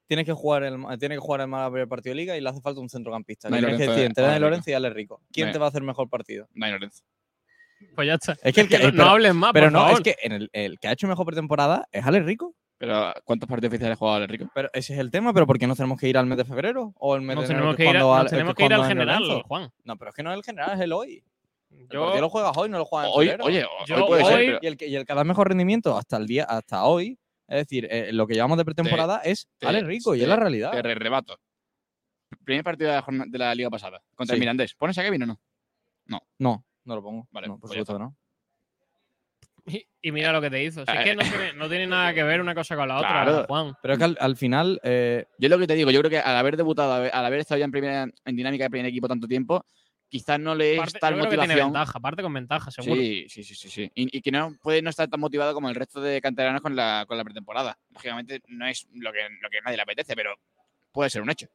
tienes que jugar el, tiene que jugar el Málaga primer partido de liga y le hace falta un centrocampista. Que decir entre Ale Dani. Lorenzo y Ale Rico. ¿Quién Dani- te va a hacer mejor partido? Dani Lorenzo. Pues ya está. Es que el que- no, pero- no hables más, Pero por no, favor. es que en el, el que ha hecho mejor pretemporada es Ale Rico. Pero ¿cuántos partidos oficiales ha jugado el Rico? Pero ese es el tema, pero ¿por qué no tenemos que ir al mes de febrero? ¿O el mes Nos de enero tenemos que ir, cuando nos Ale- tenemos que que ir al general? Juan. No, pero es que no es el general, es el hoy. Yo, partido lo juegas hoy, no lo juegas en Hoy, febrero. oye, o- Yo hoy puede ser, hoy- pero y, el que, y el que da mejor rendimiento hasta el día, hasta hoy, es decir, eh, lo que llevamos de pretemporada es te- Ale Rico y es la realidad. te re- rebato. Primer partido de la, jorna- de la liga pasada. Contra el. Mirandés. ¿Pones a Kevin o no? No, no lo pongo. Vale, no, por pues supuesto que no. Y, y mira lo que te hizo. Si es que no tiene, no tiene nada que ver una cosa con la otra, Claro. Juan. Pero es que al, al final, eh, Yo lo que te digo, yo creo que al haber debutado, al haber- al haber estado ya en, primera, en dinámica de primer equipo tanto tiempo, quizás no le es tal tiene motivación. ventaja, parte con ventaja, seguro. Sí, sí, sí, sí, sí. Y, y que no puede no estar tan motivado como el resto de canteranos con la, con la pretemporada. Lógicamente no es lo que, lo que a nadie le apetece, pero puede ser un hecho.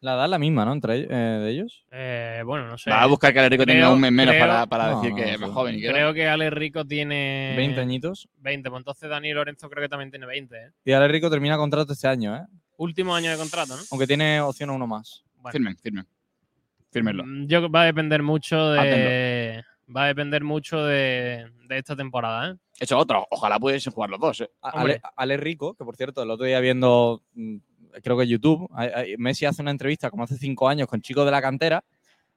la edad es la misma, ¿no? Entre ellos- eh, de ellos. Eh, bueno, no sé. Va a buscar que Alerico tenga Creo- un mes menos creo- para, para No, decir que no, es más sí. joven. Creo que Ale Rico tiene 20 añitos. 20, pues entonces Dani Lorenzo creo que también tiene 20. ¿eh? Y Ale Rico termina contrato este año, ¿eh? Último año de contrato, ¿no? Aunque tiene opción a uno más. Bueno, Firmen, firmen. Fírmenlo. mm, yo va a depender mucho de va a depender mucho de, de esta temporada, ¿eh? Hecho otro. Ojalá pudiesen jugar los dos. ¿eh? Ale, Ale Rico, que por cierto, el otro día viendo, mm, creo que YouTube, Messi hace una entrevista como hace cinco años con chicos de la cantera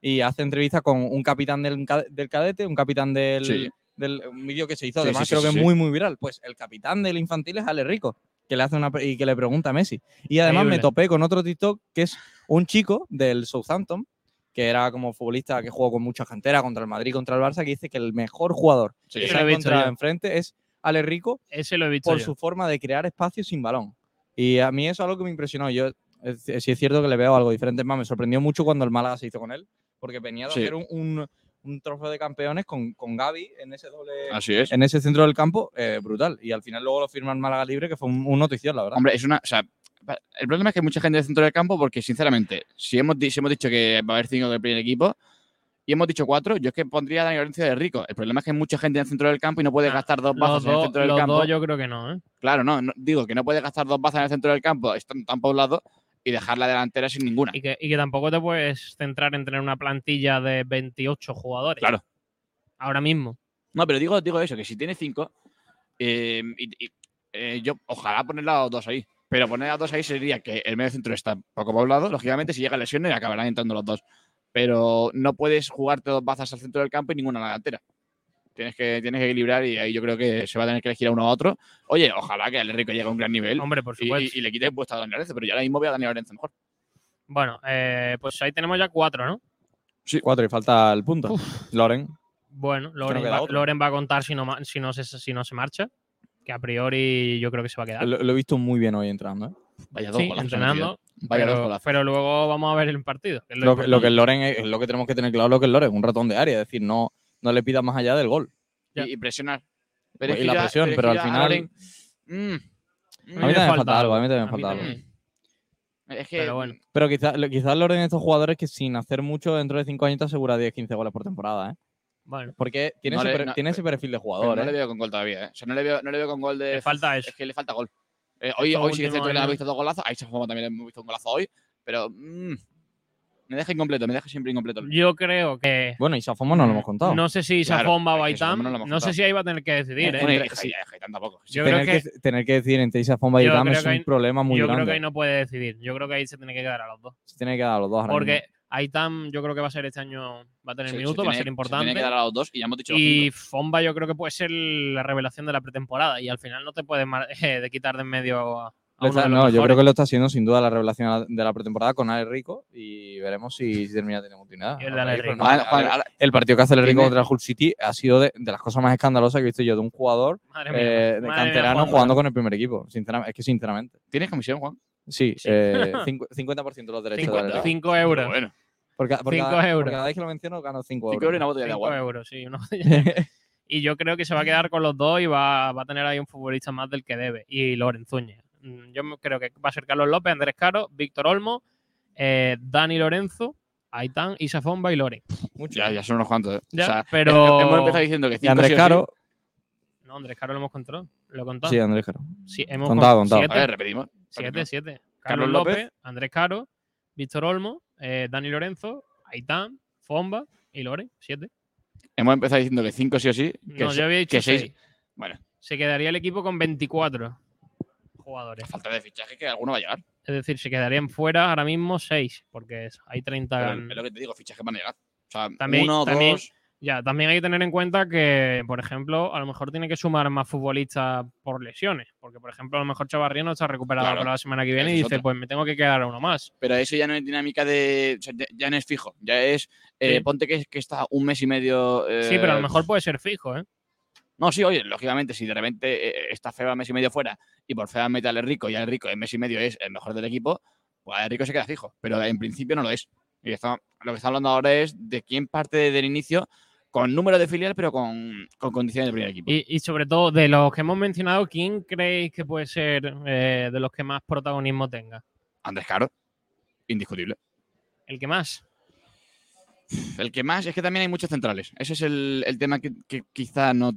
y hace entrevista con un capitán del, del cadete, un capitán del, Sí. del un vídeo que se hizo, Sí, además sí, creo sí, que sí. es muy, muy viral. Pues el capitán del infantil es Ale Rico, que le hace una pre- y que le pregunta a Messi. Y además me topé con otro TikTok que es un chico del Southampton, que era como futbolista que jugó con muchas canteras contra el Madrid, contra el Barça, que dice que el mejor jugador Sí. que se ha encontrado enfrente es Ale Rico Ese lo he visto por yo. su forma de crear espacios sin balón. Y a mí eso es algo que me impresionó. Yo es, sí es cierto que le veo algo diferente. Es más, me sorprendió mucho cuando el Málaga se hizo con él, porque venía de Sí. hacer un, un, un trofeo de campeones con, con Gaby en ese doble. Así es. En ese centro del campo, eh, brutal. Y al final luego lo firma el Málaga Libre, que fue un, un notición, la verdad. Hombre, es una. O sea, pa- el problema es que hay mucha gente del centro del campo porque, sinceramente, si hemos, si hemos dicho que va a haber cinco del primer equipo y hemos dicho cuatro, yo es que pondría a Dani Lorenzo de Rico. El problema es que hay mucha gente en el centro del campo y no puede Ah, gastar dos bazas en el centro del los campo. dos yo creo que no, ¿eh? Claro, no, no, Digo que no puede gastar dos bazas en el centro del campo, están tan poblados, y dejar la delantera sin ninguna. Y que, y que tampoco te puedes centrar en tener una plantilla de 28 jugadores. Claro. Ahora mismo. No, pero digo, digo eso, que si tiene cinco, eh, eh, yo ojalá poner a los dos ahí. Pero poner a dos ahí sería que el medio centro está poco poblado. Lógicamente, si llega lesiones, acabarán entrando los dos. Pero no puedes jugarte dos bazas al centro del campo y ninguna a la delantera. Tienes que, tienes que equilibrar y ahí yo creo que se va a tener que elegir a uno a otro. Oye, ojalá que el Rico llegue a un gran nivel Hombre, por y, supuesto. y- y le quite el puesto a Dani Lorenzo, pero yo ahora mismo veo a Dani Lorenzo mejor. Bueno, eh, pues ahí tenemos ya cuatro, ¿no? Cuatro y falta el punto. Loren. Bueno, Loren, va. Loren va a contar si no, si, no se, si no se marcha. Que a priori yo creo que se va a quedar. Lo, lo he visto muy bien hoy entrando. ¿eh? Vaya dos Sí, golazos, entrenando. Vaya dos Pero, golazos. pero luego vamos a ver el partido. que es lo Lo, que- lo que importante. el Loren es, es lo que tenemos que tener claro, lo que el Loren, un ratón de área. Es decir, no, no le pidas más allá del gol. Ya. Y, y presionar. Y la ya- presión, es pero al final- Loren- Mm, mm, A mí me también me falta algo, a mí también me falta algo. Es que Pero bueno. Pero quizás quizás Loren estos jugadores que sin hacer mucho dentro de 5 años te asegura 10-15 goles por temporada, ¿eh? Bueno, Porque tiene, No ese, le- per- no, tiene ese perfil de pero jugador, no ¿eh? le veo con gol todavía, ¿eh? O sea, no le veo, no le veo con gol de. le falta eso. Es que le falta gol. Eh, hoy hoy sí que le hemos visto dos golazos. Ahí se también hemos visto un golazo hoy. Pero mm, me deja incompleto, me deja siempre incompleto. Yo creo que. Bueno, y Safomo no lo hemos contado. No sé si Claro, Safón va o es que eso Baitam. no No sé si ahí va a tener que decidir. Eh, ¿eh? Jaime tampoco. Sí, Yo tener, creo que, tener que decir entre Isafón y Yo creo es un ahí- problema muy Yo grande. creo que ahí no puede decidir. Yo creo que ahí se tiene que quedar a los dos. Se tiene que dar a los dos Porque mismo. Aitam yo creo que va a ser este año, va a tener se minutos, va a ser Se importante. tiene que dar a los dos y ya hemos dicho Y. Fomba yo creo que puede ser la revelación de la pretemporada y al final no te puedes eh, de quitar de en medio a, a uno está- de los no, yo creo que lo está haciendo sin duda la revelación de la pretemporada con Ale Rico y veremos si, si termina teniendo oportunidad. Y el Ale Rico. partido que hace el Rico contra el Hull City ha sido de, de las cosas más escandalosas que he visto yo de un jugador mía, eh, de mía, canterano jugando con el primer equipo. Sinceramente, es que sinceramente. ¿Tienes comisión, Juan? Sí, Sí. eh, cincu- 50% de los derechos de Ale Cinco, Rico. cinco euros. Pero bueno. Por, ca- por cinco cada, por euros. cada vez que lo menciono gano 5 5 euros y euros. una botella de Cinco agua. euros, sí. una botella. y yo creo que se va a quedar con los dos y va, va a tener ahí un futbolista más del que debe. Y Loren Zúñez. Mm, Yo creo que va a ser Carlos López, Andrés Caro, Víctor Olmo, eh, Dani Lorenzo, Aitán, Isa Fomba y Loren. Mucho. Ya, ya son unos cuantos. ¿eh? Ya, o sea, pero- Hemos empezado diciendo que Y 5 Andrés Caro, No, Andrés Caro lo hemos contado. Lo he contado. sí, Andrés Caro. Sí, hemos Contado, contado. contado. A ver, repetimos. Siete, siete. Carlos Carlos López. López, Andrés Caro, Víctor Olmo, eh, Dani Lorenzo, Aitán, Fomba y Loren. Siete. Hemos empezado diciendo que 5 sí o sí. Que No, yo había dicho que seis- seis. Bueno, Se quedaría el equipo con 24 jugadores. a falta de fichaje que alguno va a llegar. Es decir, se quedarían fuera ahora mismo 6, porque hay 30. Pero es lo que te digo, fichajes van a llegar. O sea, También- uno, también- dos. Ya, también hay que tener en cuenta que, por ejemplo, a lo mejor tiene que sumar más futbolistas por lesiones. Porque, por ejemplo, a lo mejor Chavarría no está recuperado Claro. para la semana que viene y dice, otra. pues me tengo que quedar a uno más. Pero eso ya no es dinámica de. o sea, ya- no es fijo. Ya es. eh, Sí. Ponte que, que está un mes y medio. Sí, pero a lo eh, mejor puede ser fijo, ¿eh? No, sí, oye, lógicamente, si de repente eh, está Feba mes y medio fuera y por Feba mete al Rico y al Rico en mes y medio es el mejor del equipo, pues el Rico se queda fijo. Pero en principio no lo es. Y está- lo que está hablando ahora es de quién parte desde el inicio con número de filial, pero con, con condiciones de primer equipo. Y, y sobre todo, de los que hemos mencionado, ¿quién creéis que puede ser eh, de los que más protagonismo tenga? Andrés Caro, indiscutible. ¿El que más? El que más es que también hay muchos centrales. Ese es el, el tema que, que quizá no,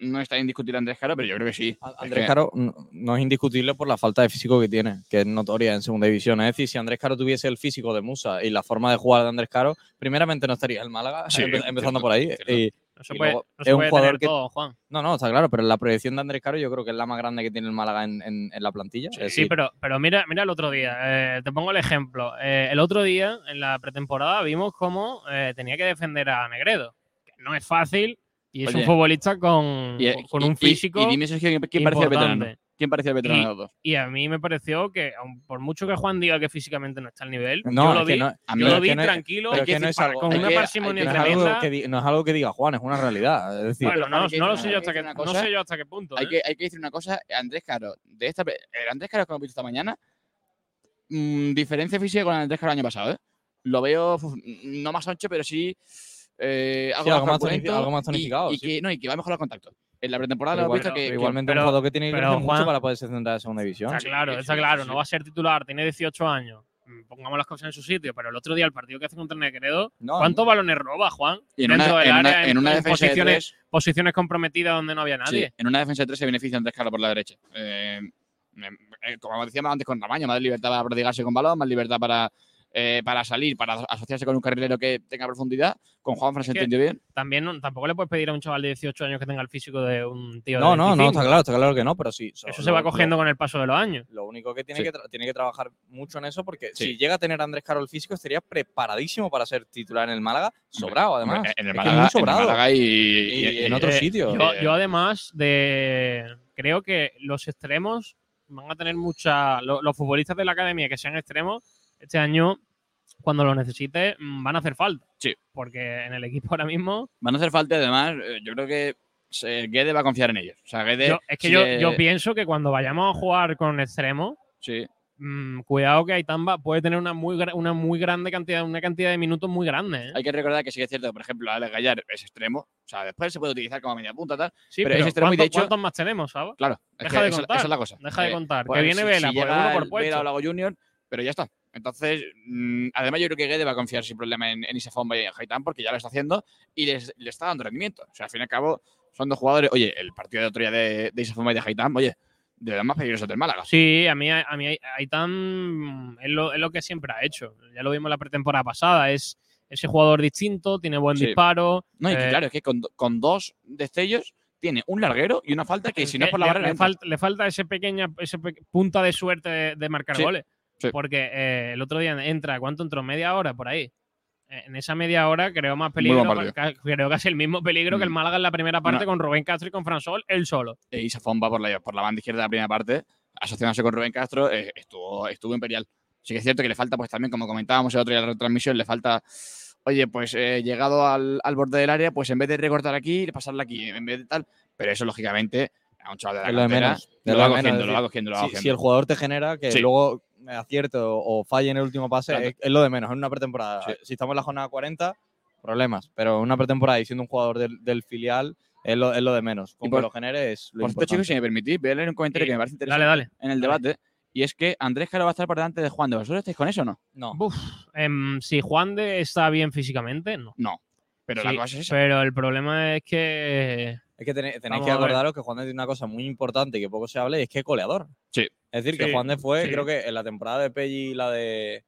no está indiscutible Andrés Caro, pero yo creo que sí. Es Andrés que- Caro no es indiscutible por la falta de físico que tiene, que es notoria en segunda división. Es decir, si Andrés Caro tuviese el físico de Musa y la forma de jugar de Andrés Caro, primeramente no estaría en Málaga, Sí, empe- empezando cierto, por ahí. cierto. Y- No se puede, luego no se es un puede jugador tener que- todo, Juan. no, no, está claro, pero la proyección de Andrés Caro yo creo que es la más grande que tiene el Málaga en, en- en la plantilla. Sí, pero, pero mira, mira el otro día. eh, te pongo el ejemplo. Eh, el otro día, en la pretemporada, vimos cómo eh, tenía que defender a Negredo. Que no es fácil y es un futbolista con, Y, con y- un físico. Y, dime, Sergio, ¿quién, parecía el veterano? ¿Quién parecía el veterano Y- de los dos? Y a mí me pareció que, aun por mucho que Juan diga que físicamente no está al nivel, no, yo lo vi, no- A yo mí lo vi que no es- tranquilo, que no es algo- con hay una que- parsimonia hay no que- es, algo tremenda. que, di- no es algo que diga Juan, es una realidad. Es decir, Bueno, no, no lo sé yo hasta que no sé yo hasta qué punto. Hay ¿eh? que, hay que decir una cosa, Andrés Caro, de esta, el Andrés Caro que hemos visto esta mañana, mm, diferencia física con el Andrés Caro el año pasado, ¿eh? Lo veo no más ancho, pero sí, eh, algo, Sí, algo más algo tonificado, Y, sí. que, no, y que va a mejorar el contacto. En la pretemporada igual- visto que, que- igualmente pero- un jugador que tiene que mucho Juan- para poderse centrar en segunda división. Está claro, está claro, no va a ser titular, tiene 18 años. Mm, Pongamos las cosas en su sitio, pero el otro día el partido que hace contra Negredo, No, ¿cuántos no. balones roba, Juan? y en Dentro una, del en una- área, en una en defensa de posiciones, tres, posiciones comprometidas donde no había nadie. sí, en una defensa de tres se beneficia Andrés Caro por la derecha. Eh, eh, como decíamos antes con Ramaño, más libertad para prodigarse con balón, más libertad para, eh, para salir, para asociarse con un carrilero que tenga profundidad. Con Juan Fran se entendió bien. También no- tampoco le puedes pedir a un chaval de 18 años que tenga el físico de un tío de No, no, no, 25. está claro, está claro que no, pero sí. so- Eso se va cogiendo lo- con el paso de los años. Lo único que tiene, Sí. que tra- tiene que trabajar mucho en eso, porque Sí. si llega a tener a Andrés Caro el físico, estaría preparadísimo para ser titular en el Málaga, sobrado además. Hombre, En el Es que es Málaga, muy en el sobrado. Málaga y, Y y- en otros Eh, sitios. Yo, yo además de creo que los extremos van a tener mucha. lo- los futbolistas de la academia que sean extremos, este año, cuando lo necesite, mm, van a hacer falta. Sí. Porque en el equipo ahora mismo. Van a hacer falta, además, eh, yo creo que Guede va a confiar en ellos. O sea, Guede. yo- es que si yo, pienso que cuando vayamos a jugar con extremos, Sí, mm, cuidado que Aitamba puede tener una muy, una muy grande cantidad, una cantidad de minutos muy grande. ¿eh? hay que recordar que sí que es cierto, por ejemplo, Alex Gallar es extremo. O sea, después se puede utilizar como media punta, tal. Sí, pero pero, es extremo y de ¿cuántos, hecho- cuántos más tenemos, sabes? Claro, es Deja que de esa, contar. esa es la cosa. Deja de contar. pues, que viene si- Vela, si pues llega uno por. Vela o Lago Junior, pero ya está. Entonces, mm, además yo creo que Guede va a confiar sin problema en, en Isafomba y en Haitán porque ya lo está haciendo y les, le está dando rendimiento. O sea, al fin y al cabo, son dos jugadores. Oye, el partido de otro día de, de Isafomba y de Haitán, oye, de los más peligrosos del Málaga. Sí, a mí, a mí Aitán es lo, es lo que siempre ha hecho. Ya lo vimos la pretemporada pasada. Es ese jugador distinto, tiene buen Sí. disparo. No, y que eh, claro, es que con, con dos destellos tiene un larguero y una falta que si no es por la le, barrera. le falta, le falta ese pequeña ese pe- punta de suerte de, de marcar Sí, goles. Sí. Porque eh, el otro día entra, ¿cuánto entró? Media hora por ahí. Eh, En esa media hora creo más peligro, creo casi el mismo peligro que el Mm. Málaga en la primera parte con Rubén Castro y con Fransol, él solo. e Isafón va por la, por la banda izquierda de la primera parte, asociándose con Rubén Castro, eh, estuvo, estuvo imperial. Sí que es cierto que le falta, pues también, como comentábamos el otro día en la retransmisión, le falta, oye, pues eh, llegado al, al borde del área, pues en vez de recortar aquí, pasarla aquí, en vez de tal. Pero eso, lógicamente, a un chaval de la Es lo de cantera, menos, lo lo va de menos, cogiendo, lo va cogiendo, lo va si, cogiendo. si el jugador te genera que Sí. luego acierte o, o falle en el último pase, Claro. es, es lo de menos, en una pretemporada. Sí. Si estamos en la jornada 40, problemas. Pero en una pretemporada y siendo un jugador del, del filial, es lo, es lo de menos. Con por- que lo genere es lo Por cierto, chicos, si me permitís, voy a leer un comentario Sí. que me parece interesante Dale, dale. en el debate, y es que Andrés Caro va a estar por delante de Juan de ¿Vosotros estáis con eso o no? No. Buf, em, si Juan de está bien físicamente, no. No. Pero Sí, la cosa es esa. Pero el problema es que Es que tenéis, tenéis que acordaros que Juan de tiene una cosa muy importante y que poco se habla y es que es goleador. Sí. Es decir, que Juan de fue, sí. creo que en la temporada de Pelli y la de.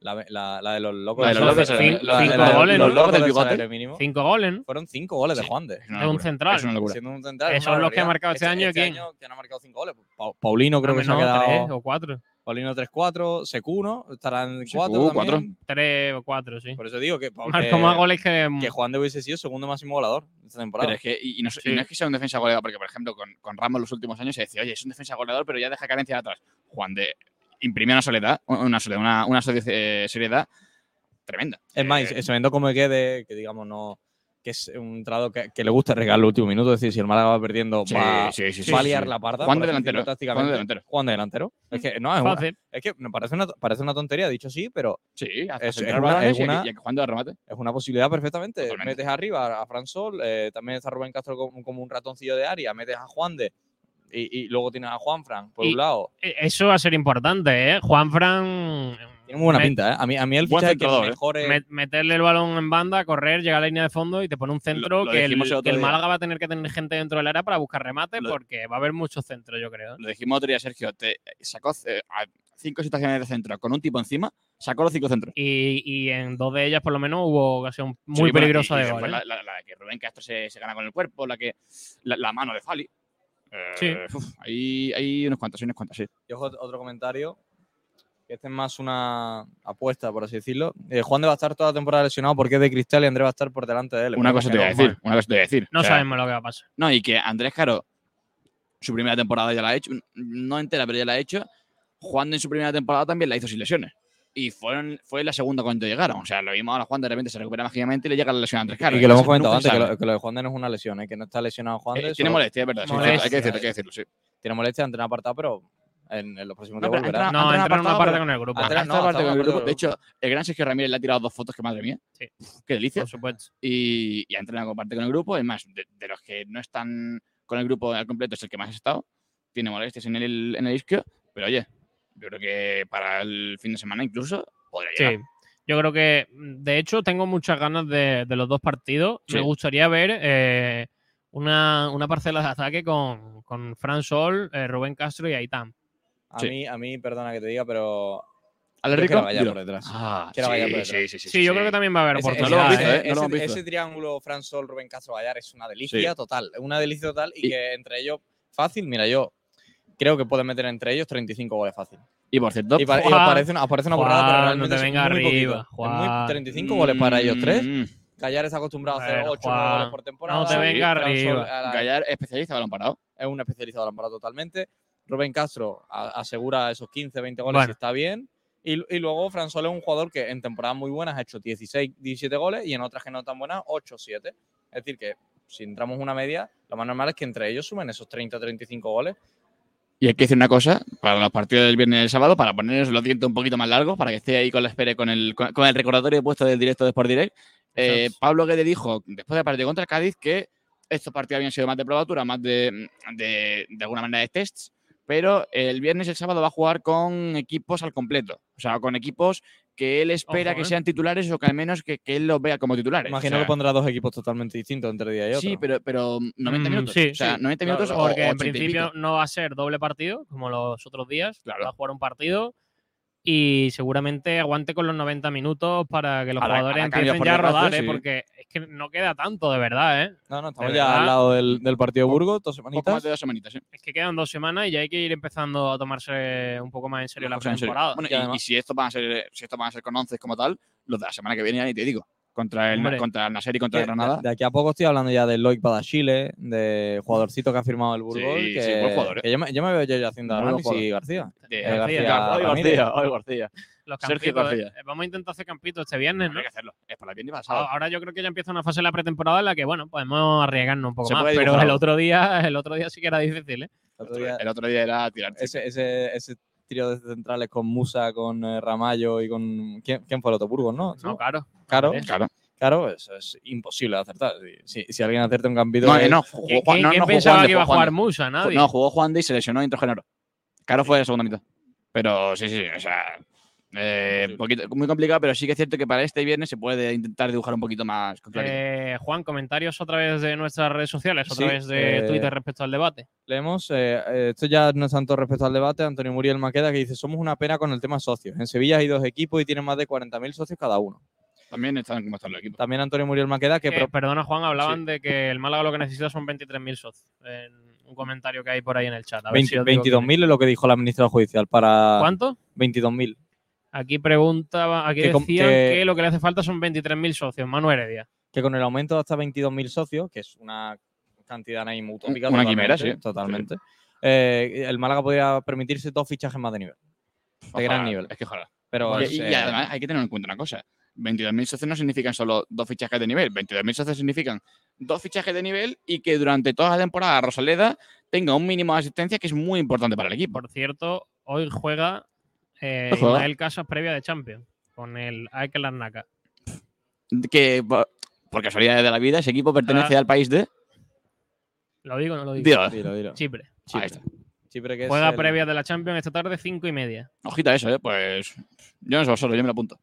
La, la- la de los locos La de los locos cinco goles, los ¿no? locos del bigote. salario mínimo. cinco goles, ¿no? Fueron cinco goles de. Juan de. Es Es un central. Es una locura. Siendo un central. Que es son los que ha marcado este año, ¿quién? que han marcado cinco goles. Pa- Paulino creo que se ha quedado. tres o cuatro. Paulino 3-4, Secuno estarán 4 Secu, también. cuatro. Tres o cuatro, sí. Por eso digo que, Marcó más goles que. que Juan de hubiese sido segundo máximo goleador esta temporada. Pero es que, y, y no, y Sí. no es que sea un defensa goleador, porque por ejemplo con, con Ramos los últimos años se decía, oye, es un defensa goleador, pero ya deja carencia de atrás. Juan de imprimió una soledad, una soledad, una, una eh, seriedad tremenda. Es más, Eh, y sabiendo cómo quede, que digamos, no. Que es un entrado que, que le gusta regalar el último minuto, es decir, si el Málaga va perdiendo, Sí, va, sí, sí, sí, va a liar sí. la parda. Juan de delantero. Juan de delantero. Juan de delantero. Es que no, es, una- Fácil. es que me parece una, parece una tontería, dicho sí, pero Sí, Es- una- es y, una- y Juan de remate. es una posibilidad perfectamente. Totalmente. Metes arriba a Fran Sol, eh, también está Rubén Castro como, como un ratoncillo de área, metes a Juan de. Y, y luego tienes a Juan Fran por Y- un lado. Eh, Eso va a ser importante, ¿eh? Juan Fran. Tiene muy buena met- pinta, ¿eh? A mí, a mí el fichaje que ¿eh? mejore. met- meterle el balón en banda, correr, llegar a la línea de fondo y te pone un centro lo que, el, el que. Málaga va a tener que tener gente dentro del área para buscar remate Lo- porque va a haber muchos centros, yo creo. ¿eh? Lo dijimos otro día, Sergio, te sacó eh, a cinco situaciones de centro con un tipo encima, sacó los cinco centros. Y, y en dos de ellas, por lo menos, hubo ocasión muy Sí, peligrosa de gol. ¿eh? La, la- la de que Rubén Castro se, se gana con el cuerpo, la que la, la mano de Fali. Eh, Sí. uf, hay, hay unos cuantos, hay unos cuantos, sí. Y ojo, otro comentario, que este es más una apuesta, por así decirlo. Eh, Juan de va a estar toda la temporada lesionado porque es de cristal y Andrés va a estar por delante de él. Una cosa te voy a decir, una cosa te voy a decir. No O sea, sabemos lo que va a pasar. No, y que Andrés Caro, su primera temporada ya la ha hecho, no entera, pero ya la ha hecho. Juan en su primera temporada también la hizo sin lesiones. Y fueron, fue la segunda cuando llegaron. O sea, lo vimos ahora Juan de repente se recupera mágicamente y le llega la lesión a Andrés Caro. Y que lo hemos comentado antes, que lo, que lo de Juan de no es una lesión, ¿eh? que no está lesionado Juan de. Eh, tiene solo molestia, es verdad. sí, hay que decirlo, hay que decirlo, sí. Tiene molestia, entrena apartado, pero en, en los próximos No, volverá. entra- No, entra en una parte con el grupo. Esta no, parte con el de grupo. De hecho, el gran Sergio Ramírez le ha tirado dos fotos que madre mía. Sí. Qué delicia. Por supuesto. Y, y ha entrenado con parte con el grupo. Es más, de, de los que no están con el grupo al completo, es el que más ha estado. Tiene molestias en el, en el isquio. Pero oye, yo creo que para el fin de semana incluso podría llegar. Sí. Yo creo que, de hecho, tengo muchas ganas de, de los dos partidos. Sí. Me gustaría ver eh, una, una parcela de ataque con, con Fran Sol, eh, Rubén Castro y Aitán. A, Sí. mí, a mí, perdona que te diga, pero. ¿Ale yo Rico? quiero Gallar Dilo. por detrás. Ah, Quiero sí, Gallar por sí, detrás. sí, sí, Sí, yo creo que también va a haber Ese, No oportunidades. visto, ¿eh? No ese- ese triángulo Fran Sol, Rubén Castro Gallar es una delicia Sí. total. Es una delicia total y, Y- que entre ellos, fácil, mira, yo creo que pueden meter entre ellos 35 goles fácil. Y por cierto, Y, y os Juan, parece una, os parece una Juan, burrada, pero no realmente te es venga muy arriba, Es muy- Juan. 35 goles para ellos tres. mm, Gallar está acostumbrado a hacer Bueno, 8 o 9 Juan, goles por temporada. no te Sí, venga Sol, arriba. la- Gallar especialista balón parado. es un especializado en parado totalmente. Rubén Castro a- asegura esos 15, 20 goles Bueno. si está bien. Y, y luego Fran Sol es un jugador que en temporadas muy buenas ha hecho 16, 17 goles y en otras que no tan buenas 8, 7. Es decir, que si entramos una media, lo más normal es que entre ellos sumen esos 30, 35 goles. Y hay que decir una cosa, para los partidos del viernes y el sábado, para ponernos los dientes un poquito más largos, para que esté ahí con la espera, con el, con, con el recordatorio puesto del directo de Sport Direct. Eh. Pablo Guede dijo, después del partido contra el Cádiz, que estos partidos habían sido más de probatura, más de, de, de alguna manera de tests, pero el viernes y el sábado va a jugar con equipos al completo. O sea, con equipos que él espera Ojo, que ¿eh? sean titulares o que al menos que, que él los vea como titulares. Imagino O sea, que pondrá dos equipos totalmente distintos entre día y otro. Sí, pero, pero 90 Mm, minutos. sí, o sea, sí, 90 claro, minutos o Porque en 80 y principio no va a ser doble partido como los otros días. Claro. Va a jugar un partido y seguramente aguante con los 90 minutos para que los jugadores empiecen ya a rodar, ¿eh? sí. porque es que no queda tanto de verdad. ¿eh? No, no, estamos De ya verdad. al lado del, del partido de Burgos, dos Poco más semanitas. de dos semanitas, ¿eh? Es que quedan dos semanas y ya hay que ir empezando a tomarse un poco más en serio la pretemporada. Bueno, Y si esto van a ser, si esto van a ser con 11 como tal, los de la semana que viene ya ni te digo. Contra el, Hombre. contra el Nasser y contra Que el Granada. De, de aquí a poco estoy hablando ya del Loic Badachile, de jugadorcito que ha firmado el Burgos. Sí, que, sí, buen jugador, ¿eh? que yo, me, yo me veo yo ya haciendo análisis jugador. García. Eh, De- García García, Hoy Ramírez. García, hoy García. Los campitos, García. eh, Vamos a intentar hacer campitos este viernes, ¿no? Hay que hacerlo. Es para el viernes sábado. Ahora yo creo que ya empieza una fase de la pretemporada en la que, bueno, podemos arriesgarnos un poco Se más. Pero el otro día, el otro día sí que era difícil, ¿eh? El otro día- El otro día era tirar. ese, ese, ese trío de centrales con Musa, con eh, Ramallo y con. ¿Quién, quién fue el otro? Burgos, ¿no? No, claro. Claro. Claro. claro, eso es imposible de acertar. Si, si alguien acierta un campito. No, de- eh, no. ¿Quién, Jugó Juan, quién- no, quién no jugó pensaba Juan de, que iba a jugar. Musa? Nadie. No, jugó Juan de y se lesionó y entró Genaro. Caro fue de segunda mitad. Pero sí, sí, o sea. Eh, poquito, muy complicado, pero sí que es cierto que para este viernes se puede intentar dibujar un poquito más con. Eh, Juan, comentarios a través de nuestras redes sociales, a Sí, través de eh, Twitter respecto al debate. Leemos, eh, esto ya no es tanto respecto al debate, Antonio Muriel Maqueda que dice, somos una pena con el tema socios. En Sevilla hay dos equipos y tienen más de 40.000 socios cada uno. También están como están los equipos. También Antonio Muriel Maqueda que... Pro- perdona, Juan, hablaban de que el Málaga lo que necesita son 23.000 socios en, un comentario que hay por ahí en el chat. Si 20 os digo quién es. 22.000 es lo que dijo la ministra judicial para... ¿Cuánto? 22.000. Aquí preguntaba, aquí Que decían que- que... lo que le hace falta son 23.000 socios. Manu Heredia. Que con el aumento de hasta 22.000 socios, que es una cantidad ahí muy utópica. Una quimera, sí. Totalmente. eh, el Málaga podría permitirse dos fichajes más de nivel. De gran nivel. Es que ojalá. Pero Y, es, y eh, además hay que tener en cuenta una cosa. 22.000 socios no significan solo dos fichajes de nivel. 22.000 socios significan dos fichajes de nivel y que durante toda la temporada Rosaleda tenga un mínimo de asistencia que es muy importante para el equipo. Por cierto, hoy juega eh. Ismael Casas previa de Champions con el Larnaca. Que por, por casualidad de la vida ese equipo pertenece Ah. al país de ¿Lo digo o no lo digo? Dios. dilo, dilo. Chipre. Ahí está. Chipre que es Juega el- previa de la Champions esta tarde, cinco y media. Ojita eso, ¿eh? Pues yo no soy solo, yo me lo apunto.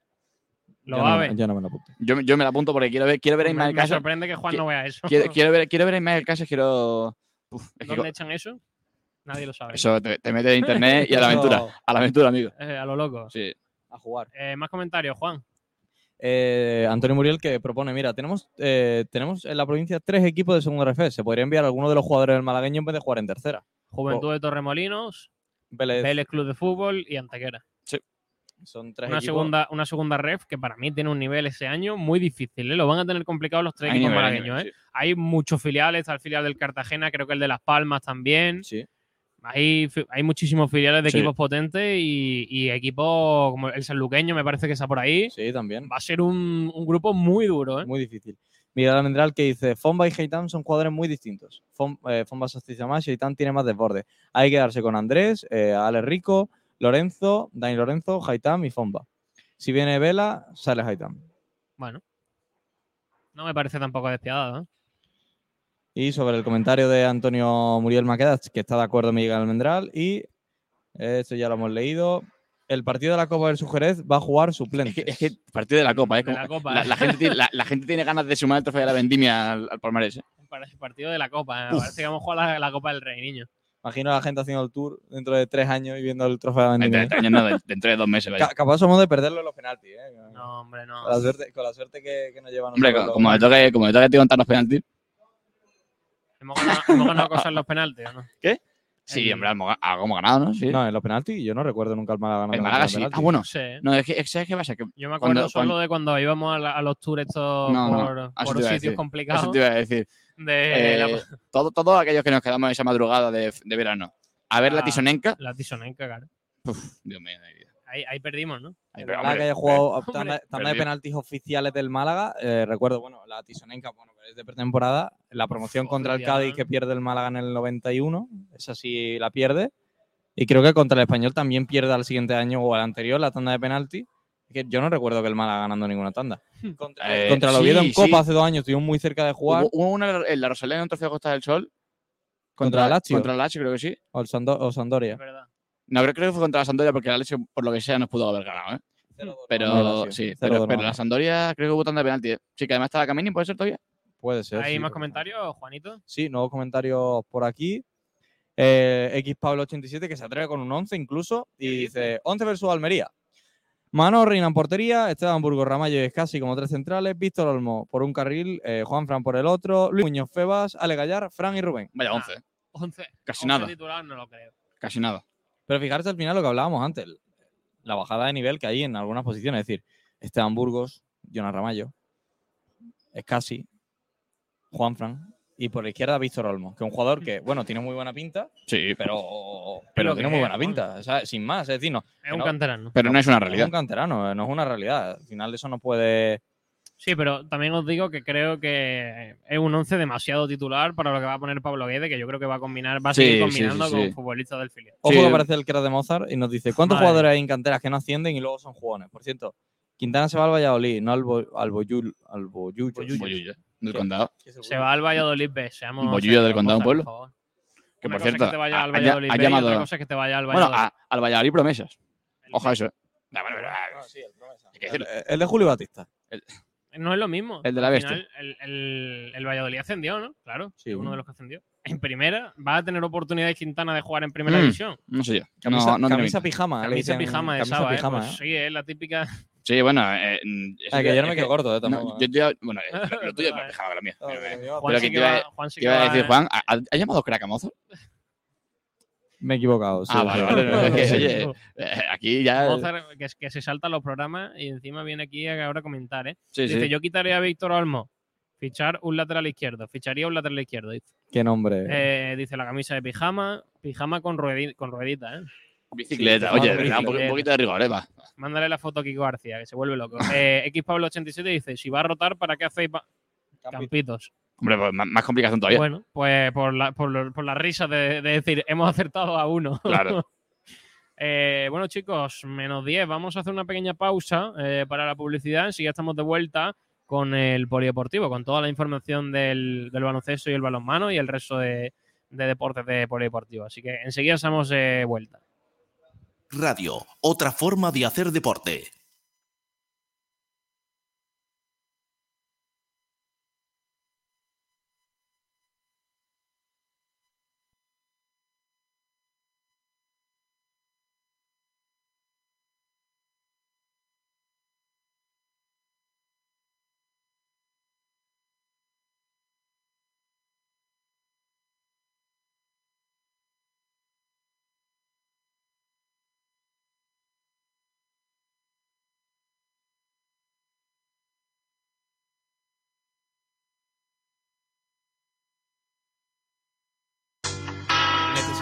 Lo yo va no- a ver. Yo no me lo apunto. Yo, yo me lo apunto porque quiero ver, quiero ver a Me, Ismael me Casas. sorprende que Juan no vea eso. Quiero, quiero ver, quiero ver a Ismael Casas, quiero. Uf, ¿Dónde echan eso? Nadie lo sabe. eso te, te mete de internet y a la aventura. A la aventura, amigo. Eh, a lo loco. Sí. A jugar. Eh, más comentarios, Juan. Eh, Antonio Muriel que propone, mira, tenemos, eh, tenemos en la provincia tres equipos de segunda RF. Se podría enviar a alguno de los jugadores del malagueño en vez de jugar en tercera. Juventud de Torremolinos, Vélez, Vélez Club de Fútbol y Antequera. son tres Una equipos. segunda, una segunda ref que para mí tiene un nivel ese año muy difícil. ¿eh? Lo van a tener complicado los tres Hay equipos nivel, malagueños. nivel, ¿eh? Hay muchos filiales, está el filial del Cartagena, creo que el de Las Palmas también. Sí. Hay, muchísimos filiales de Sí. equipos potentes y, y equipos como el sanluqueño me parece que está por ahí. Sí, también. Va a ser un, un grupo muy duro. ¿eh? Muy difícil. Miguel Almendral que dice, Fomba y Heitam son jugadores muy distintos. Fom- eh, Fomba se más y Heitam tiene más desborde. Hay que darse con Andrés, eh, Ale Rico, Lorenzo, Dani Lorenzo, Heitam y Fomba. Si viene Vela, sale Heitam. Bueno, no me parece tampoco despiadado. ¿eh? Y sobre el comentario de Antonio Muriel Maquedas, que está de acuerdo Miguel Almendral. Y esto ya lo hemos leído. El partido de la Copa del Sujerez va a jugar Es suplente. que, es que partido de la Copa, ¿eh? De la Como- Copa, la, ¿eh? la gente tiene, la, la gente tiene ganas de sumar el trofeo de la vendimia al, al palmarés. ¿eh? Partido de la Copa. ¿eh? Parece que vamos a jugar la, la Copa del Rey, niño. Imagino a la gente haciendo el tour dentro de tres años y viendo el trofeo de la Dentro Vendimia. de tres años, no, de- dentro de dos meses, vaya. Capaz somos de perderlo en los penaltis. ¿eh? No, hombre, no. Con la suerte, con la suerte que, que nos llevan. Hombre, co- como me toque, como me toque ti contar los penaltis. ¿Hemos ganado, hemos ganado cosas en los penaltis o no? Sí, El- hombre, hemos, algo hemos ganado, ¿no? Sí. No, en los penaltis yo no recuerdo nunca el Málaga. el ganando Málaga en sí. Ah, bueno. No es que, es que ¿sabes qué pasa? Que Yo me acuerdo Cuando- solo cuando- de cuando íbamos a, la- a los tours estos No, por, sitios decir. complicados. eso te iba a decir. De Eh, la, todo- Todos aquellos que nos quedamos esa madrugada de, de verano a ver la Ah. Tisonenca. la Tisonenca, claro. Dios mío. Ahí, ahí perdimos, ¿no? El pero, que hombre, haya jugado hombre, tanda, tanda de penaltis oficiales del Málaga, eh, recuerdo, bueno, la Tisonenca, bueno, que es de pretemporada, la promoción contra el. Cádiz que pierde el Málaga en el 91, esa sí la pierde, y creo que contra el Español también pierde al siguiente año o al anterior la tanda de penaltis, que yo no recuerdo que el Málaga ganando ninguna tanda. Contra, Eh, contra el sí, Oviedo en Copa sí. hace dos años estuvimos muy cerca de jugar, Hubo, hubo una en la Rosalía en un trofeo Costa del Sol. Contra el Lazio. Contra el Lazio, creo que sí. o, el Sando- o Sandoria. Es verdad. No, creo, creo que fue contra la Sandoria porque la Lazio, por lo que sea, nos pudo haber ganado, ¿eh? Pero, No, sí, pero, no. la Sandoria creo que hubo tanda de penalti. ¿eh? Sí, que además estaba Camini, ¿puede ser todavía? Puede ser. ¿Hay sí, más comentarios, Juanito? Sí, nuevos comentarios por aquí. Eh, X Pablo 87 que se atreve con un 11 incluso y dice 11 versus Almería. Mano Reina en portería, Esteban Burgos Ramallo y Escasi como tres centrales, Víctor Olmo por un carril, eh, Juan Fran por el otro, Luis Muñoz Febas, Ale Gallar, Fran y Rubén. Vaya, Ah. 11. ¿eh? 11. Casi 11 nada. titular no lo creo. Casi nada. Pero fijarse al final lo que hablábamos antes, la bajada de nivel que hay en algunas posiciones, es decir, Esteban Burgos, Jonas Ramallo, Escasi, Juan Fran y por la izquierda Víctor Olmo, que es un jugador que, bueno, tiene muy buena pinta, Sí, pero, Pero tiene muy es, buena pinta, o sea, sin más, es decir, no, Es un no- canterano. pero no es una Es realidad. un canterano, no es una realidad. Al final eso no puede. Sí, pero también os digo que creo que es un 11 demasiado titular para lo que va a poner Pablo Guede, que yo creo que va a combinar, va a Sí, seguir sí, combinando sí, con sí. futbolistas del filial. Ojo Sí. que aparece el que era de Mozart y nos dice: ¿Cuántos Madre jugadores hay en canteras que no ascienden y luego son jugones? Por cierto, Quintana se va al Valladolid, no al, Bo- al Boyul, al Boyullo. Boyullo, del ¿Qué? condado. Se va al Valladolid B, seamos Bollullo del condado, Mozart, pueblo. por favor. Que Una por cosa es cierto, que te vaya ha- al Valladolid ha B y llamado- otra cosa es que te vaya al Bueno, Valladolid. a- al Valladolid promesas. El Ojo a eso. ¿eh? Bueno, ah, que decirlo. El, el de Julio Batista. No es lo mismo. El de la Al bestia. final, el, el- el Valladolid ascendió, ¿no? Claro, Sí. es uno de los que ascendió. En primera, va a tener oportunidades Quintana de jugar en primera Mm. división. No sé yo. Camisa, No, no camisa pijama. Camisa dicen- pijama de camisa Saba, ¿eh? pijama, Pues ¿eh? sí, es la típica. Sí, bueno. eh, mm, eso Ah, que ya- yo no me quedo corto, eh, no, tampoco. yo- yo- bueno, eh, lo, lo tuyo es más que la mía. Pero, eh, Juan Pero sí que te iba- va- Juan sí ¿Qué que iba a decir, eh. Juan? ¿Ha, ha llamado cracamozo? Me he equivocado. sí, ah, vale, vale. no, es que, Sí. oye, aquí ya. Mozart, que, es- que se salta los programas y encima viene aquí ahora a comentar, ¿eh? Sí, Dice, sí. yo quitaría a Víctor Olmo, fichar un lateral izquierdo, ficharía un lateral izquierdo. Dice, Qué nombre. Eh, dice la camisa de pijama, pijama con, ruedi- con ruedita, ¿eh? Bicicleta, Sí, oye, un, poquito de rigor, ¿eh? Va. Mándale la foto a Kiko García, que se vuelve loco. Eh, X Pablo 87 dice, si va a rotar, ¿para qué hacéis campitos? Hombre, pues más, más complicación todavía. Bueno, pues por la, por, lo- por la risa de, de decir, hemos acertado a uno. Claro. Eh, bueno, chicos, menos 10. Vamos a hacer una pequeña pausa eh, para la publicidad. Enseguida ya estamos de vuelta con el polideportivo, con toda la información del, del baloncesto y el balonmano y el resto de, de deportes de polideportivo. Así que enseguida estamos de vuelta. Radio, otra forma de hacer deporte.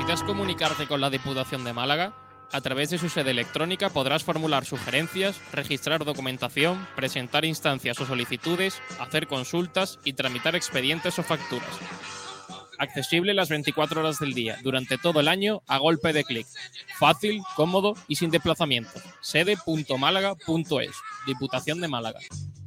¿Necesitas comunicarte con la Diputación de Málaga? A través de su sede electrónica podrás formular sugerencias, registrar documentación, presentar instancias o solicitudes, hacer consultas y tramitar expedientes o facturas. Accesible las 24 horas del día, durante todo el año, a golpe de clic. Fácil, cómodo y sin desplazamiento. Sede.málaga.es. Diputación de Málaga.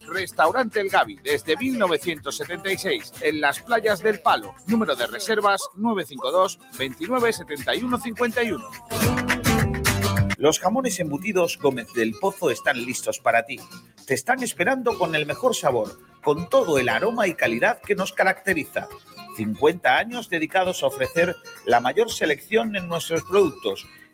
Restaurante El Gavi, desde 1976, en las playas del Palo. Número de reservas 952 29 71 51. Los jamones embutidos Gómez del Pozo están listos para ti. Te están esperando con el mejor sabor, con todo el aroma y calidad que nos caracteriza. 50 años dedicados a ofrecer la mayor selección en nuestros productos.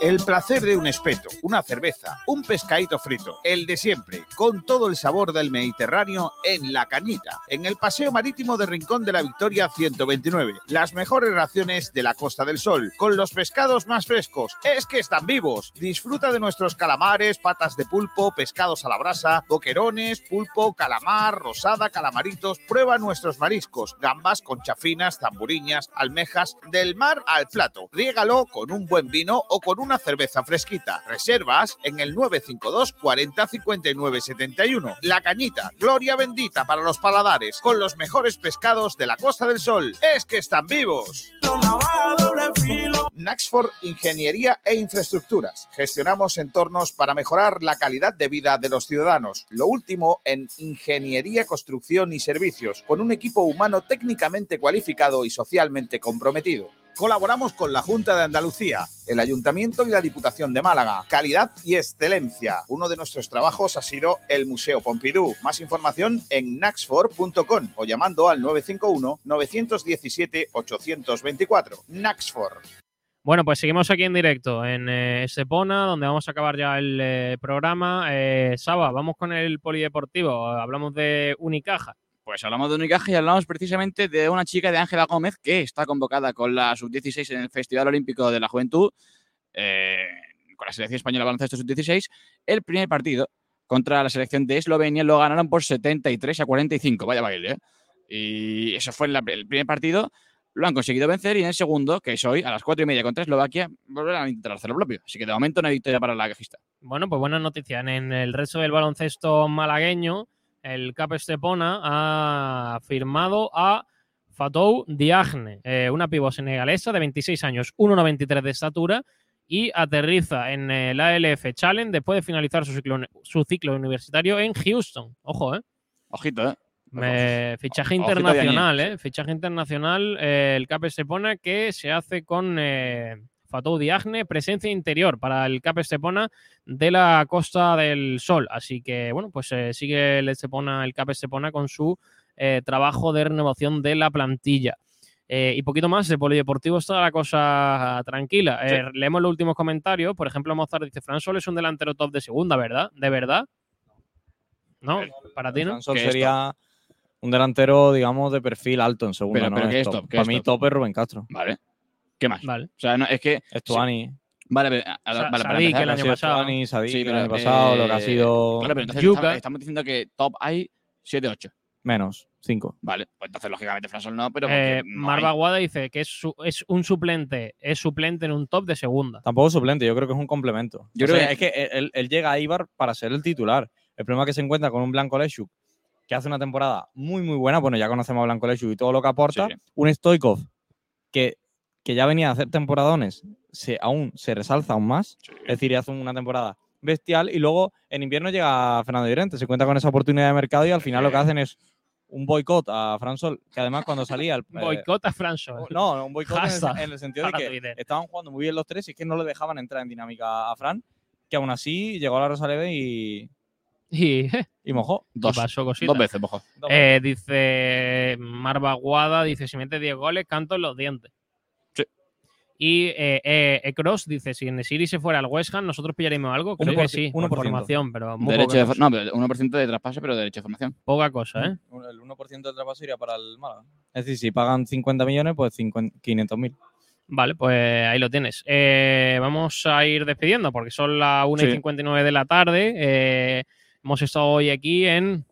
El placer de un espeto, una cerveza, un pescadito frito, el de siempre, con todo el sabor del Mediterráneo en La Cañita, en el Paseo Marítimo de Rincón de la Victoria 129. Las mejores raciones de la Costa del Sol, con los pescados más frescos. Es que están vivos. Disfruta de nuestros calamares, patas de pulpo, pescados a la brasa, boquerones, pulpo, calamar, rosada, calamaritos. Prueba nuestros mariscos, gambas, conchafinas, zamburiñas, almejas, del mar al plato. Riégalo con un buen vino o con una cerveza fresquita. Reservas en el 952 40 59 71. La Cañita, gloria bendita para los paladares, con los mejores pescados de la Costa del Sol. Es que están vivos. Naxford Ingeniería e Infraestructuras. Gestionamos entornos para mejorar la calidad de vida de los ciudadanos. Lo último en ingeniería, construcción y servicios, con un equipo humano técnicamente cualificado y socialmente comprometido. Colaboramos con la Junta de Andalucía, el Ayuntamiento y la Diputación de Málaga. Calidad y excelencia. Uno de nuestros trabajos ha sido el Museo Pompidou. Más información en naxfor.com o llamando al 951 917 824. Naxfor. Bueno, pues seguimos aquí en directo en eh, Estepona, donde vamos a acabar ya el eh, programa. Eh, Saba, vamos con el polideportivo. Hablamos de Unicaja. Pues hablamos de Unicaja y hablamos precisamente de una chica de Ángela Gómez que está convocada con la sub-16 en el Festival Olímpico de la Juventud, eh, con la selección española baloncesto sub-16. El primer partido contra la selección de Eslovenia lo ganaron por 73 a 45. Vaya baile, ¿eh? Y eso fue la- el primer partido. Lo han conseguido vencer y en el segundo, que es hoy, a las 4 y media contra Eslovaquia, volverán a intentar hacer lo propio. Así que de momento no hay victoria para la gajista. Bueno, pues buenas noticias. En el resto del baloncesto malagueño, el CAP Estepona ha firmado a Fatou Diagne, eh, una pivo senegalesa de 26 años, 1,93 de estatura y aterriza en el ALF Challenge después de finalizar su ciclo, su ciclo universitario en Houston. Ojo, ¿eh? Ojito, ¿eh? Me- fichaje internacional, ¿eh? Fichaje internacional. eh, el CAP Estepona que se hace con eh, Fatou Diagne, presencia interior para el CAP Estepona de la Costa del Sol. Así que, bueno, pues eh, sigue el, Estepona, el CAP Estepona con su eh, trabajo de renovación de la plantilla. Eh, y poquito más, de polideportivo está la cosa tranquila. Sí. Eh, leemos los últimos comentarios. Por ejemplo, Mozart dice: Fran Sol es un delantero top de segunda, ¿verdad? ¿De verdad? ¿No? ¿Para ti no? Fran Sol ¿Qué es sería un delantero, digamos, de perfil alto en segunda. Pero- ¿no? pero ¿qué Es es top. top? ¿Qué Para es mí top? top es Rubén Castro. Vale. ¿Qué más? Vale. O sea, no, es que. Estuani. Vale, pero, a- Sa- vale, para Sadik, empezar, el año pasado. Estuani, Sadik, Sí, el pero, año pasado, lo que ha eh, sido Claro, pero entonces Yuka. estamos, estamos diciendo que top hay 7-8. menos, 5. Vale, pues entonces lógicamente Fransol no, pero. Eh, no Marva. Guada dice que es, su- es un suplente, es suplente en un top de segunda. Tampoco suplente, yo creo que es un complemento. Yo O creo sea, que- es que él, él llega a Ibar para ser el titular. El problema es que se encuentra con un Blanco Leshuk que hace una temporada muy, muy buena. Bueno, ya conocemos a Blanco Leshuk y todo lo que aporta. Sí, sí. Un Stoikov que, que ya venía a hacer temporadones, se, aún se resalza aún más. Sí. Es decir, hace una temporada bestial y luego en invierno llega Fernando Llorente, se cuenta con esa oportunidad de mercado y al final lo que hacen es un boicot a Fran Sol, que además cuando salía el, eh, Boicota Fran Sol. no, un boicot en en el sentido de que estaban jugando muy bien los tres y es que no le dejaban entrar en dinámica a Fran, que aún así llegó a la Rosaleda y, Y, y mojó. Dos. pasó cositas. Dos veces, mojo. Eh, dice Marva Guada, dice, si mete 10 goles, canto en los dientes. Y eh, eh, Ecros dice, si Nesiri se fuera al West Ham, ¿nosotros pillaríamos algo? Creo que sí, uno por formación, pero muy Derecho poca, de, cosa, no, pero 1% de traspase, pero derecho de formación. poca cosa, ¿eh? El 1% del traspaso iría para el Málaga. Es decir, si pagan 50 millones, pues 500 mil. Vale, pues ahí lo tienes. Eh, vamos a ir despidiendo porque son las 1 y Sí. 59 de la tarde. Eh, hemos estado hoy aquí en...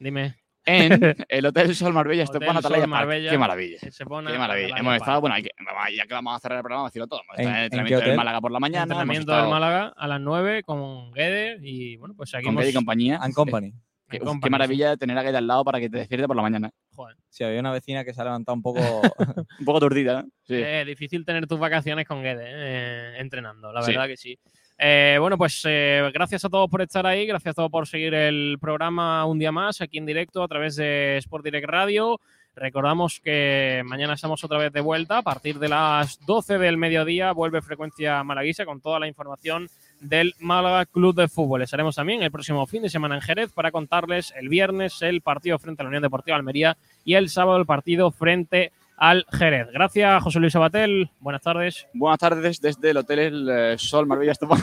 Dime. En el Hotel Sol Marbella, Hotel Estepona Sol Atalaya Park. Marbella. Qué maravilla. Se pone Qué maravilla. Hemos estado, bueno, hay que- ya que vamos a cerrar el programa, decirlo todo. Hemos estado ¿En- en el en entrenamiento del hotel? Málaga por la mañana. Entrenamiento estado del Málaga a las 9 con Guedes y bueno, pues aquí con hemos... Guede y compañía. And Company. Qué, and uf, company, qué maravilla tener a Guede al lado para que te despierte por la mañana. Joder. Si había una vecina que se ha levantado un poco. Un poco turdida, ¿no? Sí. Es difícil tener tus vacaciones con Guedes eh, entrenando, la Sí. verdad que sí. Eh, bueno, pues eh, gracias a todos por estar ahí, gracias a todos por seguir el programa un día más aquí en directo a través de Sport Direct Radio. Recordamos que mañana estamos otra vez de vuelta. A partir de las 12 del mediodía vuelve Frecuencia Malaguisa con toda la información del Málaga Club de Fútbol. Estaremos también el próximo fin de semana en Jerez para contarles el viernes el partido frente a la Unión Deportiva Almería y el sábado el partido frente al Jerez. Gracias, José Luis Abatel. Buenas tardes. Buenas tardes desde el Hotel El eh, Sol Marbella Estepona,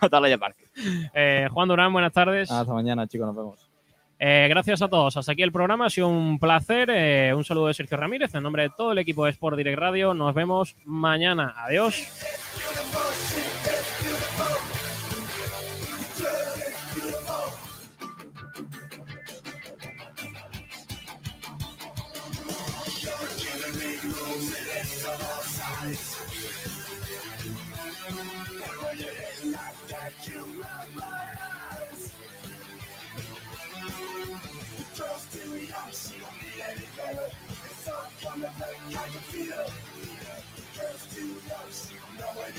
Atalaya Park. Eh, Juan Durán, buenas tardes. Hasta mañana, chicos, nos vemos. Eh, gracias a todos. Hasta aquí el programa. Ha sido un placer. Eh, un saludo de Sergio Ramírez en nombre de todo el equipo de Sport Direct Radio. Nos vemos mañana. Adiós.